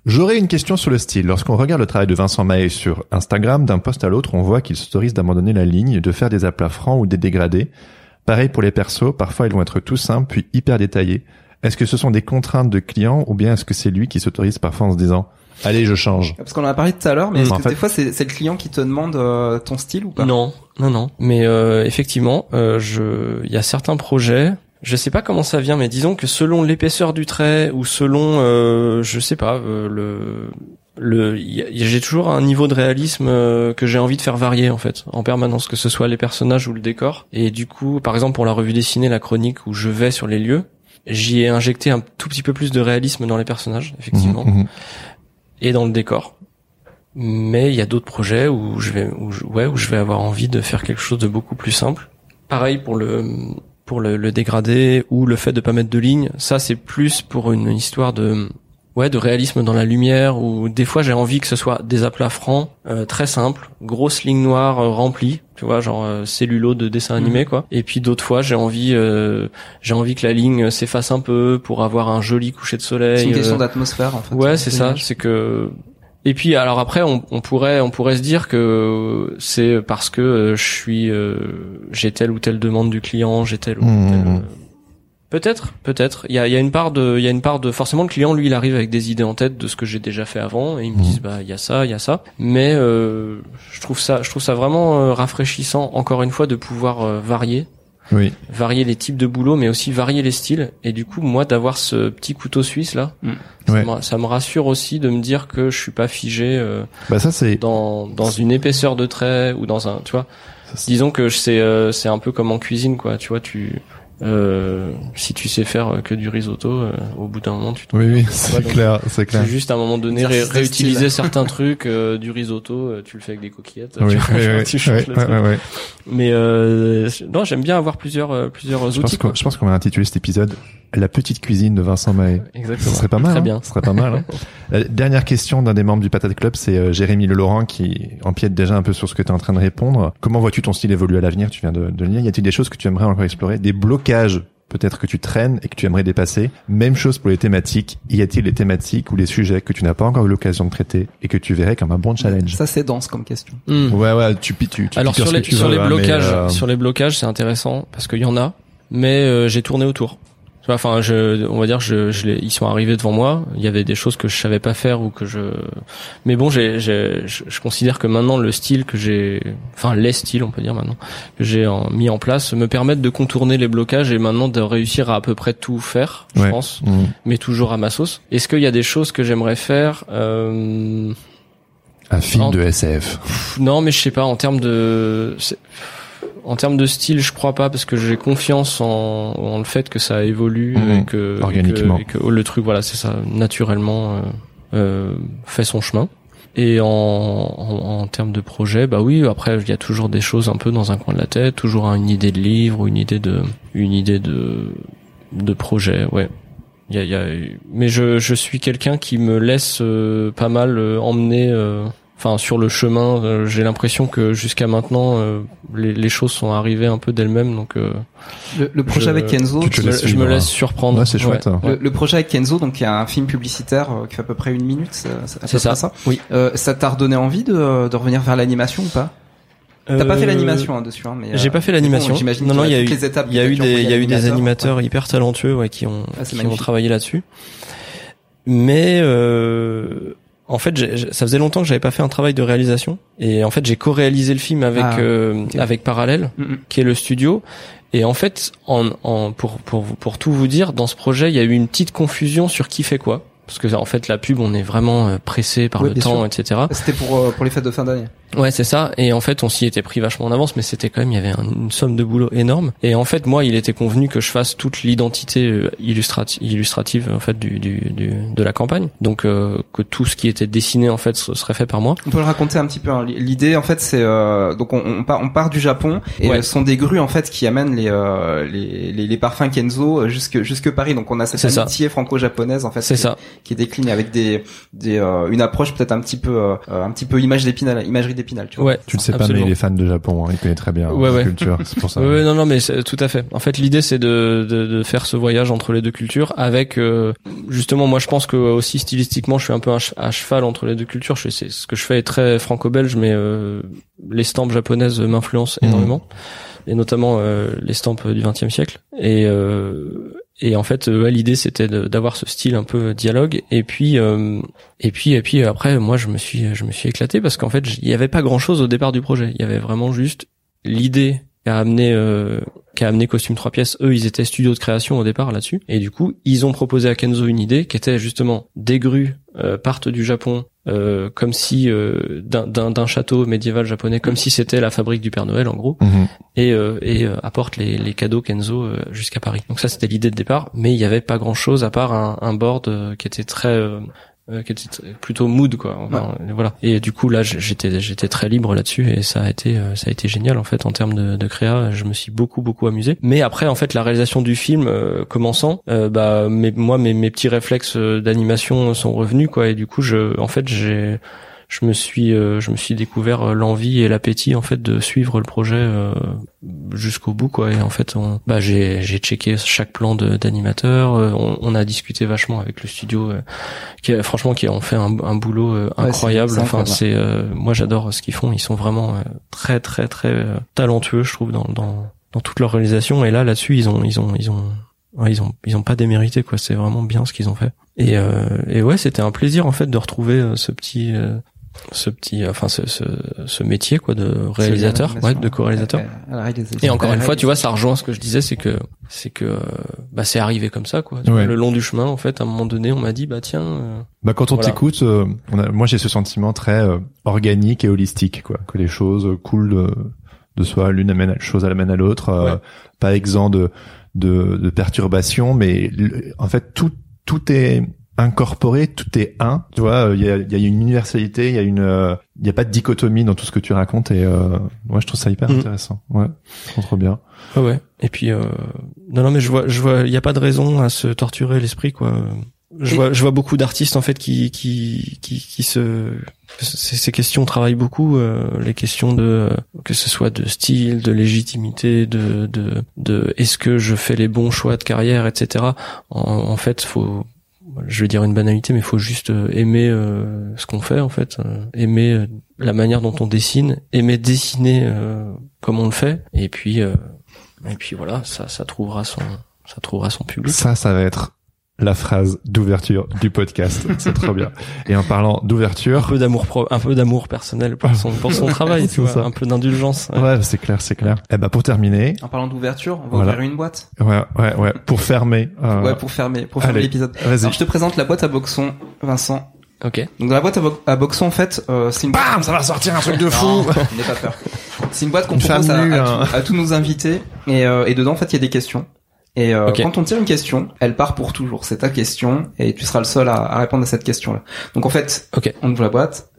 J'aurais une question sur le style. Lorsqu'on regarde le travail de Vincent Mahé sur Instagram, d'un poste à l'autre, on voit qu'il s'autorise d'abandonner la ligne, de faire des aplats francs ou des dégradés. Pareil pour les persos, parfois ils vont être tout simples puis hyper détaillés. Est-ce que ce sont des contraintes de clients ou bien est-ce que c'est lui qui s'autorise parfois en se disant Allez, je change? Parce qu'on en a parlé tout à l'heure, mais est-ce En que fait- des fois c'est le client qui te demande euh, ton style ou pas? Non, non, non. Mais euh, effectivement, euh, je, il y a certains projets. Je sais pas comment ça vient, mais disons que selon l'épaisseur du trait ou selon, euh, je sais pas, euh, le, le, j'ai toujours un niveau de réalisme euh, que j'ai envie de faire varier en fait, en permanence, que ce soit les personnages ou le décor. Et du coup, par exemple pour la revue dessinée, la chronique où je vais sur les lieux, j'y ai injecté un tout petit peu plus de réalisme dans les personnages, effectivement Mhm, mhm. et dans le décor. Mais il y a d'autres projets où je vais, où je, ouais, où je vais avoir envie de faire quelque chose de beaucoup plus simple. Pareil pour le, pour le, le dégradé ou le fait de pas mettre de ligne. Ça, c'est plus pour une histoire de, ouais, de réalisme dans la lumière ou des fois j'ai envie que ce soit des aplats francs, euh, très simples, grosses lignes noires euh, remplies, tu vois, genre euh, cellulo de dessin animé quoi. Et puis d'autres fois j'ai envie, euh, j'ai envie que la ligne s'efface un peu pour avoir un joli coucher de soleil. C'est une question euh, d'atmosphère en fait. Ouais, c'est ça. C'est que. Et puis alors après, on, on pourrait on pourrait se dire que c'est parce que euh, je suis euh, j'ai telle ou telle demande du client, j'ai telle ou Mmh, telle. mmh. Peut-être, peut-être. Il y a, il y a une part de, il y a une part de. Forcément, le client, lui, il arrive avec des idées en tête de ce que j'ai déjà fait avant, et il me Mhm. dit, bah, il y a ça, il y a ça. Mais euh, je trouve ça, je trouve ça vraiment euh, rafraîchissant, encore une fois, de pouvoir euh, varier Oui. varier les types de boulot, mais aussi varier les styles. Et du coup, moi, d'avoir ce petit couteau suisse là, Mm. Ouais. ça, me, ça me rassure aussi de me dire que je suis pas figé euh, Bah ça c'est dans dans une épaisseur de trait ou dans un, tu vois. Ça, Disons que c'est euh, c'est un peu comme en cuisine, quoi. Tu vois, tu euh, si tu sais faire que du risotto, euh, au bout d'un moment, tu te Oui oui, c'est clair, c'est clair. c'est juste à un moment donné ré- réutiliser certains trucs euh, du risotto, euh, tu le fais avec des coquillettes, Oui, tu, oui, oui, tu oui, ouais. Mais euh, non, j'aime bien avoir plusieurs euh, plusieurs Je pense outils. qu'on quoi. je pense qu'on va intituler cet épisode La petite cuisine de Vincent Mahé. Exactement. Ce serait pas mal. Très hein. bien. Ce serait pas mal. hein. La (laughs) dernière question d'un des membres du Patate Club, c'est euh, Jérémy Le Laurent qui empiète déjà un peu sur ce que tu es en train de répondre. Comment vois-tu ton style évoluer à l'avenir? Tu viens de, de le dire. Y a-t-il des choses que tu aimerais encore explorer? Des blocages peut-être que tu traînes et que tu aimerais dépasser Même chose pour les thématiques. Y a-t-il des thématiques ou des sujets que tu n'as pas encore eu l'occasion de traiter et que tu verrais comme un bon challenge? Ça c'est dense comme question. Hmm. Ouais, ouais, tu, tu, tu Alors sur les sur veux, les hein, blocages, euh, sur les blocages, c'est intéressant parce qu'il y en a, mais euh, j'ai tourné autour. Enfin, je, on va dire, je, je ils sont arrivés devant moi. Il y avait des choses que je savais pas faire ou que je. Mais bon, j'ai, j'ai, je, je considère que maintenant le style que j'ai, enfin les styles, on peut dire maintenant que j'ai en- mis en place, me permettent de contourner les blocages et maintenant de réussir à à peu près tout faire, je Ouais. pense, mm. mais toujours à ma sauce. Est-ce qu'il y a des choses que j'aimerais faire euh, un film En- de SF. Non, mais je sais pas. En termes de, c'est- en termes de style, je crois pas parce que j'ai confiance en, en le fait que ça évolue et que et que, et que oh, le truc, voilà, c'est ça, naturellement euh, euh, fait son chemin. Et en, en, en termes de projet, bah oui, après il y a toujours des choses un peu dans un coin de la tête, toujours une idée de livre une idée de, une idée de, de projet, ouais. Il y a, y a, mais je, je suis quelqu'un qui me laisse euh, pas mal euh, emmener, euh, enfin sur le chemin. euh, J'ai l'impression que jusqu'à maintenant, euh, les, les choses sont arrivées un peu d'elles-mêmes, donc euh, Le, le projet Je- avec Kenzo, je, me- laisses je me laisse surprendre. Ouais, c'est chouette, hein. le, le projet avec Kenzo, donc il y a un film publicitaire euh, qui fait à peu près une minute. C'est à peu C'est ça. ça. Oui. Euh, ça t'a redonné envie de, de revenir vers l'animation ou pas? T'as pas fait l'animation hein, dessus, hein, mais Euh, J'ai euh, pas fait bon, l'animation. J'imagine non, non, il y a eu, il y a eu des, il y a eu des animateur, animateurs ouais. hyper talentueux, ouais, qui ont, Ah, qui ont travaillé là-dessus. Mais euh, en fait, j'ai- ça faisait longtemps que j'avais pas fait un travail de réalisation, et en fait, j'ai co-réalisé le film avec Ah, euh, avec Parallèle, Mm, mm. qui est le studio. Et en fait, en, en pour pour pour tout vous dire, dans ce projet, il y a eu une petite confusion sur qui fait quoi. Parce que en fait, la pub, on est vraiment euh, pressé par le temps, sûr. etc. C'était pour euh, pour les fêtes de fin d'année. Ouais, c'est ça. Et en fait, on s'y était pris vachement en avance, mais c'était quand même, il y avait un- une somme de boulot énorme. Et en fait, moi, il était convenu que je fasse toute l'identité euh, illustrati- illustrative en fait du, du, du de la campagne. Donc euh, que tout ce qui était dessiné en fait serait fait par moi. On peut le raconter un petit peu. hein. L'idée, en fait, c'est euh, donc on, on part on part du Japon et Ouais. euh, ce sont des grues en fait qui amènent les euh, les, les les parfums Kenzo euh, jusque jusque Paris. Donc on a cette amitié franco-japonaise en fait. Qui- ça. Qui est déclinée avec des des euh, une approche peut-être un petit peu euh, un petit peu image d'épinal, imagerie d'épinal. Tu vois. Ouais. Tu le sais pas, Absolument. mais il est fan de Japon. Hein, il connaît très bien Ouais, la ouais. culture. (laughs) C'est pour ça. Ouais, non, non, mais tout à fait. En fait, l'idée c'est de, de, de faire ce voyage entre les deux cultures avec euh, justement, moi, je pense que aussi stylistiquement, je suis un peu à cheval entre les deux cultures. Je sais, ce que je fais est très franco-belge, mais euh, l'estampe japonaise m'influence Mhm. énormément, et notamment euh, l'estampe du XXe siècle. Et euh, et en fait, l'idée c'était d'avoir ce style un peu dialogue. Et puis euh, et puis et puis après, moi, je me suis je me suis éclaté parce qu'en fait, il y avait pas grand chose au départ du projet. Il y avait vraiment juste l'idée qui a amené euh, qui a amené costume trois pièces eux ils étaient studio de création au départ là-dessus et du coup ils ont proposé à Kenzo une idée qui était justement des grues euh, partent du Japon euh, comme si euh, d'un- château médiéval japonais comme si c'était la fabrique du Père Noël en gros Mhm. et et, euh, et apporte les, les cadeaux Kenzo euh, jusqu'à Paris. Donc ça c'était l'idée de départ, mais il y avait pas grand chose à part un, un board euh, qui était très euh, qui était t- plutôt mood quoi. Enfin, euh, Voilà. Et du coup là j'étais j'étais très libre là-dessus et ça a été euh, ça a été génial en fait en termes de, de créa. Je me suis beaucoup beaucoup amusé. Mais après en fait la réalisation du film euh, commençant, euh, bah mes, moi mes, mes petits réflexes euh, d'animation sont revenus quoi et du coup je en fait j'ai je me suis euh, je me suis découvert euh, l'envie et l'appétit en fait de suivre le projet euh, jusqu'au bout quoi. Et en fait on, bah j'ai j'ai checké chaque plan d'animateur on, on a discuté vachement avec le studio qui franchement qui ont fait un, un boulot euh, Ouais, incroyable. enfin c'est euh, moi j'adore ce qu'ils font. Ils sont vraiment euh, très très très talentueux je trouve dans dans dans toute leur réalisation. Et là là-dessus ils ont ils ont ils ont ouais, ils ont ils ont pas démérité quoi. C'est vraiment bien ce qu'ils ont fait. Et euh, et ouais c'était un plaisir en fait de retrouver euh, ce petit euh, ce petit, enfin ce, ce, ce métier quoi de réalisateur, ouais, de co-réalisateur. La. Et encore la une fois, tu vois, ça rejoint ce que je disais, c'est que c'est que euh, bah c'est arrivé comme ça quoi. Ouais. Le long du chemin, en fait, à un moment donné, on m'a dit bah tiens, euh, Bah quand on Voilà. t'écoute, euh, on a- moi j'ai ce sentiment très euh, organique et holistique, quoi. Que les choses euh, coulent de, de soi, l'une amène à chose, elle amène à l'autre, euh, Ouais. pas exempt de, de, de perturbations, mais le- en fait tout tout est incorporé, tout est un. Tu vois, il y a, il y a une universalité, il y a une, euh, il y a pas de dichotomie dans tout ce que tu racontes et euh, moi je trouve ça hyper Mhm. intéressant. Ouais, trop trop bien. ouais ouais. Et puis euh, non non mais je vois je vois, il y a pas de raison à se torturer l'esprit quoi. Je Et- vois je vois beaucoup d'artistes en fait qui qui qui qui se ces, ces questions travaillent beaucoup euh, les questions de euh, que ce soit de style, de légitimité, de de de est-ce que je fais les bons choix de carrière, etc. En, en fait, faut je vais dire une banalité, mais il faut juste euh, aimer euh, ce qu'on fait en fait, euh, aimer euh, la manière dont on dessine, aimer dessiner euh, comme on le fait, et puis et puis voilà, ça ça trouvera son ça trouvera son public. Ça, ça va être la phrase d'ouverture du podcast. (laughs) C'est trop bien. Et en parlant Un d'ouverture, peu d'amour pro- un peu d'amour personnel pour son pour son travail, (laughs) tu C'est vois, ça. un peu d'indulgence. ouais. ouais, c'est clair, c'est clair. Eh ben pour terminer, En parlant d'ouverture, on va Voilà. ouvrir une boîte. ouais, ouais, ouais, pour fermer. euh, Ouais, pour fermer, pour fermer l'épisode. Vas-y. Alors je te présente la boîte à boxon, Vincent. Ok. Donc dans la boîte à, bo- à boxon en fait, euh, c'est une Bam, ça va sortir un truc de fou. (laughs) N'aie pas peur. C'est une boîte qu'on propose à, à hein. tous- à tous nos invités et, euh, et dedans en fait il y a des questions. Et euh, quand on tire une question, elle part pour toujours. C'est ta question et tu seras le seul à, à répondre à cette question-là. Donc en fait, on ouvre la boîte,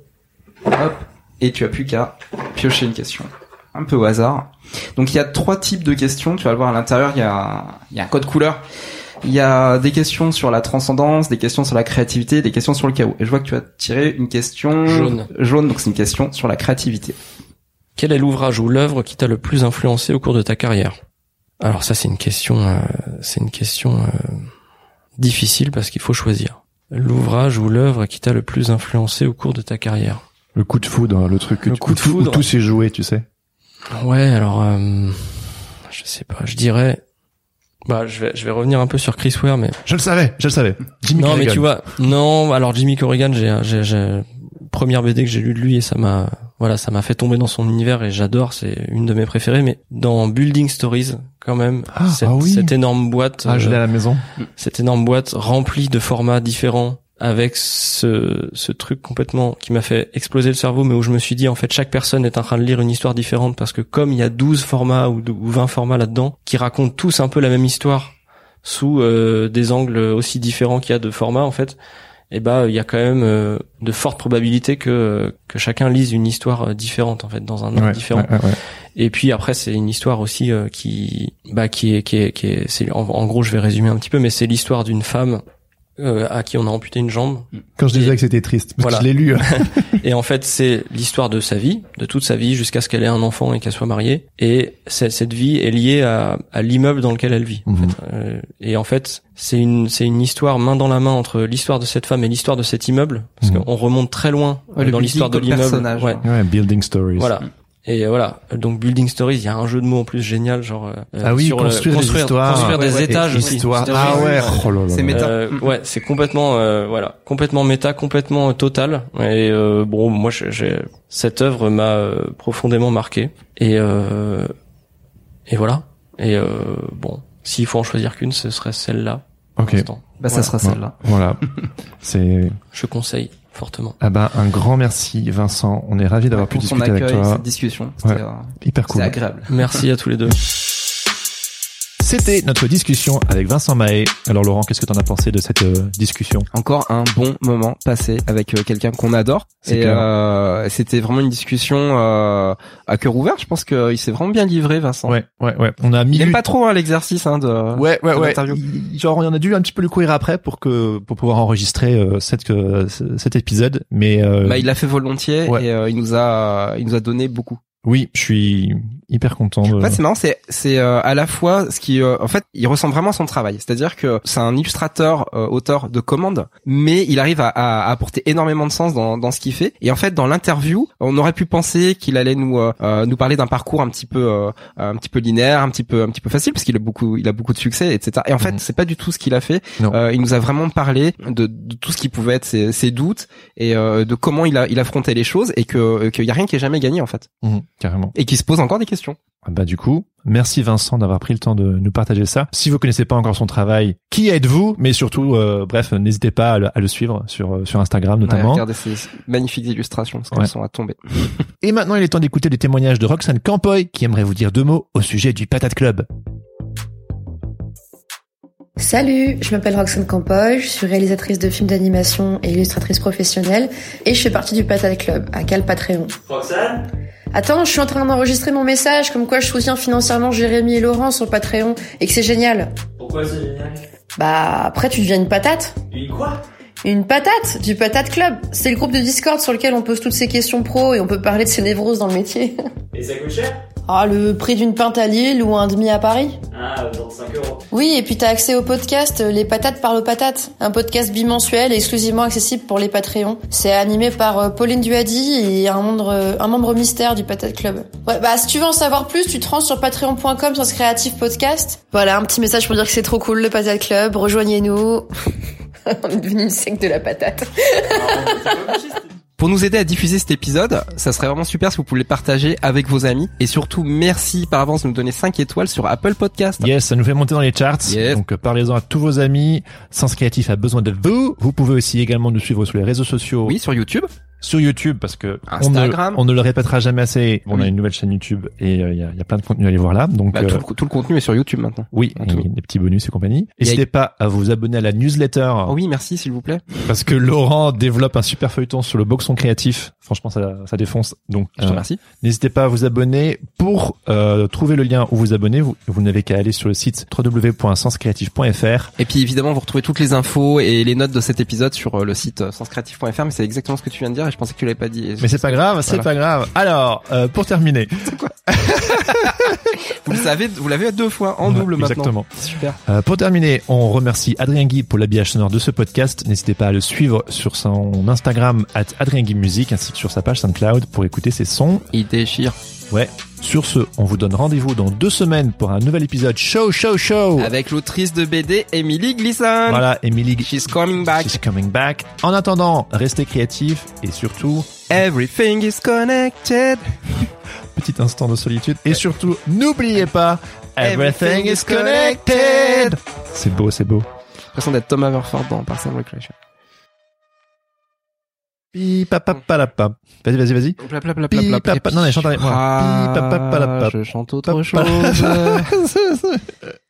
hop, et tu as plus qu'à piocher une question. Un peu au hasard. Donc il y a trois types de questions. Tu vas le voir à l'intérieur, il y a, il y a un code couleur. Il y a des questions sur la transcendance, des questions sur la créativité, des questions sur le chaos. Et je vois que tu as tiré une question Jaune. Jaune, donc c'est une question sur la créativité. Quel est l'ouvrage ou l'œuvre qui t'a le plus influencé au cours de ta carrière? Alors ça c'est une question, euh, c'est une question euh, difficile parce qu'il faut choisir. L'ouvrage ou l'œuvre qui t'a le plus influencé au cours de ta carrière. Le coup de foudre, le truc que Le tu- coup de tout- où foudre. tout s'est joué, tu sais. Ouais, alors euh, je sais pas, je dirais. Bah, je vais, je vais revenir un peu sur Chris Ware, mais Je le savais, je le savais. Jimmy non, mais tu vois, non. Alors Jimmy Corrigan, j'ai, j'ai, j'ai première BD que j'ai lu de lui et ça m'a, voilà, ça m'a fait tomber dans son univers et j'adore. C'est une de mes préférées. Mais dans Building Stories, quand même, Ah, cette, ah oui. cette énorme boîte, Ah, je l'ai euh, à la maison. cette énorme boîte remplie de formats différents avec ce, ce truc complètement qui m'a fait exploser le cerveau mais où je me suis dit en fait chaque personne est en train de lire une histoire différente parce que comme il y a 12 formats ou, ou 20 formats là-dedans qui racontent tous un peu la même histoire sous euh, des angles aussi différents qu'il y a de formats en fait et bah il y a quand même euh, de fortes probabilités que que chacun lise une histoire euh, différente en fait dans un ordre Ouais, différent. ouais, ouais, et puis après c'est une histoire aussi euh, qui bah qui est qui est qui est c'est en, en gros je vais résumer un petit peu mais c'est l'histoire d'une femme euh, à qui on a amputé une jambe Quand je Et- disais que c'était triste, parce Voilà. que je l'ai lu. (laughs) (laughs) et en fait c'est l'histoire de sa vie de toute sa vie jusqu'à ce qu'elle ait un enfant et qu'elle soit mariée et cette vie est liée à, à l'immeuble dans lequel elle vit en Mhm. fait. Euh, et en fait c'est une c'est une histoire main dans la main entre l'histoire de cette femme et l'histoire de cet immeuble parce Mhm. qu'on remonte très loin Ouais, dans l'histoire de l'immeuble Ouais. Ouais, Building Stories. Voilà. Et euh, voilà. Donc Building Stories, il y a un jeu de mots en plus génial, genre euh, Ah oui, sur le- construire, des histoires. construire Ouais, des ouais, étages aussi. histoire. Ah ouais. Oh là là C'est méta. Euh, ouais, c'est complètement euh, voilà, complètement méta, complètement euh, total. Et euh, bon, moi, j'ai- j'ai cette œuvre m'a euh, profondément marqué. Et euh, et voilà. Et euh, bon, s'il faut en choisir qu'une, ce serait celle-là. Ok. Bah ça Voilà. sera celle-là. Voilà. (laughs) C'est, Je conseille fortement. ah ben, un grand merci, Vincent. On est ravis d'avoir pu Pour son discuter avec accueil, toi. cette discussion, c'était Ouais. euh, Hyper c'était cool. agréable. Merci à tous les deux. C'était notre discussion avec Vincent Mahé. Alors Laurent, qu'est-ce que t'en as pensé de cette euh, discussion? Encore un bon moment passé avec euh, quelqu'un qu'on adore. C'est Et euh, c'était vraiment une discussion euh, à cœur ouvert. Je pense qu'il s'est vraiment bien livré, Vincent. Ouais, ouais, ouais. On a mis. Il aime pas trop hein, l'exercice hein, de. Ouais, ouais, de ouais. Il- Genre, on a dû un petit peu le courir après pour que pour pouvoir enregistrer euh, cette euh, ce- cet épisode. Mais euh, Bah, il l'a fait volontiers Ouais. et euh, il nous a il nous a donné beaucoup. oui, je suis hyper content. De... En fait, c'est marrant, c'est c'est euh, à la fois ce qui, euh, en fait, il ressemble vraiment à son travail. C'est-à-dire que c'est un illustrateur, euh, auteur de commandes, mais il arrive à, à, à apporter énormément de sens dans, dans ce qu'il fait. Et en fait, dans l'interview, on aurait pu penser qu'il allait nous euh, nous parler d'un parcours un petit peu un petit peu linéaire, un petit peu un petit peu facile, parce qu'il a beaucoup il a beaucoup de succès, etc. Et en fait, Mhm. c'est pas du tout ce qu'il a fait. Euh, il nous a vraiment parlé de, de tout ce qui pouvait être ses, ses doutes et euh, de comment il a il affrontait les choses et que qu'il y a rien qui est jamais gagné en fait Mhm, carrément. et qui se pose encore des questions. Ah Bah du coup, merci Vincent d'avoir pris le temps de nous partager ça. Si vous connaissez pas encore son travail, qui êtes-vous? Mais surtout, euh, bref, n'hésitez pas à le, à le suivre sur euh, sur Instagram Ouais, notamment. regardez ces magnifiques illustrations parce qu'elles Ouais. sont à tomber. Et maintenant, il est temps d'écouter les témoignages de Roxane Campoy qui aimerait vous dire deux mots au sujet du Patate Club. Salut, je m'appelle Roxane Campoy, je suis réalisatrice de films d'animation et illustratrice professionnelle et je fais partie du Patate Club à Cal Patreon. Roxane Attends, je suis en train d'enregistrer mon message comme quoi je soutiens financièrement Jérémy et Laurent sur Patreon et que c'est génial. Pourquoi c'est génial? Bah après tu deviens une patate. Une quoi? Une patate du Patate Club. C'est le groupe de Discord sur lequel on pose toutes ces questions pro et on peut parler de ses névroses dans le métier. Et ça coûte cher? Ah, le prix d'une pinte à Lille ou un demi à Paris Ah, genre 5 euros. Oui, et puis t'as accès au podcast euh, Les Patates parlent aux patates, un podcast bimensuel et exclusivement accessible pour les Patreons. C'est animé par euh, Pauline Duhady et un membre, euh, un membre mystère du Patate Club. Ouais, bah si tu veux en savoir plus, tu te rends sur patreon.com sur ce créatif podcast. Voilà, un petit message pour dire que c'est trop cool le Patate Club, rejoignez-nous. (laughs) On est devenu une secte de la patate. Pour nous aider à diffuser cet épisode, ça serait vraiment super si vous pouvez le partager avec vos amis et surtout merci par avance de nous donner 5 étoiles sur Apple Podcast. Yes, ça nous fait monter dans les charts. Yes. Donc parlez-en à tous vos amis. Sens Créatif a besoin de vous. Vous pouvez aussi également nous suivre sur les réseaux sociaux, Oui, sur YouTube. Sur YouTube parce que on ne, Instagram. on ne le répétera jamais assez. On a une nouvelle chaîne YouTube et euh, il y, a, il y a plein de contenu à aller voir là. Donc Bah, euh, tout, le- tout le contenu est sur YouTube maintenant. oui, et des petits bonus et compagnie. N'hésitez pas à vous abonner à la newsletter Oh oui, merci s'il vous plaît. parce que Laurent développe un super feuilleton sur le boxon créatif. Franchement, ça, ça défonce. Donc Je te euh, remercie. N'hésitez pas à vous abonner. Pour euh, trouver le lien où vous abonner, vous, vous n'avez qu'à aller sur le site www.senscreatif.fr. Et puis évidemment, vous retrouvez toutes les infos et les notes de cet épisode sur euh, le site euh, senscreatif.fr, mais c'est exactement ce que tu viens de dire je pensais que tu l'avais pas dit. Mais c'est pas grave, c'est Voilà. pas grave. Alors, euh, pour terminer, (laughs) (laughs) Vous le savez, vous l'avez deux fois en double maintenant. exactement. Super. euh, pour terminer, on remercie Adrien Guy pour l'habillage sonore de ce podcast. N'hésitez pas à le suivre sur son Instagram at Adrien Guy Music ainsi que sur sa page SoundCloud pour écouter ses sons. Il déchire. Ouais. Sur ce, on vous donne rendez-vous dans deux semaines pour un nouvel épisode show show show. Avec l'autrice de BD, Emily Gleason. Voilà, Emily She's coming back. She's coming back. En attendant, restez créatifs et surtout, Everything is connected. (laughs) petit instant de solitude. Et surtout, n'oubliez pas, everything is connected. C'est beau, c'est beau. L'impression d'être Tom Haverford dans Parks and Recreation. Pi pa pa pa la pa. Vas-y, vas-y, vas-y. Pi, pla, pa, pa- non, mais chante avec moi. Pi, pa, pa, pa, la, pa. Je chante autre Pa, chose. (laughs)